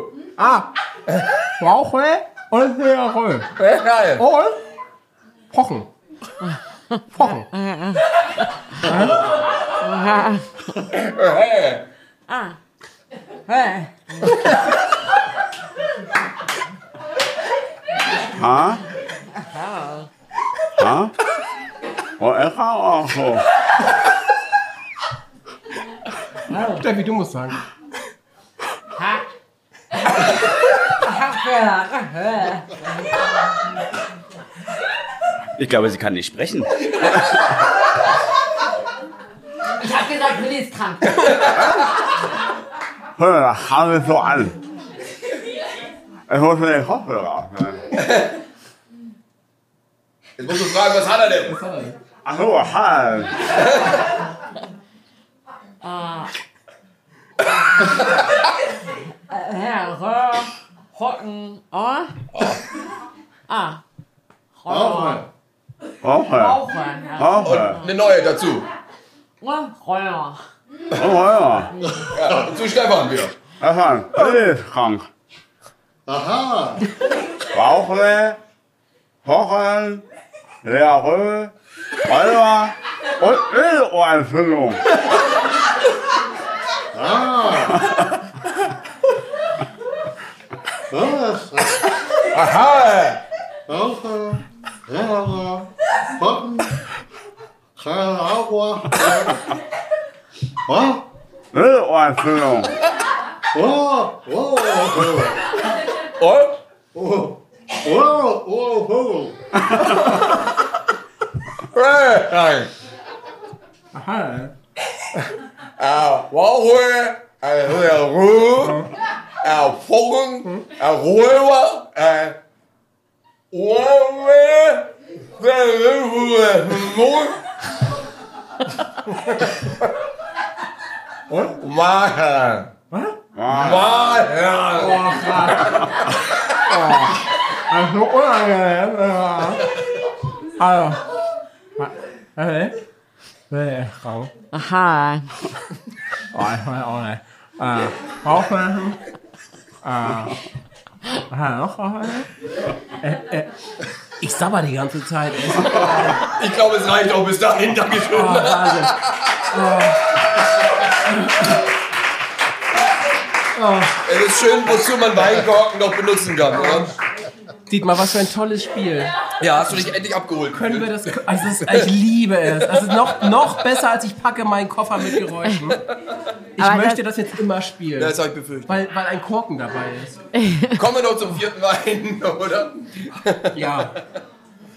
Auch, ey. Und sehr rö. Sehr geil. Und? Pochen. Pochen. Ha? Ha? Oh, er auch so. Steffi, du musst sagen. Ich glaube, sie kann nicht sprechen. Ich hab gesagt, Willi ist krank. Hör mal, hau mich so an. Ich muss mir den Kopfhörer aufnehmen. Jetzt musst du fragen, was hat er denn? Ach so, halt. Herr, Hocken, oh. Ah. Rauchen. Aufhören. Eine neue dazu. Roller. Oh, ja. Ja, zu Stefan wieder. Stefan, krank. Aha. Rauchen, Kochen, Leere, Räuber und Ölohrentzündung. Was? Aha! Rauche, Rauche, Botten, Agua. Was? Ölohrentzündung. Oh, oh, Und? oh, oh, oh, oh. Hey, nein. Ah, Woche, äh, Ruhe, äh, Fogen, äh, Ruhe, äh, Ruhe, Ruhe, Und? Machen. Machen. Also unangenehm. ja. Also. Hey. Nee, krank. Aha. Oh, ich weiß auch nicht. Äh, aufmachen. Äh. Äh, äh. Ich sabber die ganze Zeit. Ich glaube, es reicht auch bis dahin. Dankeschön. Oh, Wahnsinn. Es ist schön, wozu man Weinkorken noch benutzen kann, oder? Dietmar, was für ein tolles Spiel. Ja, hast du dich endlich abgeholt. Können wir das. Also ist, ich liebe es. Das ist noch, noch besser, als ich packe meinen Koffer mit Geräuschen. Ich Aber möchte das jetzt immer spielen. Das habe ich befürchtet. Weil, weil ein Korken dabei ist. Kommen wir noch zum vierten Wein, oder? Ja.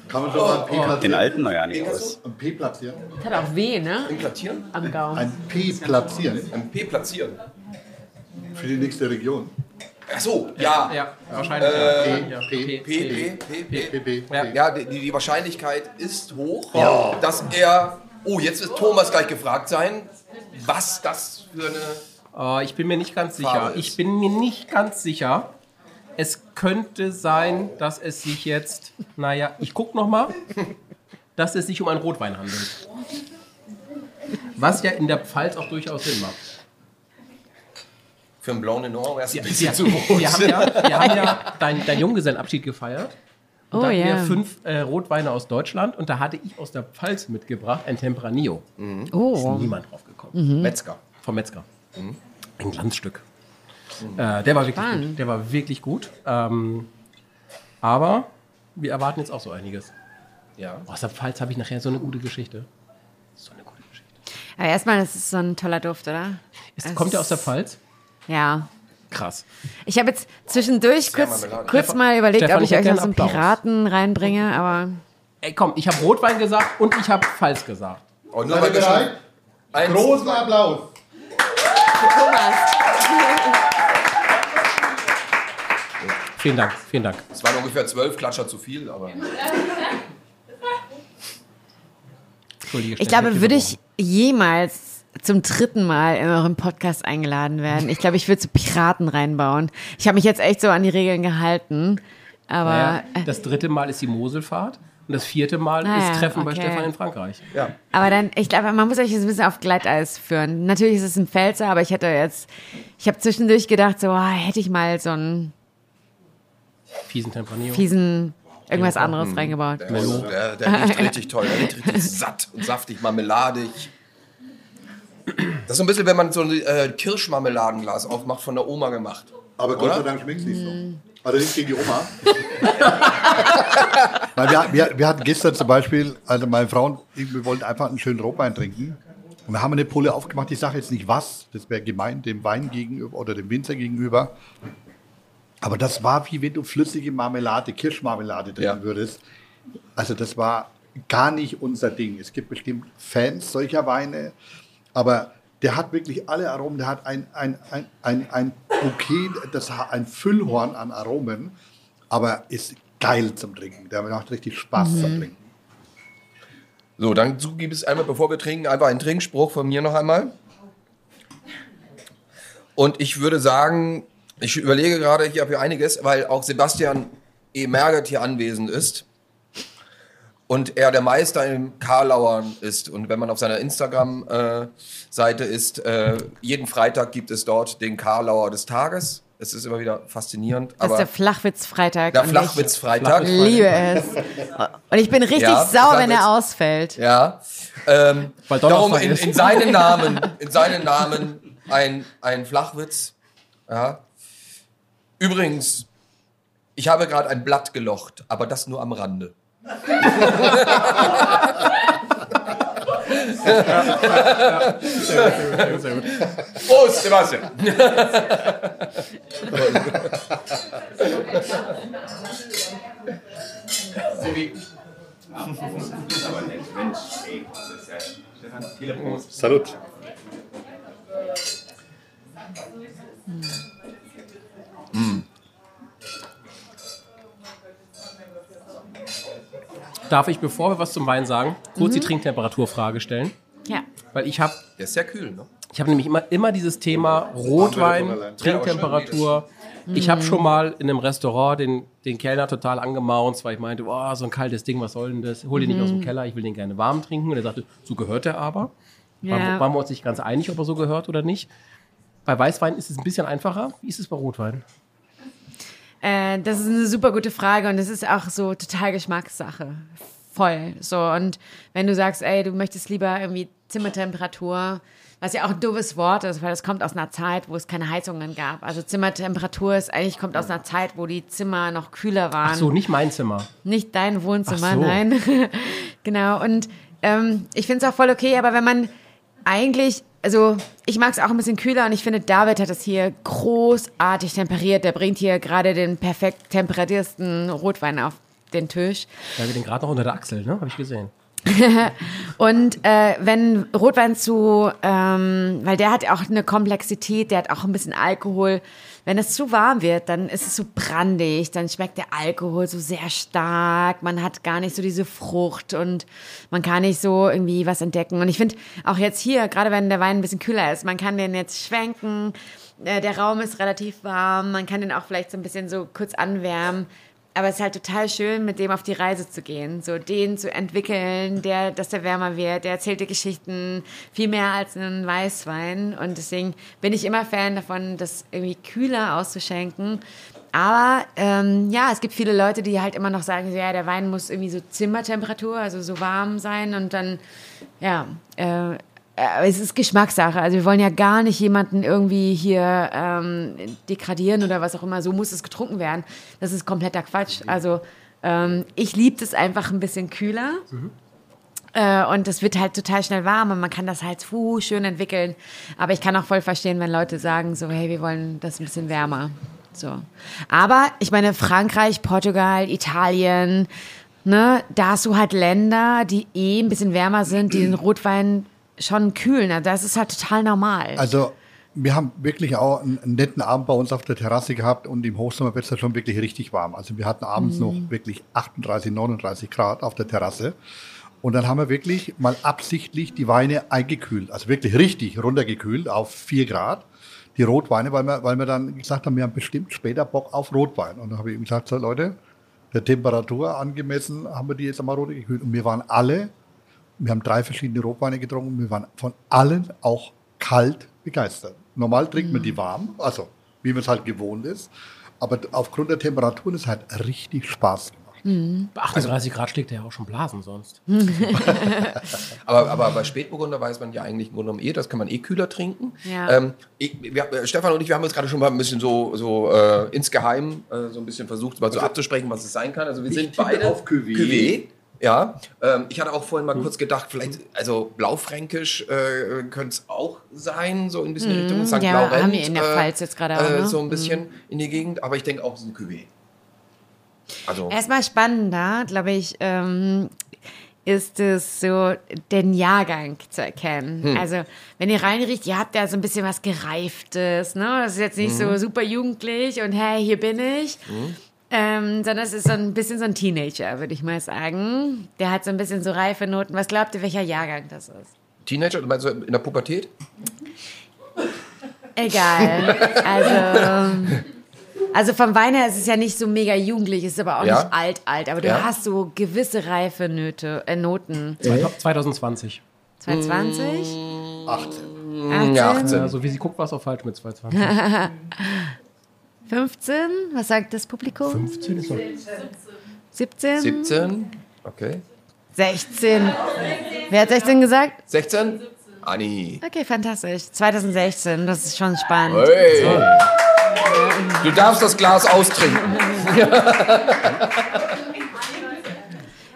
Kann man schon mal ein P Den platzieren? alten Neujahr nicht aus. Ein P platzieren? Hat auch weh, ne? Ein Platzieren? Am Gaumen. Ein P platzieren Ein P platzieren. für die nächste Region. Ach so, ja. Ja, wahrscheinlich. P, ja. P, P, Ja. Die, Wahrscheinlichkeit ist hoch, dass er. Oh, jetzt wird Thomas gleich gefragt sein, was das für eine. Oh, ich bin mir nicht ganz sicher. Ich bin mir nicht ganz sicher. Es könnte sein, dass es sich jetzt, naja, ich guck noch mal, dass es sich um einen Rotwein handelt. Was ja in der Pfalz auch durchaus Sinn macht. Für einen de Noir wäre es ein bisschen zu groß. wir haben ja, wir haben ja deinen dein Junggesellenabschied gefeiert. Und Oh da hatten ja. wir fünf äh, Rotweine aus Deutschland und da hatte ich aus der Pfalz mitgebracht ein Tempranillo. Ist Oh. niemand drauf gekommen. Metzger. Vom Metzger. Ein Glanzstück. Äh, der war wirklich Spannend. gut. Der war wirklich gut. Ähm, aber wir erwarten jetzt auch so einiges. Ja. Aus der Pfalz habe ich nachher so eine gute Geschichte. So eine gute Geschichte. Aber erstmal, das ist so ein toller Duft, oder? Ist, Es kommt der aus der ist- Pfalz? Ja. Krass. Ich habe jetzt zwischendurch kurz, kurz mal überlegt, Stefan, ob ich ich euch noch so einen einen. Piraten reinbringe, aber Ey, komm, ich habe Rotwein gesagt und ich habe Pfalz gesagt. Und nur ihr wir schon. bereit? Eins, Großen Applaus. Thomas. Vielen Dank, vielen Dank. es waren ungefähr zwölf Klatscher zu viel, aber. Entschuldige, Ich glaube, würde ich jemals zum dritten Mal in eurem Podcast eingeladen werden, ich glaube, ich würde so Piraten reinbauen. Ich habe mich jetzt echt so an die Regeln gehalten, aber Naja, äh, das dritte Mal ist die Moselfahrt und das vierte Mal Ah ist Treffen bei okay. Stefan in Frankreich. Ja. Aber dann, ich glaube, man muss euch jetzt ein bisschen auf Glatteis führen. Natürlich ist es ein Pfälzer, aber ich hätte jetzt, ich habe zwischendurch gedacht, so, ah, hätte ich mal so einen Fiesen Tempranillo. fiesen, irgendwas anderes reingebaut. Der, der, der riecht richtig toll. Der riecht richtig satt und saftig, marmeladig. Das ist so ein bisschen, wenn man so ein äh, Kirschmarmeladenglas aufmacht, von der Oma gemacht. Aber Gott sei Dank schmeckt es nicht so. Also nicht gegen die Oma. Weil wir, wir, wir hatten gestern zum Beispiel, also meine Frau und ich, wir wollten einfach einen schönen Rotwein trinken. Und da haben wir eine Pulle aufgemacht. Ich sage jetzt nicht was, das wäre gemein dem Wein gegenüber oder dem Winzer gegenüber. Aber das war wie wenn du flüssige Marmelade, Kirschmarmelade trinken Ja. würdest. Also das war gar nicht unser Ding. Es gibt bestimmt Fans solcher Weine, aber der hat wirklich alle Aromen. Der hat ein, ein, ein, ein, ein Bouquet, das hat ein Füllhorn an Aromen, aber ist geil zum Trinken. Der macht richtig Spaß zum Trinken. So, dann gibt es einmal, bevor wir trinken, einfach einen Trinkspruch von mir noch einmal. Und ich würde sagen, ich überlege gerade hier für einiges, weil auch Sebastian E. Merget hier anwesend ist. Und er der Meister im Karlauern ist. Und wenn man auf seiner Instagram-Seite ist, äh, jeden Freitag gibt es dort den Karlauer des Tages. Es ist immer wieder faszinierend. Das aber ist der Flachwitz-Freitag. der Flachwitz-Freitag. Ich liebe es. Und ich bin richtig Ja, sauer, wenn er ausfällt. Ja. Ähm, Weil darum in, in seinen Namen, in seinen Namen ein, ein Flachwitz. Ja. Übrigens, ich habe gerade ein Blatt gelocht, aber das nur am Rande. Sehr gut. Prost, Sebastian. Salut. Darf ich, bevor wir was zum Wein sagen, kurz die Trinktemperaturfrage stellen? Ja. Weil ich habe Der ist sehr kühl, ne? ich hab nämlich immer, immer dieses Thema Rotwein. Trinktemperatur. Ich habe schon mal in einem Restaurant den, den Kellner total angemaunzt, weil ich meinte, oh, so ein kaltes Ding, was soll denn das? Hol den nicht aus dem Keller, ich will den gerne warm trinken. Und er sagte, so gehört er aber. Ja. Waren, waren wir uns nicht ganz einig, ob er so gehört oder nicht. Bei Weißwein ist es ein bisschen einfacher. Wie ist es bei Rotwein? Äh, das ist eine super gute Frage und das ist auch so total Geschmackssache. Voll. So, und wenn du sagst, ey, du möchtest lieber irgendwie Zimmertemperatur, was ja auch ein doofes Wort ist, weil das kommt aus einer Zeit, wo es keine Heizungen gab. Also Zimmertemperatur ist eigentlich kommt aus einer Zeit, wo die Zimmer noch kühler waren. Ach so, nicht mein Zimmer. Nicht dein Wohnzimmer, so. nein. genau. Und ähm, ich finde es auch voll okay, aber wenn man eigentlich, also ich mag es auch ein bisschen kühler und ich finde, David hat das hier großartig temperiert. Der bringt hier gerade den perfekt temperiertesten Rotwein auf den Tisch. Da wir den gerade noch unter der Achsel, ne? Habe ich gesehen. Und äh, wenn Rotwein zu, ähm, weil der hat auch eine Komplexität, der hat auch ein bisschen Alkohol. Wenn es zu warm wird, dann ist es so brandig, dann schmeckt der Alkohol so sehr stark. Man hat gar nicht so diese Frucht und man kann nicht so irgendwie was entdecken. Und ich finde auch jetzt hier, gerade wenn der Wein ein bisschen kühler ist, man kann den jetzt schwenken. Äh, der Raum ist relativ warm, man kann den auch vielleicht so ein bisschen so kurz anwärmen. Aber es ist halt total schön, mit dem auf die Reise zu gehen, so den zu entwickeln, der, dass der wärmer wird, der erzählt dir Geschichten viel mehr als ein Weißwein. Und deswegen bin ich immer Fan davon, das irgendwie kühler auszuschenken. Aber ähm, ja, es gibt viele Leute, die halt immer noch sagen, ja, der Wein muss irgendwie so Zimmertemperatur, also so warm sein und dann, ja, äh, äh, es ist Geschmackssache. Also wir wollen ja gar nicht jemanden irgendwie hier ähm, degradieren oder was auch immer. So muss es getrunken werden. Das ist kompletter Quatsch. Also ähm, ich liebe es einfach ein bisschen kühler. Äh, und das wird halt total schnell warm und man kann das halt uh, schön entwickeln. Aber ich kann auch voll verstehen, wenn Leute sagen so, hey, wir wollen das ein bisschen wärmer. So. Aber ich meine, Frankreich, Portugal, Italien, ne, da hast du halt Länder, die eh ein bisschen wärmer sind, die den Rotwein schon kühlen. Also das ist halt total normal. Also wir haben wirklich auch einen, einen netten Abend bei uns auf der Terrasse gehabt und im Hochsommer wird es ja schon wirklich richtig warm. Also wir hatten abends noch wirklich 38, 39 Grad auf der Terrasse. Und dann haben wir wirklich mal absichtlich die Weine eingekühlt, also wirklich richtig runtergekühlt auf 4 Grad. Die Rotweine, weil wir, weil wir dann gesagt haben, wir haben bestimmt später Bock auf Rotwein. Und dann habe ich ihm gesagt, so Leute, der Temperatur angemessen haben wir die jetzt einmal runtergekühlt. Und wir waren alle wir haben drei verschiedene Rotweine getrunken und wir waren von allen auch kalt begeistert. Normal trinkt man die warm, also wie man es halt gewohnt ist. Aber aufgrund der Temperaturen ist es halt richtig Spaß gemacht. Bei 38 Grad schlägt er ja auch schon Blasen sonst. Aber, aber bei Spätburgunder weiß man ja eigentlich im Grunde genommen eh, das kann man eh kühler trinken. Ja. Ähm, ich, wir, äh, Stefan und ich, wir haben uns gerade schon mal ein bisschen so, so äh, insgeheim äh, so ein bisschen versucht, mal so abzusprechen, was es sein kann. Also wir sind beide auf Cuvée. Ja, ähm, ich hatte auch vorhin mal kurz gedacht, vielleicht, also Blaufränkisch äh, könnte es auch sein, so ein bisschen Richtung St. Mhm. ja, Laurent. haben wir in der Pfalz jetzt gerade auch, Äh, ne? so ein bisschen in die Gegend, aber ich denke auch, es ist ein Cuvée. Also, Erstmal spannender, glaube ich, ähm, ist es so, den Jahrgang zu erkennen. Hm. Also, wenn ihr reinriecht, ihr habt ja so ein bisschen was Gereiftes, ne? Das ist jetzt nicht Mhm. so super jugendlich und hey, hier bin ich. Ähm, sondern es ist so ein bisschen so ein Teenager, würde ich mal sagen. Der hat so ein bisschen so reife Noten. Was glaubt ihr, welcher Jahrgang das ist? Teenager, meinst du in der Pubertät? Egal. Also, also vom Wein her ist es ja nicht so mega jugendlich, ist aber auch Ja. nicht alt, alt. Aber du Ja. hast so gewisse reife Nöte, äh, Noten. 2020. 220? 18. 18? Ja, 18. Ja, so wie sie guckt, war es auch falsch mit 220. 15? Was sagt das Publikum? 15 ist doch. 17? 17, okay. 16. Wer hat 16 gesagt? 16? Anni. Okay, fantastisch. 2016, das ist schon spannend. Hey. Du darfst das Glas austrinken.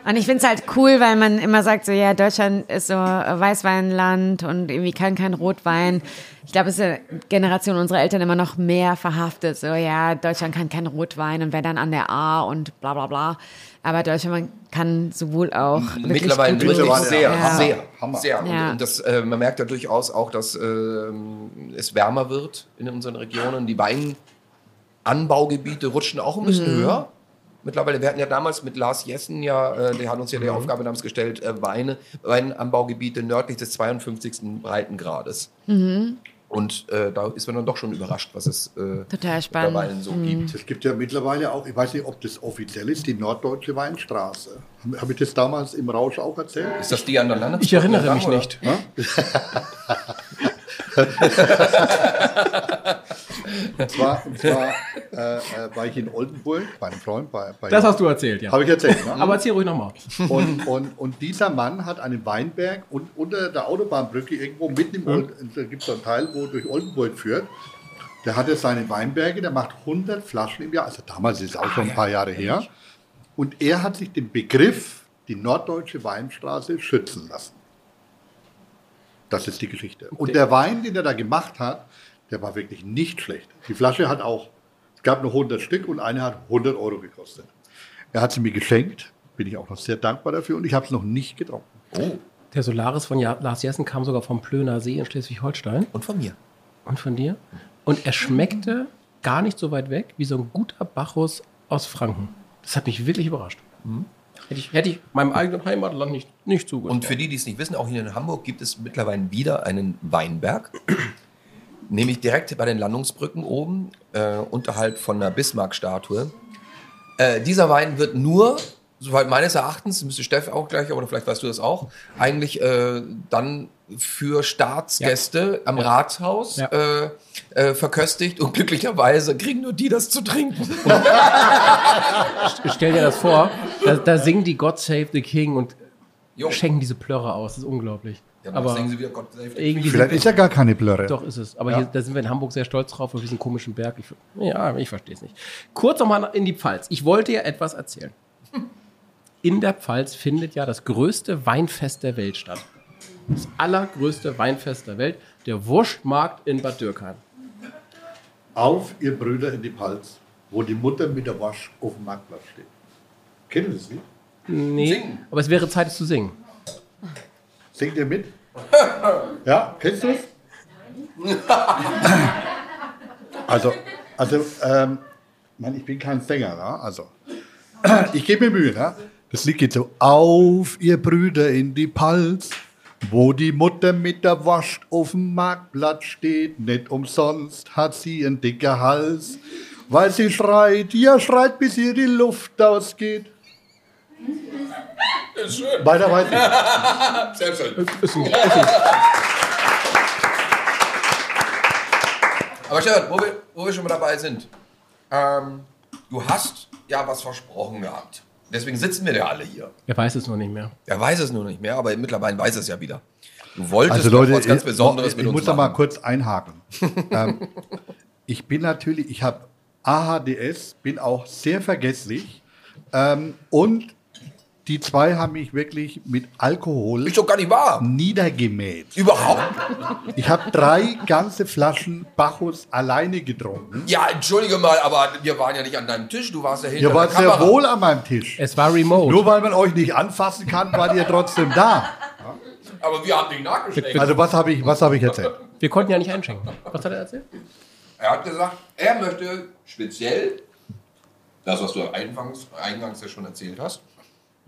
Und ich finde es halt cool, weil man immer sagt, so ja, Deutschland ist so ein Weißweinland und irgendwie kann kein Rotwein. Ich glaube, es ist eine Generation unserer Eltern immer noch mehr verhaftet. So ja, Deutschland kann kein Rotwein und wer dann an der A und bla bla bla. Aber Deutschland kann sowohl auch Mittlerweile gut wirklich Mittlerweile, sehr, ja. sehr, Hammer. sehr. Und, Ja. und das, äh, man merkt ja durchaus auch, dass ähm, es wärmer wird in unseren Regionen. Die Weinanbaugebiete rutschen auch ein bisschen Mhm. höher. Mittlerweile, wir hatten ja damals mit Lars Jessen ja, äh, der hat uns ja Mhm. die Aufgabe damals gestellt, äh, Weine, Weinanbaugebiete nördlich des 52. Breitengrades. Mhm. Und äh, da ist man dann doch schon überrascht, was es äh, Total spannend. Mhm. mittlerweile so gibt. Es gibt ja mittlerweile auch, ich weiß nicht, ob das offiziell ist, die Norddeutsche Weinstraße. Habe hab ich das damals im Rausch auch erzählt? Ist das die an der Landesbrücke? Ich erinnere mich oder? nicht. Und zwar, und zwar äh, äh, war ich in Oldenburg bei einem Freund. Bei, bei Das hast du erzählt, ja. Habe ich erzählt, ne? Aber erzähl ruhig nochmal. Und, und, und dieser Mann hat einen Weinberg und unter der Autobahnbrücke irgendwo mitten im Old, da gibt es einen Teil, wo durch Oldenburg führt. Der hatte seine Weinberge, der macht 100 Flaschen im Jahr, also damals ist es auch schon ein paar Jahre her. Und er hat sich den Begriff, die norddeutsche Weinstraße, schützen lassen. Das ist die Geschichte. Und der Wein, den er da gemacht hat, der war wirklich nicht schlecht. Die Flasche hat auch, es gab nur 100 Stück und eine hat 100 Euro gekostet. Er hat sie mir geschenkt, bin ich auch noch sehr dankbar dafür und ich habe es noch nicht getrunken. Der Solaris von ja Lars Jessen kam sogar vom Plöner See in Schleswig-Holstein. Und von mir. Und von dir. Und er schmeckte gar nicht so weit weg wie so ein guter Bacchus aus Franken. Das hat mich wirklich überrascht. Hätte, ich, hätte ich meinem eigenen Heimatland nicht, nicht zugetraut. Und für die, die es nicht wissen, auch hier in Hamburg gibt es mittlerweile wieder einen Weinberg. Nämlich direkt bei den Landungsbrücken oben, äh, unterhalb von der Bismarck-Statue. Äh, dieser Wein wird nur, soweit meines Erachtens, müsste Steff auch gleich, oder vielleicht weißt du das auch, eigentlich äh, dann für Staatsgäste am Rathaus Ja. äh, äh, verköstigt und glücklicherweise kriegen nur die das zu trinken. Stell dir das vor, da, da singen die God Save the King und Jo. schenken diese Plörre aus. Das ist unglaublich. Ja, Aber singen sie wieder Gott save the irgendwie Vielleicht sind ist ja gar keine Blöre. Doch, ist es. Aber hier, da sind wir in Hamburg sehr stolz drauf, auf diesen komischen Berg. Ich, ja, ich verstehe es nicht. Kurz nochmal in die Pfalz. Ich wollte ja etwas erzählen. In der Pfalz findet ja das größte Weinfest der Welt statt. Das allergrößte Weinfest der Welt, der Wurstmarkt in Bad Dürkheim. Auf ihr Brüder in die Palz, wo die Mutter mit der Wasch auf dem Marktplatz steht. Kennen Sie das nicht? Nee, aber es wäre Zeit, es zu singen. Singt ihr mit? Ja, kennst du es? Also, also ähm, Mann, ich bin kein Sänger, ne? also ich gebe mir Mühe. Ne? Das Lied geht so, auf ihr Brüder in die Palz, wo die Mutter mit der Wurst auf dem Marktplatz steht, nicht umsonst hat sie einen dicker Hals, weil sie schreit, ja schreit, bis ihr die Luft ausgeht. Ist schön. Weiter weiß ich. Sehr schön. Ist ein, ist ein, Aber Stefan, wo wir, wo wir schon mal dabei sind. Ähm, du hast ja was versprochen gehabt. Deswegen sitzen wir ja alle hier. Er weiß es noch nicht mehr. Er weiß es nur nicht mehr, aber mittlerweile weiß er es ja wieder. Du wolltest Also Leute, was ganz ich, Besonderes ich, mit ich uns muss da mal kurz einhaken. ähm, ich bin natürlich, ich habe AHDS, bin auch sehr vergesslich ähm, und die zwei haben mich wirklich mit Alkohol Ist doch gar nicht wahr. niedergemäht. Überhaupt? Ich habe drei ganze Flaschen Bacchus alleine getrunken. Ja, entschuldige mal, aber wir waren ja nicht an deinem Tisch. Du warst ja hinter Ihr wart der sehr Kamera. wohl an meinem Tisch. Es war remote. Nur weil man euch nicht anfassen kann, wart ihr trotzdem da. Aber wir haben dich nachgeschenkt. Also was habe ich, was habe ich erzählt? Wir konnten ja nicht einschenken. Was hat er erzählt? Er hat gesagt, er möchte speziell das, was du eingangs, eingangs ja schon erzählt hast,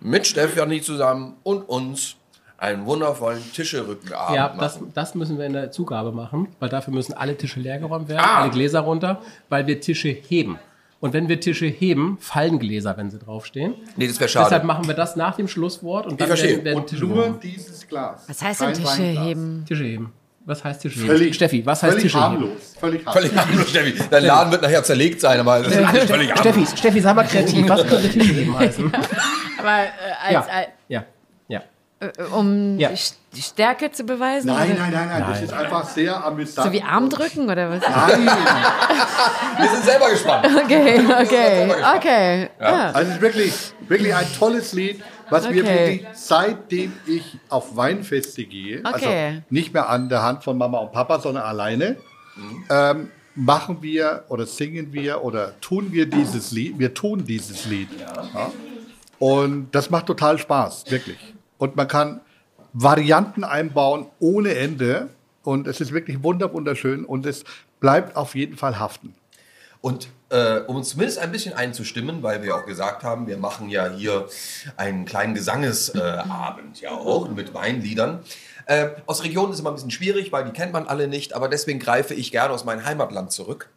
mit Stefanie zusammen und uns einen wundervollen Tischrückenabend Ja, das, machen. das müssen wir in der Zugabe machen, weil dafür müssen alle Tische leergeräumt werden, Ah. alle Gläser runter, weil wir Tische heben. Und wenn wir Tische heben, fallen Gläser, wenn sie draufstehen. Nee, das wäre schade. Deshalb machen wir das nach dem Schlusswort und dann verstehe. werden, werden Und Tische nur gehoben. dieses Glas. Was heißt denn Tische Weinglas. heben? Tische heben. Was heißt Tische heben? Völlig, Steffi, was heißt Tische heben? harmlos. Völlig harmlos. Völlig harmlos, Steffi. Dein Laden wird nachher zerlegt sein, aber das ist alles völlig harmlos. Steffi, Steffi, sag mal kreativ, was könnte Tische heben heißen? Aber äh, als, Ja, als, ja, ja. äh, um Ja. St- Stärke zu beweisen? Nein, nein, nein, nein, das ist einfach sehr amüsant. So wie Armdrücken oder was? Nein. Wir sind selber gespannt. Okay, okay, okay. Ja. Also es ist wirklich, wirklich ein tolles Lied, was mir Okay. wirklich seitdem ich auf Weinfeste gehe, Okay. also nicht mehr an der Hand von Mama und Papa, sondern alleine, ähm, machen wir oder singen wir oder tun wir dieses Lied. Wir tun dieses Lied. Ja. Und das macht total Spaß, wirklich. Und man kann Varianten einbauen ohne Ende. Und es ist wirklich wunder wunderschön und es bleibt auf jeden Fall haften. Und äh, um uns zumindest ein bisschen einzustimmen, weil wir auch gesagt haben, wir machen ja hier einen kleinen Gesangesabend äh, ja auch mit Weinliedern. Äh, aus Regionen ist immer ein bisschen schwierig, weil die kennt man alle nicht, aber deswegen greife ich gerne aus meinem Heimatland zurück,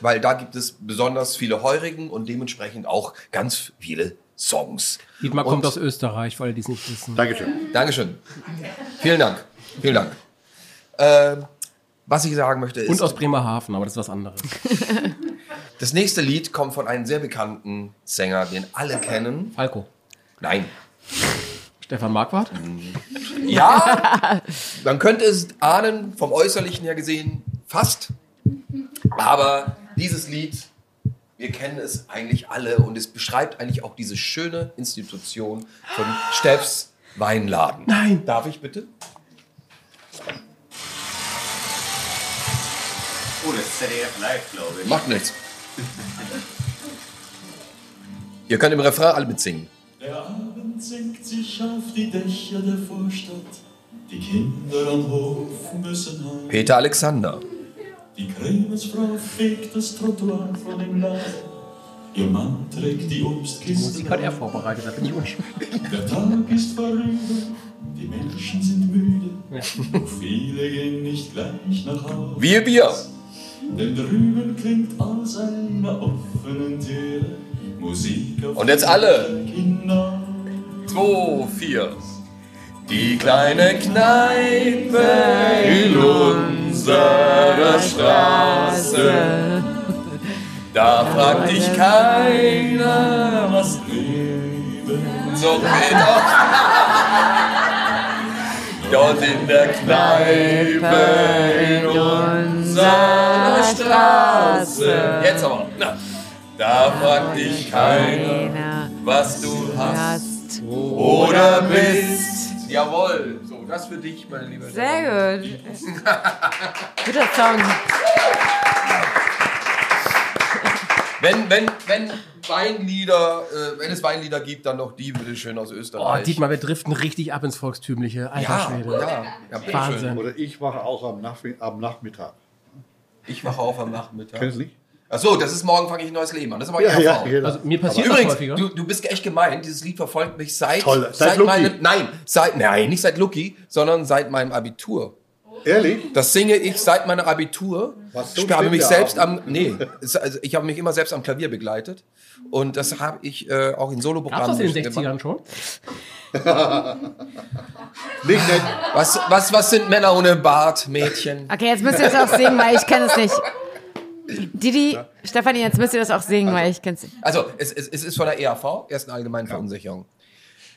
weil da gibt es besonders viele Heurigen und dementsprechend auch ganz viele Songs. Dietmar Und- kommt aus Österreich, weil die es nicht wissen. Dankeschön. Dankeschön. Vielen Dank. Vielen Dank. Ähm, was ich sagen möchte ist, Und aus Bremerhaven, aber das ist was anderes. das nächste Lied kommt von einem sehr bekannten Sänger, den alle kennen. Falco. Nein, Stefan Marquardt? Ja, man könnte es ahnen, vom Äußerlichen her gesehen, fast. Aber dieses Lied, wir kennen es eigentlich alle und es beschreibt eigentlich auch diese schöne Institution von Steffs Weinladen. Nein. Darf ich bitte? Oh, das ist ZDF live, glaube ich. Macht nichts. Ihr könnt im Refrain alle mitsingen. Der Abend senkt sich auf die Dächer der Vorstadt. Die Kinder am Hof müssen heim. Peter Alexander. Die Krämersfrau fegt das Trottoir vor dem Laden. Ihr Mann trägt die Obstkiste. Musik hat er vorbereitet, da bin ich unschuldig. Der Tag ist vorüber, die Menschen sind müde. Doch viele gehen nicht gleich nach Hause. Wir Bier. Denn drüben klingt aus einer offenen Tür Musik auf Und jetzt alle. 2, 4. Die kleine Kneipe in unserer Straße. Da fragt dich keiner, was Leben so geht. Dort in der Kneipe in unserer Straße. Jetzt aber. Na, da fragt dich keiner, was du hast oder bist. Jawohl. Das für dich, meine liebe Sehr gut. Guter Song. Wenn, wenn, wenn Weinlieder, äh, wenn es Weinlieder gibt, dann noch die, bitte schön aus Oh, Österreich. Dietmar, wir driften richtig ab ins Volkstümliche. Alter ja, Schwede. ja, ja, bitte Wahnsinn. schön. Oder ich wache auch am, Nach am Nachmittag. Ich wache auf am Nachmittag. Kennst du nicht? Achso, das ist morgen fange ich ein neues Leben an. Das ist aber ja, ja, genau. Also mir passiert das Übrigens, häufiger. du, du bist echt gemein. Dieses Lied verfolgt mich seit, Toll. Seit Lucky. meinem, nein, seit, nein, nicht seit Lucky, sondern seit meinem Abitur. Ehrlich? Das singe ich seit meiner Abitur. Was so ich habe mich selbst am, nee, also ich habe mich immer selbst am Klavier begleitet. Und das habe ich äh, auch in Gab's Soloprogrammen das in den gemacht. 60ern schon? Nicht nett. Was, was, was sind Männer ohne Bart, Mädchen? Okay, jetzt müsst ihr es auch singen, weil ich kenne es nicht. Didi, Stefanie, jetzt müsst ihr das auch singen, weil ich kenn's nicht. Also, es, es, es ist von der EAV, ersten allgemeinen Verunsicherung.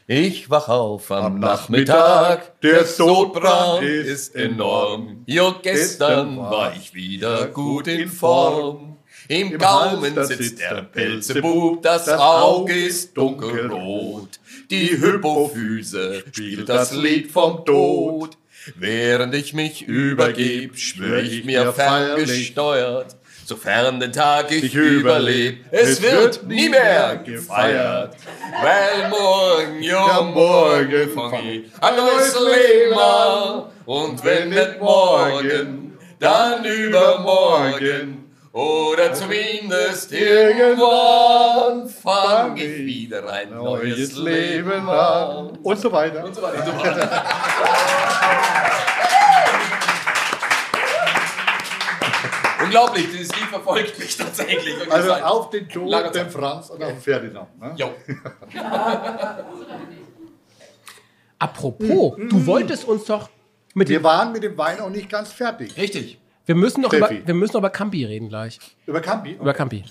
Ich wach auf am, Am Nachmittag, Nachmittag, der der Sodbran Sodbran ist ist enorm. Jo, gestern war ich wieder gut in Form. Im Im Gaumen Hals, sitzt der Pelzebub, das das Auge ist dunkelrot. Die Hypophyse spielt das Lied vom Tod. Während ich mich übergeb, schwör ich mir ferngesteuert, sofern den Tag ich Ich überleb, überleb, es wird nie mehr gefeiert. Weil morgen, ja morgen, fang ich ein neues Leben an. Und wenn nicht morgen, dann übermorgen. Oder zumindest irgendwann fang ich wieder ein Neues Leben an. Und so weiter. Und so weiter. Unglaublich, dieses Lied verfolgt mich tatsächlich. Also seit auf den Tod, den. Franz und auf den Ferdinand. Ne? Jo. Apropos, du wolltest uns doch mit Wir dem, waren mit dem Wein auch nicht ganz fertig. Richtig. wir müssen noch über, wir müssen noch über Campi reden gleich. Über Campi? Über Campi.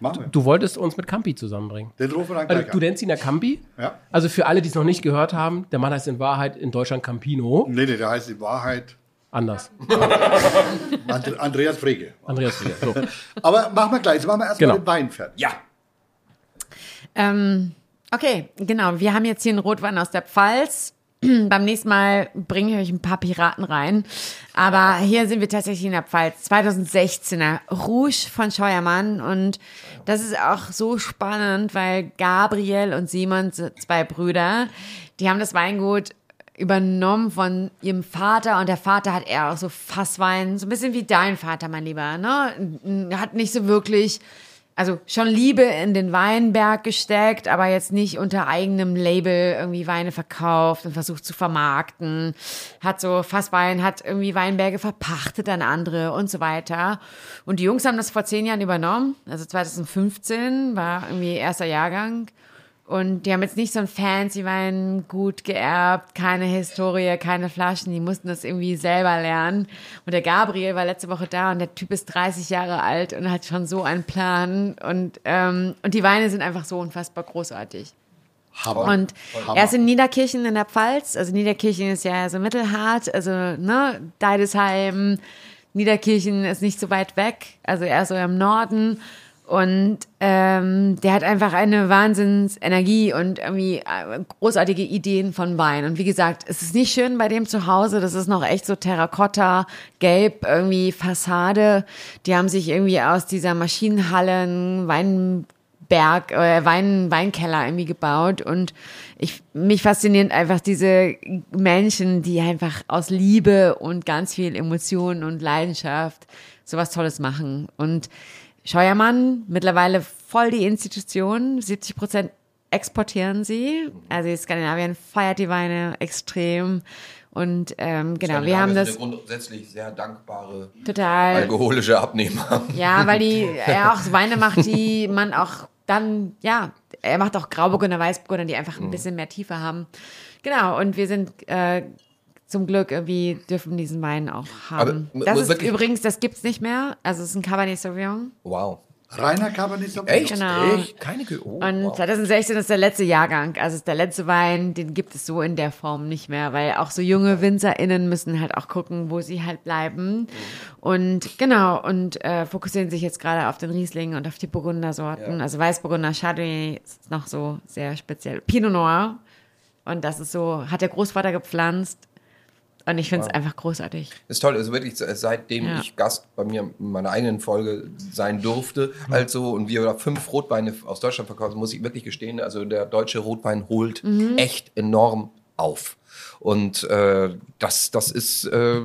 Machen wir. Du wolltest uns mit Campi zusammenbringen. Den rufen wir dann Also, gleich du nennst ihn ja Campi. Ja. Also für alle, die es noch nicht gehört haben, der Mann heißt in Wahrheit in Deutschland Campino. Nee, nee, der heißt in Wahrheit Anders. And Andreas Frege. Andreas Frier. So. Aber machen wir gleich. Jetzt machen wir erstmal Genau. den Wein fertig. Ja. Ähm, okay, genau. Wir haben jetzt hier einen Rotwein aus der Pfalz. Beim nächsten Mal bringe ich euch ein paar Piraten rein. Aber hier sind wir tatsächlich in der Pfalz. 2016er Rouge von Scheuermann. Und das ist auch so spannend, weil Gabriel und Simon, sind zwei Brüder, die haben das Weingut übernommen von ihrem Vater und der Vater hat eher auch so Fasswein, so ein bisschen wie dein Vater, mein Lieber, ne? Hat nicht so wirklich also schon Liebe in den Weinberg gesteckt, aber jetzt nicht unter eigenem Label irgendwie Weine verkauft und versucht zu vermarkten. Hat so Fasswein, hat irgendwie Weinberge verpachtet an andere und so weiter. Und die Jungs haben das vor zehn Jahren übernommen. Also 2015 war irgendwie erster Jahrgang. Und die haben jetzt nicht so ein fancy Wein gut geerbt, keine Historie, keine Flaschen, die mussten das irgendwie selber lernen. Und der Gabriel war letzte Woche da und der Typ ist 30 Jahre alt und hat schon so einen Plan. Und, ähm, und die Weine sind einfach so unfassbar großartig. Hammer. Und Hammer. er ist in Niederkirchen in der Pfalz. Also Niederkirchen ist ja so mittelhart. Also, ne, Deidesheim, Niederkirchen ist nicht so weit weg. Also eher so im Norden. Und ähm, der hat einfach eine Wahnsinnsenergie und irgendwie äh, großartige Ideen von Wein. Und wie gesagt, es ist nicht schön bei dem zu Hause. Das ist noch echt so Terrakotta, Gelb, irgendwie Fassade. Die haben sich irgendwie aus dieser Maschinenhallen, Wein Berg, äh, Wein, Weinkeller irgendwie gebaut und ich, mich faszinieren einfach diese Menschen, die einfach aus Liebe und ganz viel Emotion und Leidenschaft sowas Tolles machen. Und Scheuermann, mittlerweile voll die Institution, 70 Prozent exportieren sie. Also Skandinavien feiert die Weine extrem. Und ähm, genau, wir haben das grundsätzlich sehr dankbare total. alkoholische Abnehmer. Ja, weil die er auch Weine macht, die man auch dann, ja, er macht auch Grauburgunder, Weißburgunder, die einfach ein bisschen mehr Tiefe haben. Genau, und wir sind äh, zum Glück irgendwie dürfen diesen Wein auch haben. Aber, das ist übrigens, das gibt's nicht mehr. Also es ist ein Cabernet Sauvignon. Wow. Reiner Cabernet Sauvignon. Echt? Genau. Echt? Keine Ge oh, Und wow. 2016 ist der letzte Jahrgang, also ist der letzte Wein, den gibt es so in der Form nicht mehr, weil auch so junge WinzerInnen müssen halt auch gucken, wo sie halt bleiben. Und genau, und äh, fokussieren sich jetzt gerade auf den Riesling und auf die Burgundersorten. Also Weißburgunder, Chardonnay ist noch so sehr speziell. Pinot Noir. Und das ist so, hat der Großvater gepflanzt. Und ich finde es einfach großartig. ist toll, also wirklich seitdem Ja. ich Gast bei mir in meiner eigenen Folge sein durfte, also und wir da fünf Rotweine aus Deutschland verkaufen, muss ich wirklich gestehen, also der deutsche Rotwein holt echt enorm auf. Und äh, das, das ist äh,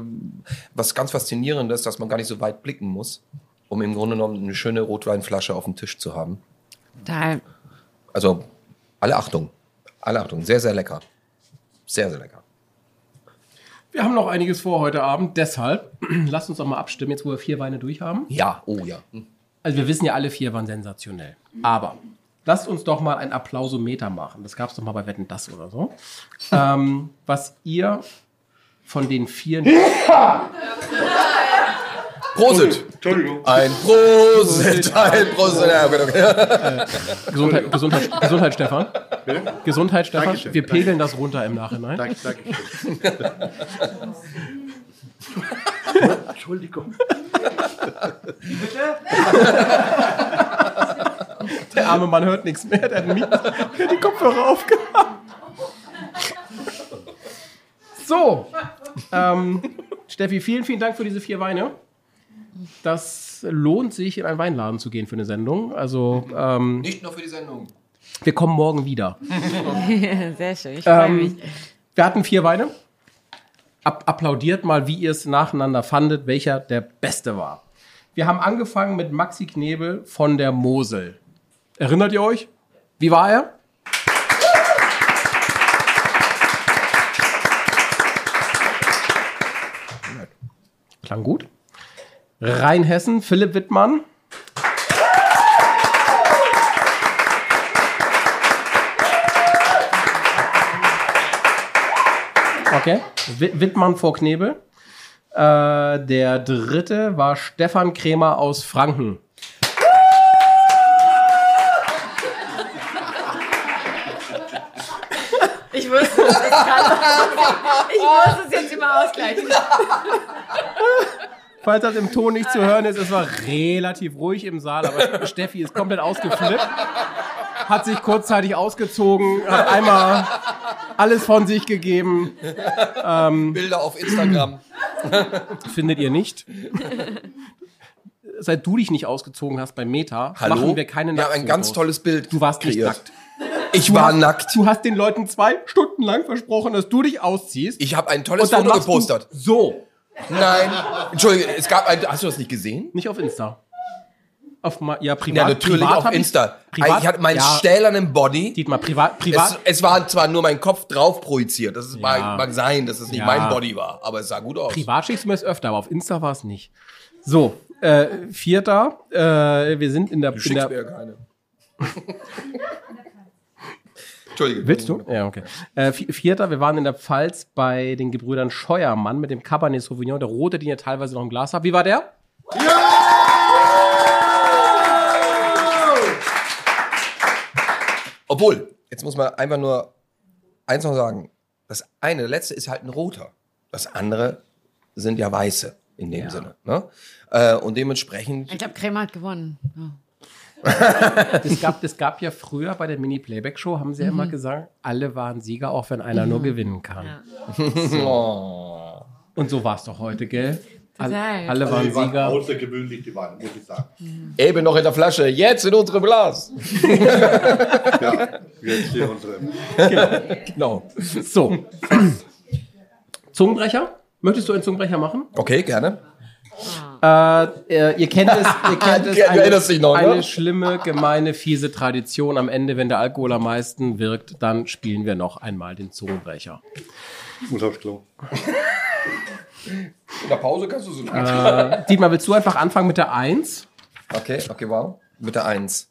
was ganz Faszinierendes, dass man gar nicht so weit blicken muss, um im Grunde genommen eine schöne Rotweinflasche auf dem Tisch zu haben. Total. Also alle Achtung, alle Achtung, sehr, sehr lecker. Sehr, sehr lecker. Wir haben noch einiges vor heute Abend, deshalb lasst uns doch mal abstimmen, jetzt wo wir vier Weine durch haben. Ja, oh ja. Hm. Also wir wissen ja, alle vier waren sensationell. Aber lasst uns doch mal ein Applausometer machen. Das gab es doch mal bei Wetten, das oder so. ähm, was ihr von den vier... Prosit. Entschuldigung. Ein Prosit, ein Prosit. Ja, okay, okay. Gesundheit, Gesundheit, Gesundheit, Stefan. Gesundheit, Stefan. Dankeschön, Wir danke. pegeln das runter im Nachhinein. Danke, danke. Entschuldigung. Der arme Mann hört nichts mehr, der hat der hat die Kopfhörer aufgehabt. So, ähm, Steffi, vielen, vielen Dank für diese vier Weine. Das lohnt sich, in einen Weinladen zu gehen für eine Sendung. Also, ähm, Nicht nur für die Sendung. wir kommen morgen wieder. Sehr schön, ich freue mich. Ähm, wir hatten vier Weine. Ab applaudiert mal, wie ihr es nacheinander fandet, welcher der beste war. Wir haben angefangen mit Maxi Knebel von der Mosel. Erinnert ihr euch? Wie war er? Klang gut. Rheinhessen, Philipp Wittmann. Okay. Wi- Wittmann vor Knebel. Äh, der dritte war Stefan Krämer aus Franken. Ich wusste jetzt gerade. Ich muss es jetzt immer ausgleichen. Falls das im Ton nicht zu hören ist, es war relativ ruhig im Saal, aber Steffi ist komplett ausgeflippt, hat sich kurzzeitig ausgezogen, hat einmal alles von sich gegeben. Bilder auf Instagram. Findet ihr nicht? Seit du dich nicht ausgezogen hast bei Meta, Hallo? machen wir keine Wir haben ein ganz Nacktfotos. tolles Bild Du warst nicht kreiert. nackt. Ich Du war hast- nackt. Du hast den Leuten zwei Stunden lang versprochen, dass du dich ausziehst. Ich habe ein tolles Foto gepostet. So. Nein. Entschuldige, es gab ein. Hast du das nicht gesehen? Nicht auf Insta. Auf ja, privat. Ja, natürlich privat auf hab ich- Insta. Privat, ich hatte meinen ja, stählernen Body. Dietmar, privat, Es, privat. es war zwar nur mein Kopf drauf projiziert. Das ist, Ja. mag, mag sein, dass es nicht Ja. mein Body war, aber es sah gut aus. Privat schickst du mir das öfter, aber auf Insta war es nicht. So, äh, vierter, äh, wir sind in der, Du in mir der ja keine. Entschuldige. Willst du? Ja, okay. Äh, vi- vierter, wir waren in der Pfalz bei den Gebrüdern Scheuermann mit dem Cabernet Sauvignon, der rote, den ihr teilweise noch im Glas habt. Wie war der? Obwohl, jetzt muss man einfach nur eins noch sagen. Das eine, der letzte ist halt ein roter. Das andere sind ja weiße in dem Sinne. Ne? Äh, und dementsprechend, Ich glaube, Krämer hat gewonnen. Ja. Es gab, es gab ja früher bei der Mini-Playback-Show, haben sie ja immer gesagt, alle waren Sieger, auch wenn einer nur gewinnen kann. Ja. Und so war es doch heute, gell? Alle, Total. alle waren Die waren Sieger. außergewöhnlich, die waren, muss ich sagen. eben noch in der Flasche, jetzt in unserem Glas. Ja, jetzt hier unsere. Genau. So. Zungenbrecher? Möchtest du einen Zungenbrecher machen? Okay, gerne. Äh, äh, ihr kennt es, ihr kennt es. Du erinnerst dich noch, ne? eine schlimme, gemeine, fiese Tradition. Am Ende, wenn der Alkohol am meisten wirkt, dann spielen wir noch einmal den Zungenbrecher. Ich muss aufs Klo. In der Pause kannst du so. Äh, Dietmar, willst du einfach anfangen mit der Eins? Okay, okay, wow. Mit der Eins.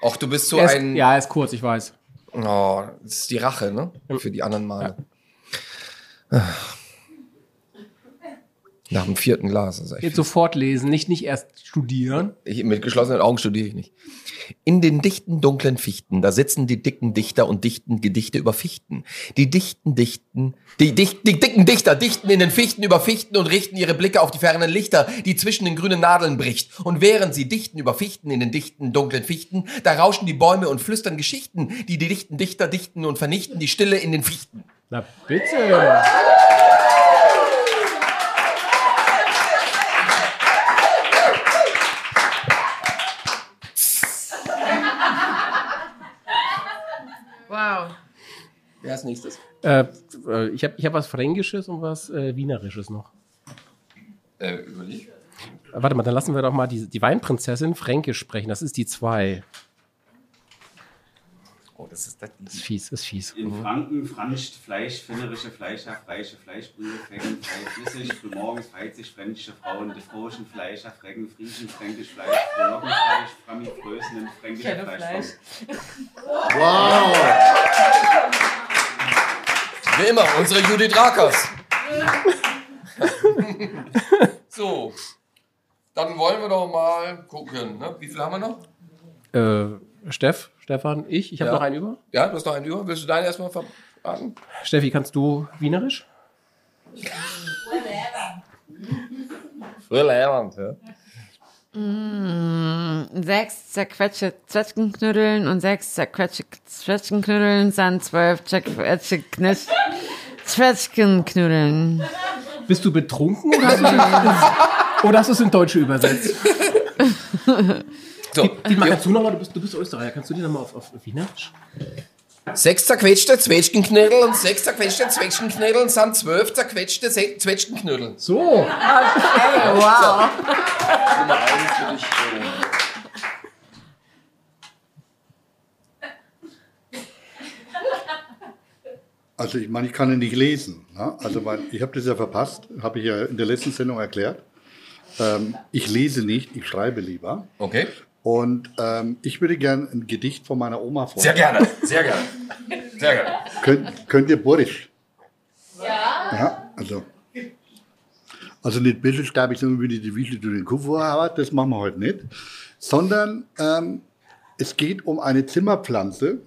Ach, du bist so ist, ein. ja, er ist kurz, ich weiß. Oh, das ist die Rache, ne? Für die anderen Male. Nach dem vierten Glas. Das ist echt Jetzt sofort lesen, nicht, nicht erst studieren. Ich, mit geschlossenen Augen studiere ich nicht. In den dichten, dunklen Fichten, da sitzen die dicken Dichter und dichten Gedichte über Fichten. Die dichten Dichten, die, dicht, die dicken Dichter dichten in den Fichten über Fichten und richten ihre Blicke auf die fernen Lichter, die zwischen den grünen Nadeln bricht. Und während sie dichten über Fichten in den dichten, dunklen Fichten, da rauschen die Bäume und flüstern Geschichten, die die dichten Dichter dichten und vernichten die Stille in den Fichten. Na bitte. Wer ist nächstes? Äh, äh, ich habe ich hab was Fränkisches und was äh, Wienerisches noch. Äh, überleg. Äh, Warte mal, dann lassen wir doch mal die, die Weinprinzessin Fränkisch sprechen. Das ist die zwei. Oh, das ist das. Das ist fies, das ist fies. In Franken franscht Fleisch, finnerische Fleischer, freische Fleischbrühe, Fängen, frei flüssig, frühmorgens feit sich fränkische Frauen, die froschen Fleischer, Frecken, Friesen, fränkisch Fleisch, Frohnockenfleisch, Frammi, Größen, fränkische Fleisch. Wow! Wie immer, unsere Judith Rakers. so. Dann wollen wir doch mal gucken. Ne? Wie viel haben wir noch? Äh, Steff, Stefan, ich. Ich habe Ja. noch einen über. Ja, du hast noch einen über. Willst du deinen erstmal verraten? Steffi, kannst du Wienerisch? Brillant, ja. Sechs zerquetschte Zwetschgenknüddeln und sechs zerquetschte Zwetschgenknüddeln sind zwölf zerquetschte Zwetschgenknüddeln. Bist du betrunken oder hast du es, oder hast du es in Deutsche übersetzt? So, Wie kannst du nochmal? Du bist, du bist Österreicher. Kannst du die nochmal auf, auf Wienerisch? Sechs zerquetschte Zwetschgenknödel und sechs zerquetschte Zwetschgenknödel sind zwölf zerquetschte Zwetschgenknödel. So. Wow. Nummer eins für dich. Also ich meine, ich kann ja nicht lesen. Ne? Also weil ich habe das ja verpasst, habe ich ja in der letzten Sendung erklärt. Ähm, ich lese nicht, ich schreibe lieber. Okay. Und ähm, ich würde gerne ein Gedicht von meiner Oma Sehr vorlesen. gerne, sehr gerne. Sehr gerne. Könnt, könnt ihr Borisch? Ja. Ja, also. Also nicht Bisselsterbig, sondern ich die Wiesel durch den Kopf habe, das machen wir heute nicht. Sondern ähm, es geht um eine Zimmerpflanze,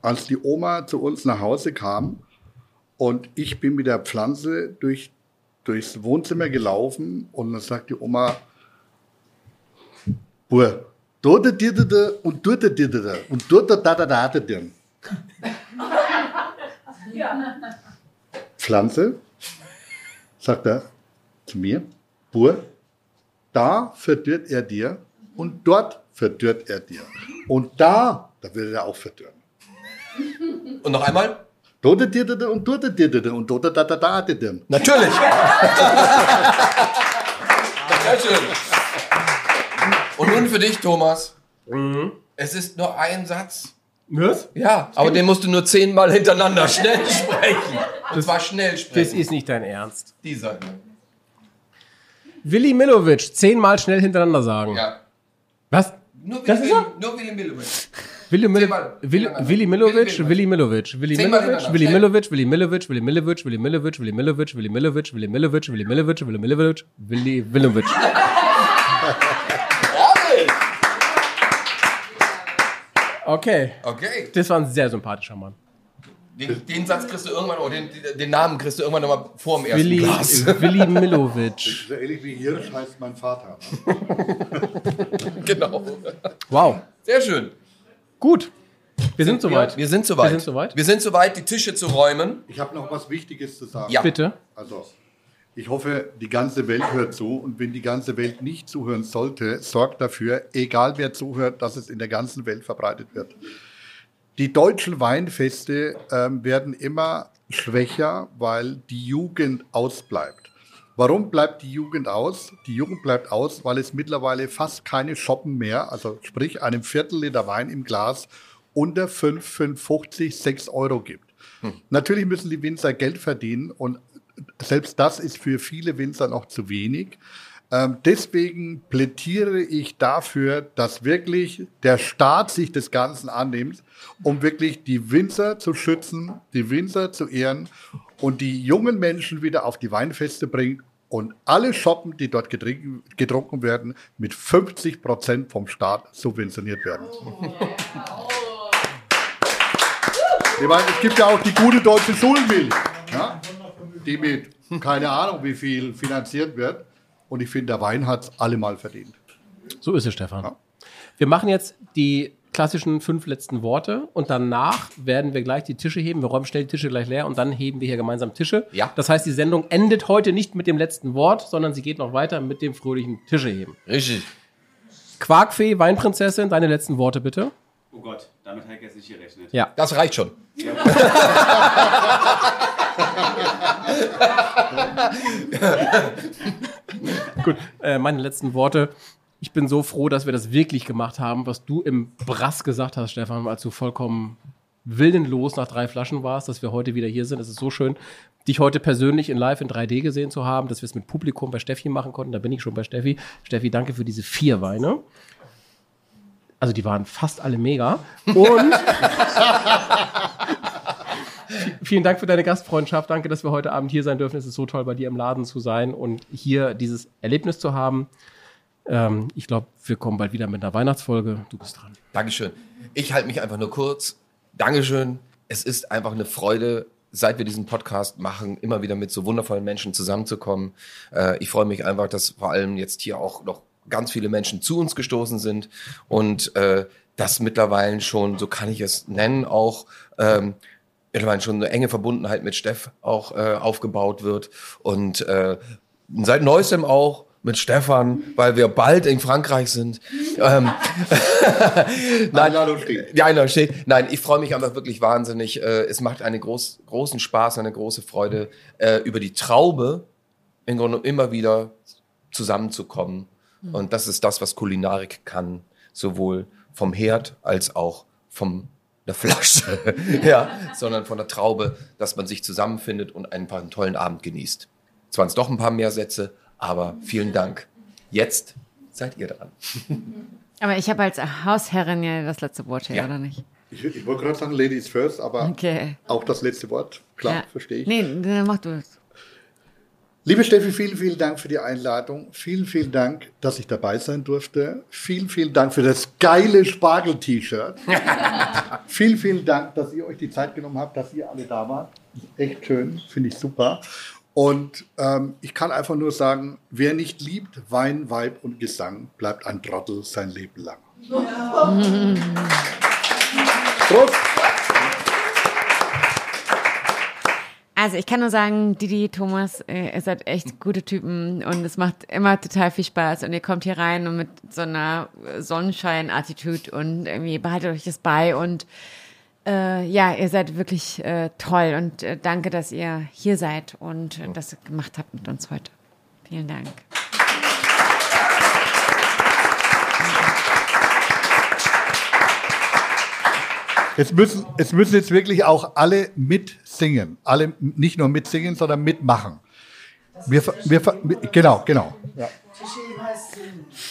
als die Oma zu uns nach Hause kam und ich bin mit der Pflanze durch, durchs Wohnzimmer gelaufen und dann sagt die Oma, Bur, dort dir da und dort dir da und dort da da da da da da. Pflanze, sagt er zu mir, Bur, da verdürrt er dir und dort verdürrt er dir. Und da, da wird er auch verdürren. Und noch einmal? Dort dir da und dort dir da und dort da da da da da. Natürlich. Sehr schön. Und nun für dich, Thomas. Es ist nur ein Satz. Was? Ja, aber den musst du nur zehnmal hintereinander schnell sprechen. Und zwar schnell Das sprechen. ist nicht dein Ernst. Dieser. Willi Milovic, zehnmal schnell hintereinander sagen. Ja. Was? Nur Das Willi, ist er? nur Willi Milovic. Willi, Mil Zehnmal Willi, hintereinander. Willi Milovic, Willi Willi Milovic, Willi Milovic. Willi. Milovic, Willi Milovic, Willi Milovic, Willi Milovic, Willi Milovic, Willi Milovic, Willi Milovic, Willi Milovic, Willi Milovic, Willi Milovic. Okay, Okay. das war ein sehr sympathischer Mann. Den, den Satz kriegst du irgendwann, oder den, den Namen kriegst du irgendwann nochmal vor dem ersten Willi, Glas. Willi Milovic. So ähnlich wie Hirsch heißt mein Vater. Genau. Wow, Sehr schön. gut. Wir sind soweit. Wir sind soweit. Wir sind soweit. Wir sind soweit, die Tische zu räumen. Ich habe noch was Wichtiges zu sagen. Ja. Bitte. Also, ich hoffe, die ganze Welt hört zu. Und wenn die ganze Welt nicht zuhören sollte, sorgt dafür, egal wer zuhört, dass es in der ganzen Welt verbreitet wird. Die deutschen Weinfeste ähm, werden immer schwächer, weil die Jugend ausbleibt. Warum bleibt die Jugend aus? Die Jugend bleibt aus, weil es mittlerweile fast keine Shoppen mehr, also sprich einem Viertel Liter Wein im Glas unter 5, 5,50, 6 Euro gibt. Natürlich müssen die Winzer Geld verdienen und selbst das ist für viele Winzer noch zu wenig. Ähm, deswegen plädiere ich dafür, dass wirklich der Staat sich des Ganzen annimmt, um wirklich die Winzer zu schützen, die Winzer zu ehren und die jungen Menschen wieder auf die Weinfeste bringt und alle Shoppen, die dort getrunken, werden, mit 50 Prozent vom Staat subventioniert werden. Ich meine, es gibt ja auch die gute deutsche Schulmilch, ja, die mit keine Ahnung wie viel finanziert wird. Und ich finde, der Wein hat es allemal verdient. So ist es, Stefan. Ja. Wir machen jetzt die klassischen fünf letzten Worte und danach werden wir gleich die Tische heben. Wir räumen schnell die Tische gleich leer und dann heben wir hier gemeinsam Tische. Ja. Das heißt, die Sendung endet heute nicht mit dem letzten Wort, sondern sie geht noch weiter mit dem fröhlichen Tische heben. Richtig. Quarkfee, Weinprinzessin, deine letzten Worte bitte. Oh Gott, damit habe ich jetzt nicht gerechnet. Ja. Das reicht schon. Gut, äh, meine letzten Worte. Ich bin so froh, dass wir das wirklich gemacht haben, was du im Brass gesagt hast, Stefan, als du vollkommen willenlos nach drei Flaschen warst, dass wir heute wieder hier sind. Es ist so schön, dich heute persönlich in live in 3D gesehen zu haben, dass wir es mit Publikum bei Steffi machen konnten. Da bin ich schon bei Steffi. Steffi, danke für diese vier Weine. Also die waren fast alle mega. Und vielen Dank für deine Gastfreundschaft. Danke, dass wir heute Abend hier sein dürfen. Es ist so toll, bei dir im Laden zu sein und hier dieses Erlebnis zu haben. Ähm, ich glaube, wir kommen bald wieder mit einer Weihnachtsfolge. Du bist dran. Dankeschön. Ich halte mich einfach nur kurz. Dankeschön. Es ist einfach eine Freude, seit wir diesen Podcast machen, immer wieder mit so wundervollen Menschen zusammenzukommen. Äh, ich freue mich einfach, dass vor allem jetzt hier auch noch ganz viele Menschen zu uns gestoßen sind und äh, dass mittlerweile schon, so kann ich es nennen, auch ähm, mittlerweile schon eine enge Verbundenheit mit Steff auch äh, aufgebaut wird und äh, seit neuestem auch mit Stefan, weil wir bald in Frankreich sind. Ähm, Nein, Einladung steht. die Einladung steht. Nein, ich freue mich einfach wirklich wahnsinnig. Äh, es macht einen groß, großen Spaß, eine große Freude, äh, über die Traube im Grunde immer wieder zusammenzukommen. Und das ist das, was Kulinarik kann, sowohl vom Herd als auch vom der Flasche, ja, sondern von der Traube, dass man sich zusammenfindet und einfach einen tollen Abend genießt. Es waren es doch ein paar mehr Sätze, aber vielen Dank. Jetzt seid ihr dran. Aber ich habe als Hausherrin ja das letzte Wort hier, Ja. oder nicht? Ich, ich wollte gerade sagen, Ladies first, aber Okay. auch das letzte Wort. Klar, Ja. verstehe ich. Nee, dann mach du es. Liebe Steffi, vielen, vielen Dank für die Einladung. Vielen, vielen Dank, dass ich dabei sein durfte. Vielen, vielen Dank für das geile Spargel-T-Shirt. vielen, vielen Dank, dass ihr euch die Zeit genommen habt, dass ihr alle da wart. Echt schön, finde ich super. Und ähm, ich kann einfach nur sagen, wer nicht liebt Wein, Weib und Gesang, bleibt ein Trottel sein Leben lang. Prost! Also ich kann nur sagen, Didi, Thomas, äh, ihr seid echt gute Typen und es macht immer total viel Spaß und ihr kommt hier rein und mit so einer Sonnenschein-Attitude und irgendwie behaltet euch das bei und äh, ja, ihr seid wirklich äh, toll und äh, danke, dass ihr hier seid und äh, das gemacht habt mit uns heute. Vielen Dank. Es müssen, es müssen jetzt wirklich auch alle mitsingen. Alle nicht nur mitsingen, sondern mitmachen. Wir, wir, genau, genau. Ja.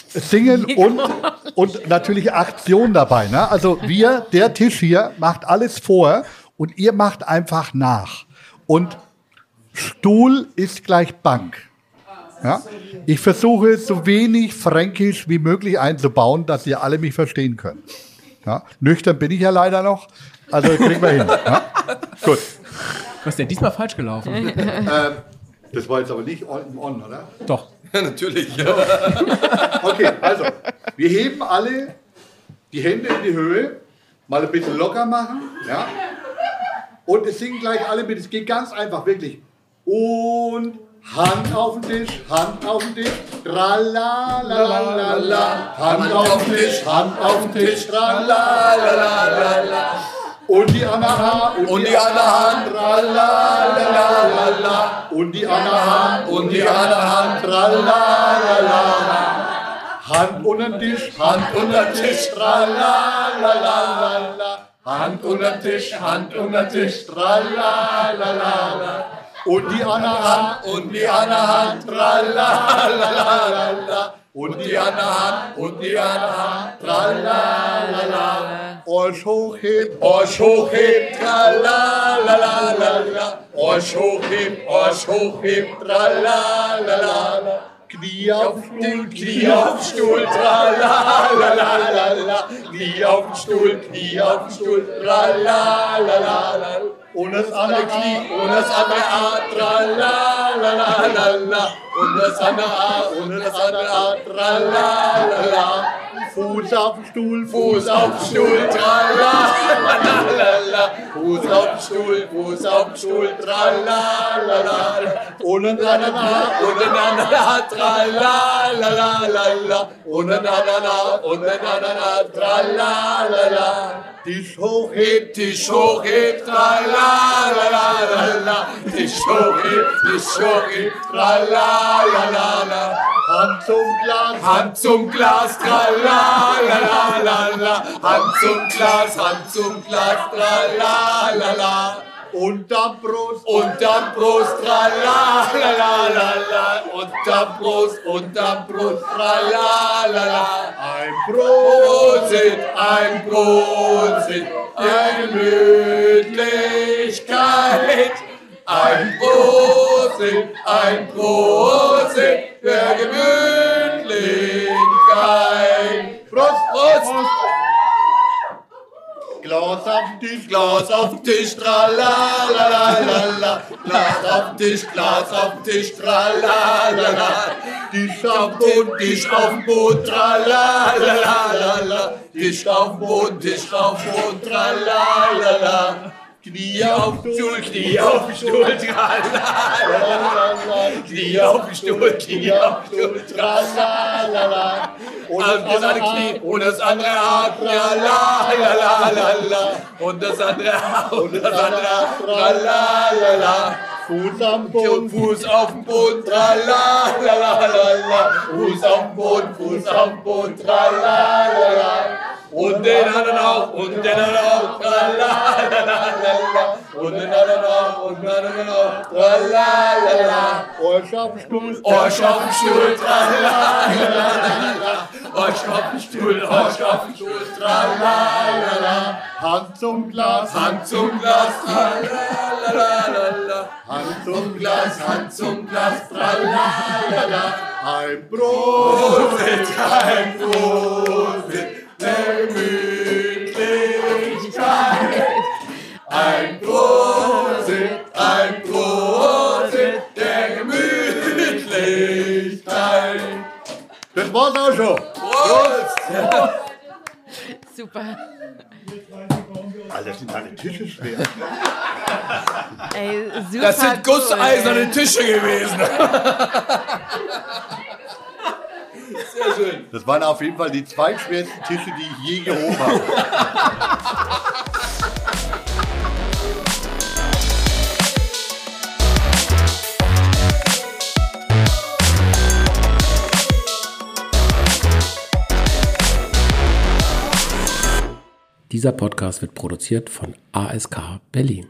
Singen und, und natürlich Aktion dabei. Ne? Also wir, der Tisch hier, macht alles vor und ihr macht einfach nach. Und Stuhl ist gleich Bank. Ja? Ich versuche so wenig Fränkisch wie möglich einzubauen, dass ihr alle mich verstehen könnt. Ja? Nüchtern bin ich ja leider noch, also kriegen wir hin. Ja? Gut. Was ist denn diesmal falsch gelaufen? Ähm, das war jetzt aber nicht on, on oder? Doch. Natürlich. Okay, also, wir heben alle die Hände in die Höhe, mal ein bisschen locker machen, ja? Und es singen gleich alle mit, es geht ganz einfach, wirklich. Und Hand auf den Tisch, Hand auf den Tisch, tralalala, Hand auf den Tisch, Hand auf den Tisch, tralalala. Und die andere Hand, Und die andere Hand. tralalala. Und die andere Hand, Und die andere Hand. tralalala. Hand unter den Tisch, Hand unter den Tisch, tralalala. Hand unter den Tisch, Hand unter den Tisch, tralalala. Und die andere Hand, Und die andere Hand. tralalala. Und die andere Hand. Und die andere Hand. tralalala. Euch hochheben, Euch hochhebt, tralalalala. Euch hochhebt, euch hochhebt, tralalalala. Knie auf den Stuhl, Knie auf den Stuhl, tralalalala. Knie auf den Stuhl, Knie auf den Stuhl, tralalalala. Und das andere Knie, Und das andere A, tralalalala. Und das andere A, und das andere A, tralalala. Fuß auf den Stuhl, Fuß auf den Stuhl, tralalalala. Fuß auf den Stuhl, Fuß auf den Stuhl, ein anderer Und ein anderer, tralalalala. Anderer, und ein anderer, tralalala. Tisch hochheben. Hebt Tisch hoch, hebt, tralalalala. Tisch hoch, hebt, Tisch hoch, hebt, tralalalala. Hand zum Glas, Hand zum Glas, tralalalala. Hand zum Glas, Hand zum Glas, tralalala. Unterm Brust, Unterm Brust, tralalalala. Unterm Brust, unterm Brust, tralalala. ein Brot. Prosit, ein Prosit, Gemütlichkeit. Ein Prosit, ein Prosit, der Gemütlichkeit. Glas auf dem Tisch, Glas auf dem Tisch, tralalalala. Glas auf dem Tisch, Glas auf dem Tisch, tralalala. Tisch auf Boden, Tisch auf Boden, tralalalala. Tisch auf Boden, Tisch auf Boden, tralalala. Knie auf dem Stuhl, Knie auf dem Stuhl, tralalala. Knie auf dem Stuhl, Knie auf dem Stuhl, tralalala. Und das eine Knie und das andere Arm, tralalala. Und das andere Arm und das andere Arm, tralalala. Fuß am Boden, Fuß auf dem Boden, tralalalala. Fuß auf dem Boden, Fuß auf dem Boden, tralalala. Und den anderen auch, und den anderen auch, tralalalala. Und den anderen auch, und den anderen auch, tralalala. Arsch auf dem Stuhl, Arsch auf dem Stuhl, tralalala. Auf Stuhl, auf Stuhl, tralalala. Hand zum Glas, Hand zum Glas, tralalala. Hand zum Glas, Hand zum Glas, tralalala. ein Brot. Ein Prosit der Gemütlichkeit. Ein Prosit, ein Prosit der Gemütlichkeit. Das war's auch schon. Prost! Super. Alter, sind alle Tische schwer. Ey, super Das sind cool. gusseiserne Tische gewesen. Sehr schön. Das waren auf jeden Fall die zweitschwersten Tische, die ich je gehoben habe. Dieser Podcast wird produziert von ASK Berlin.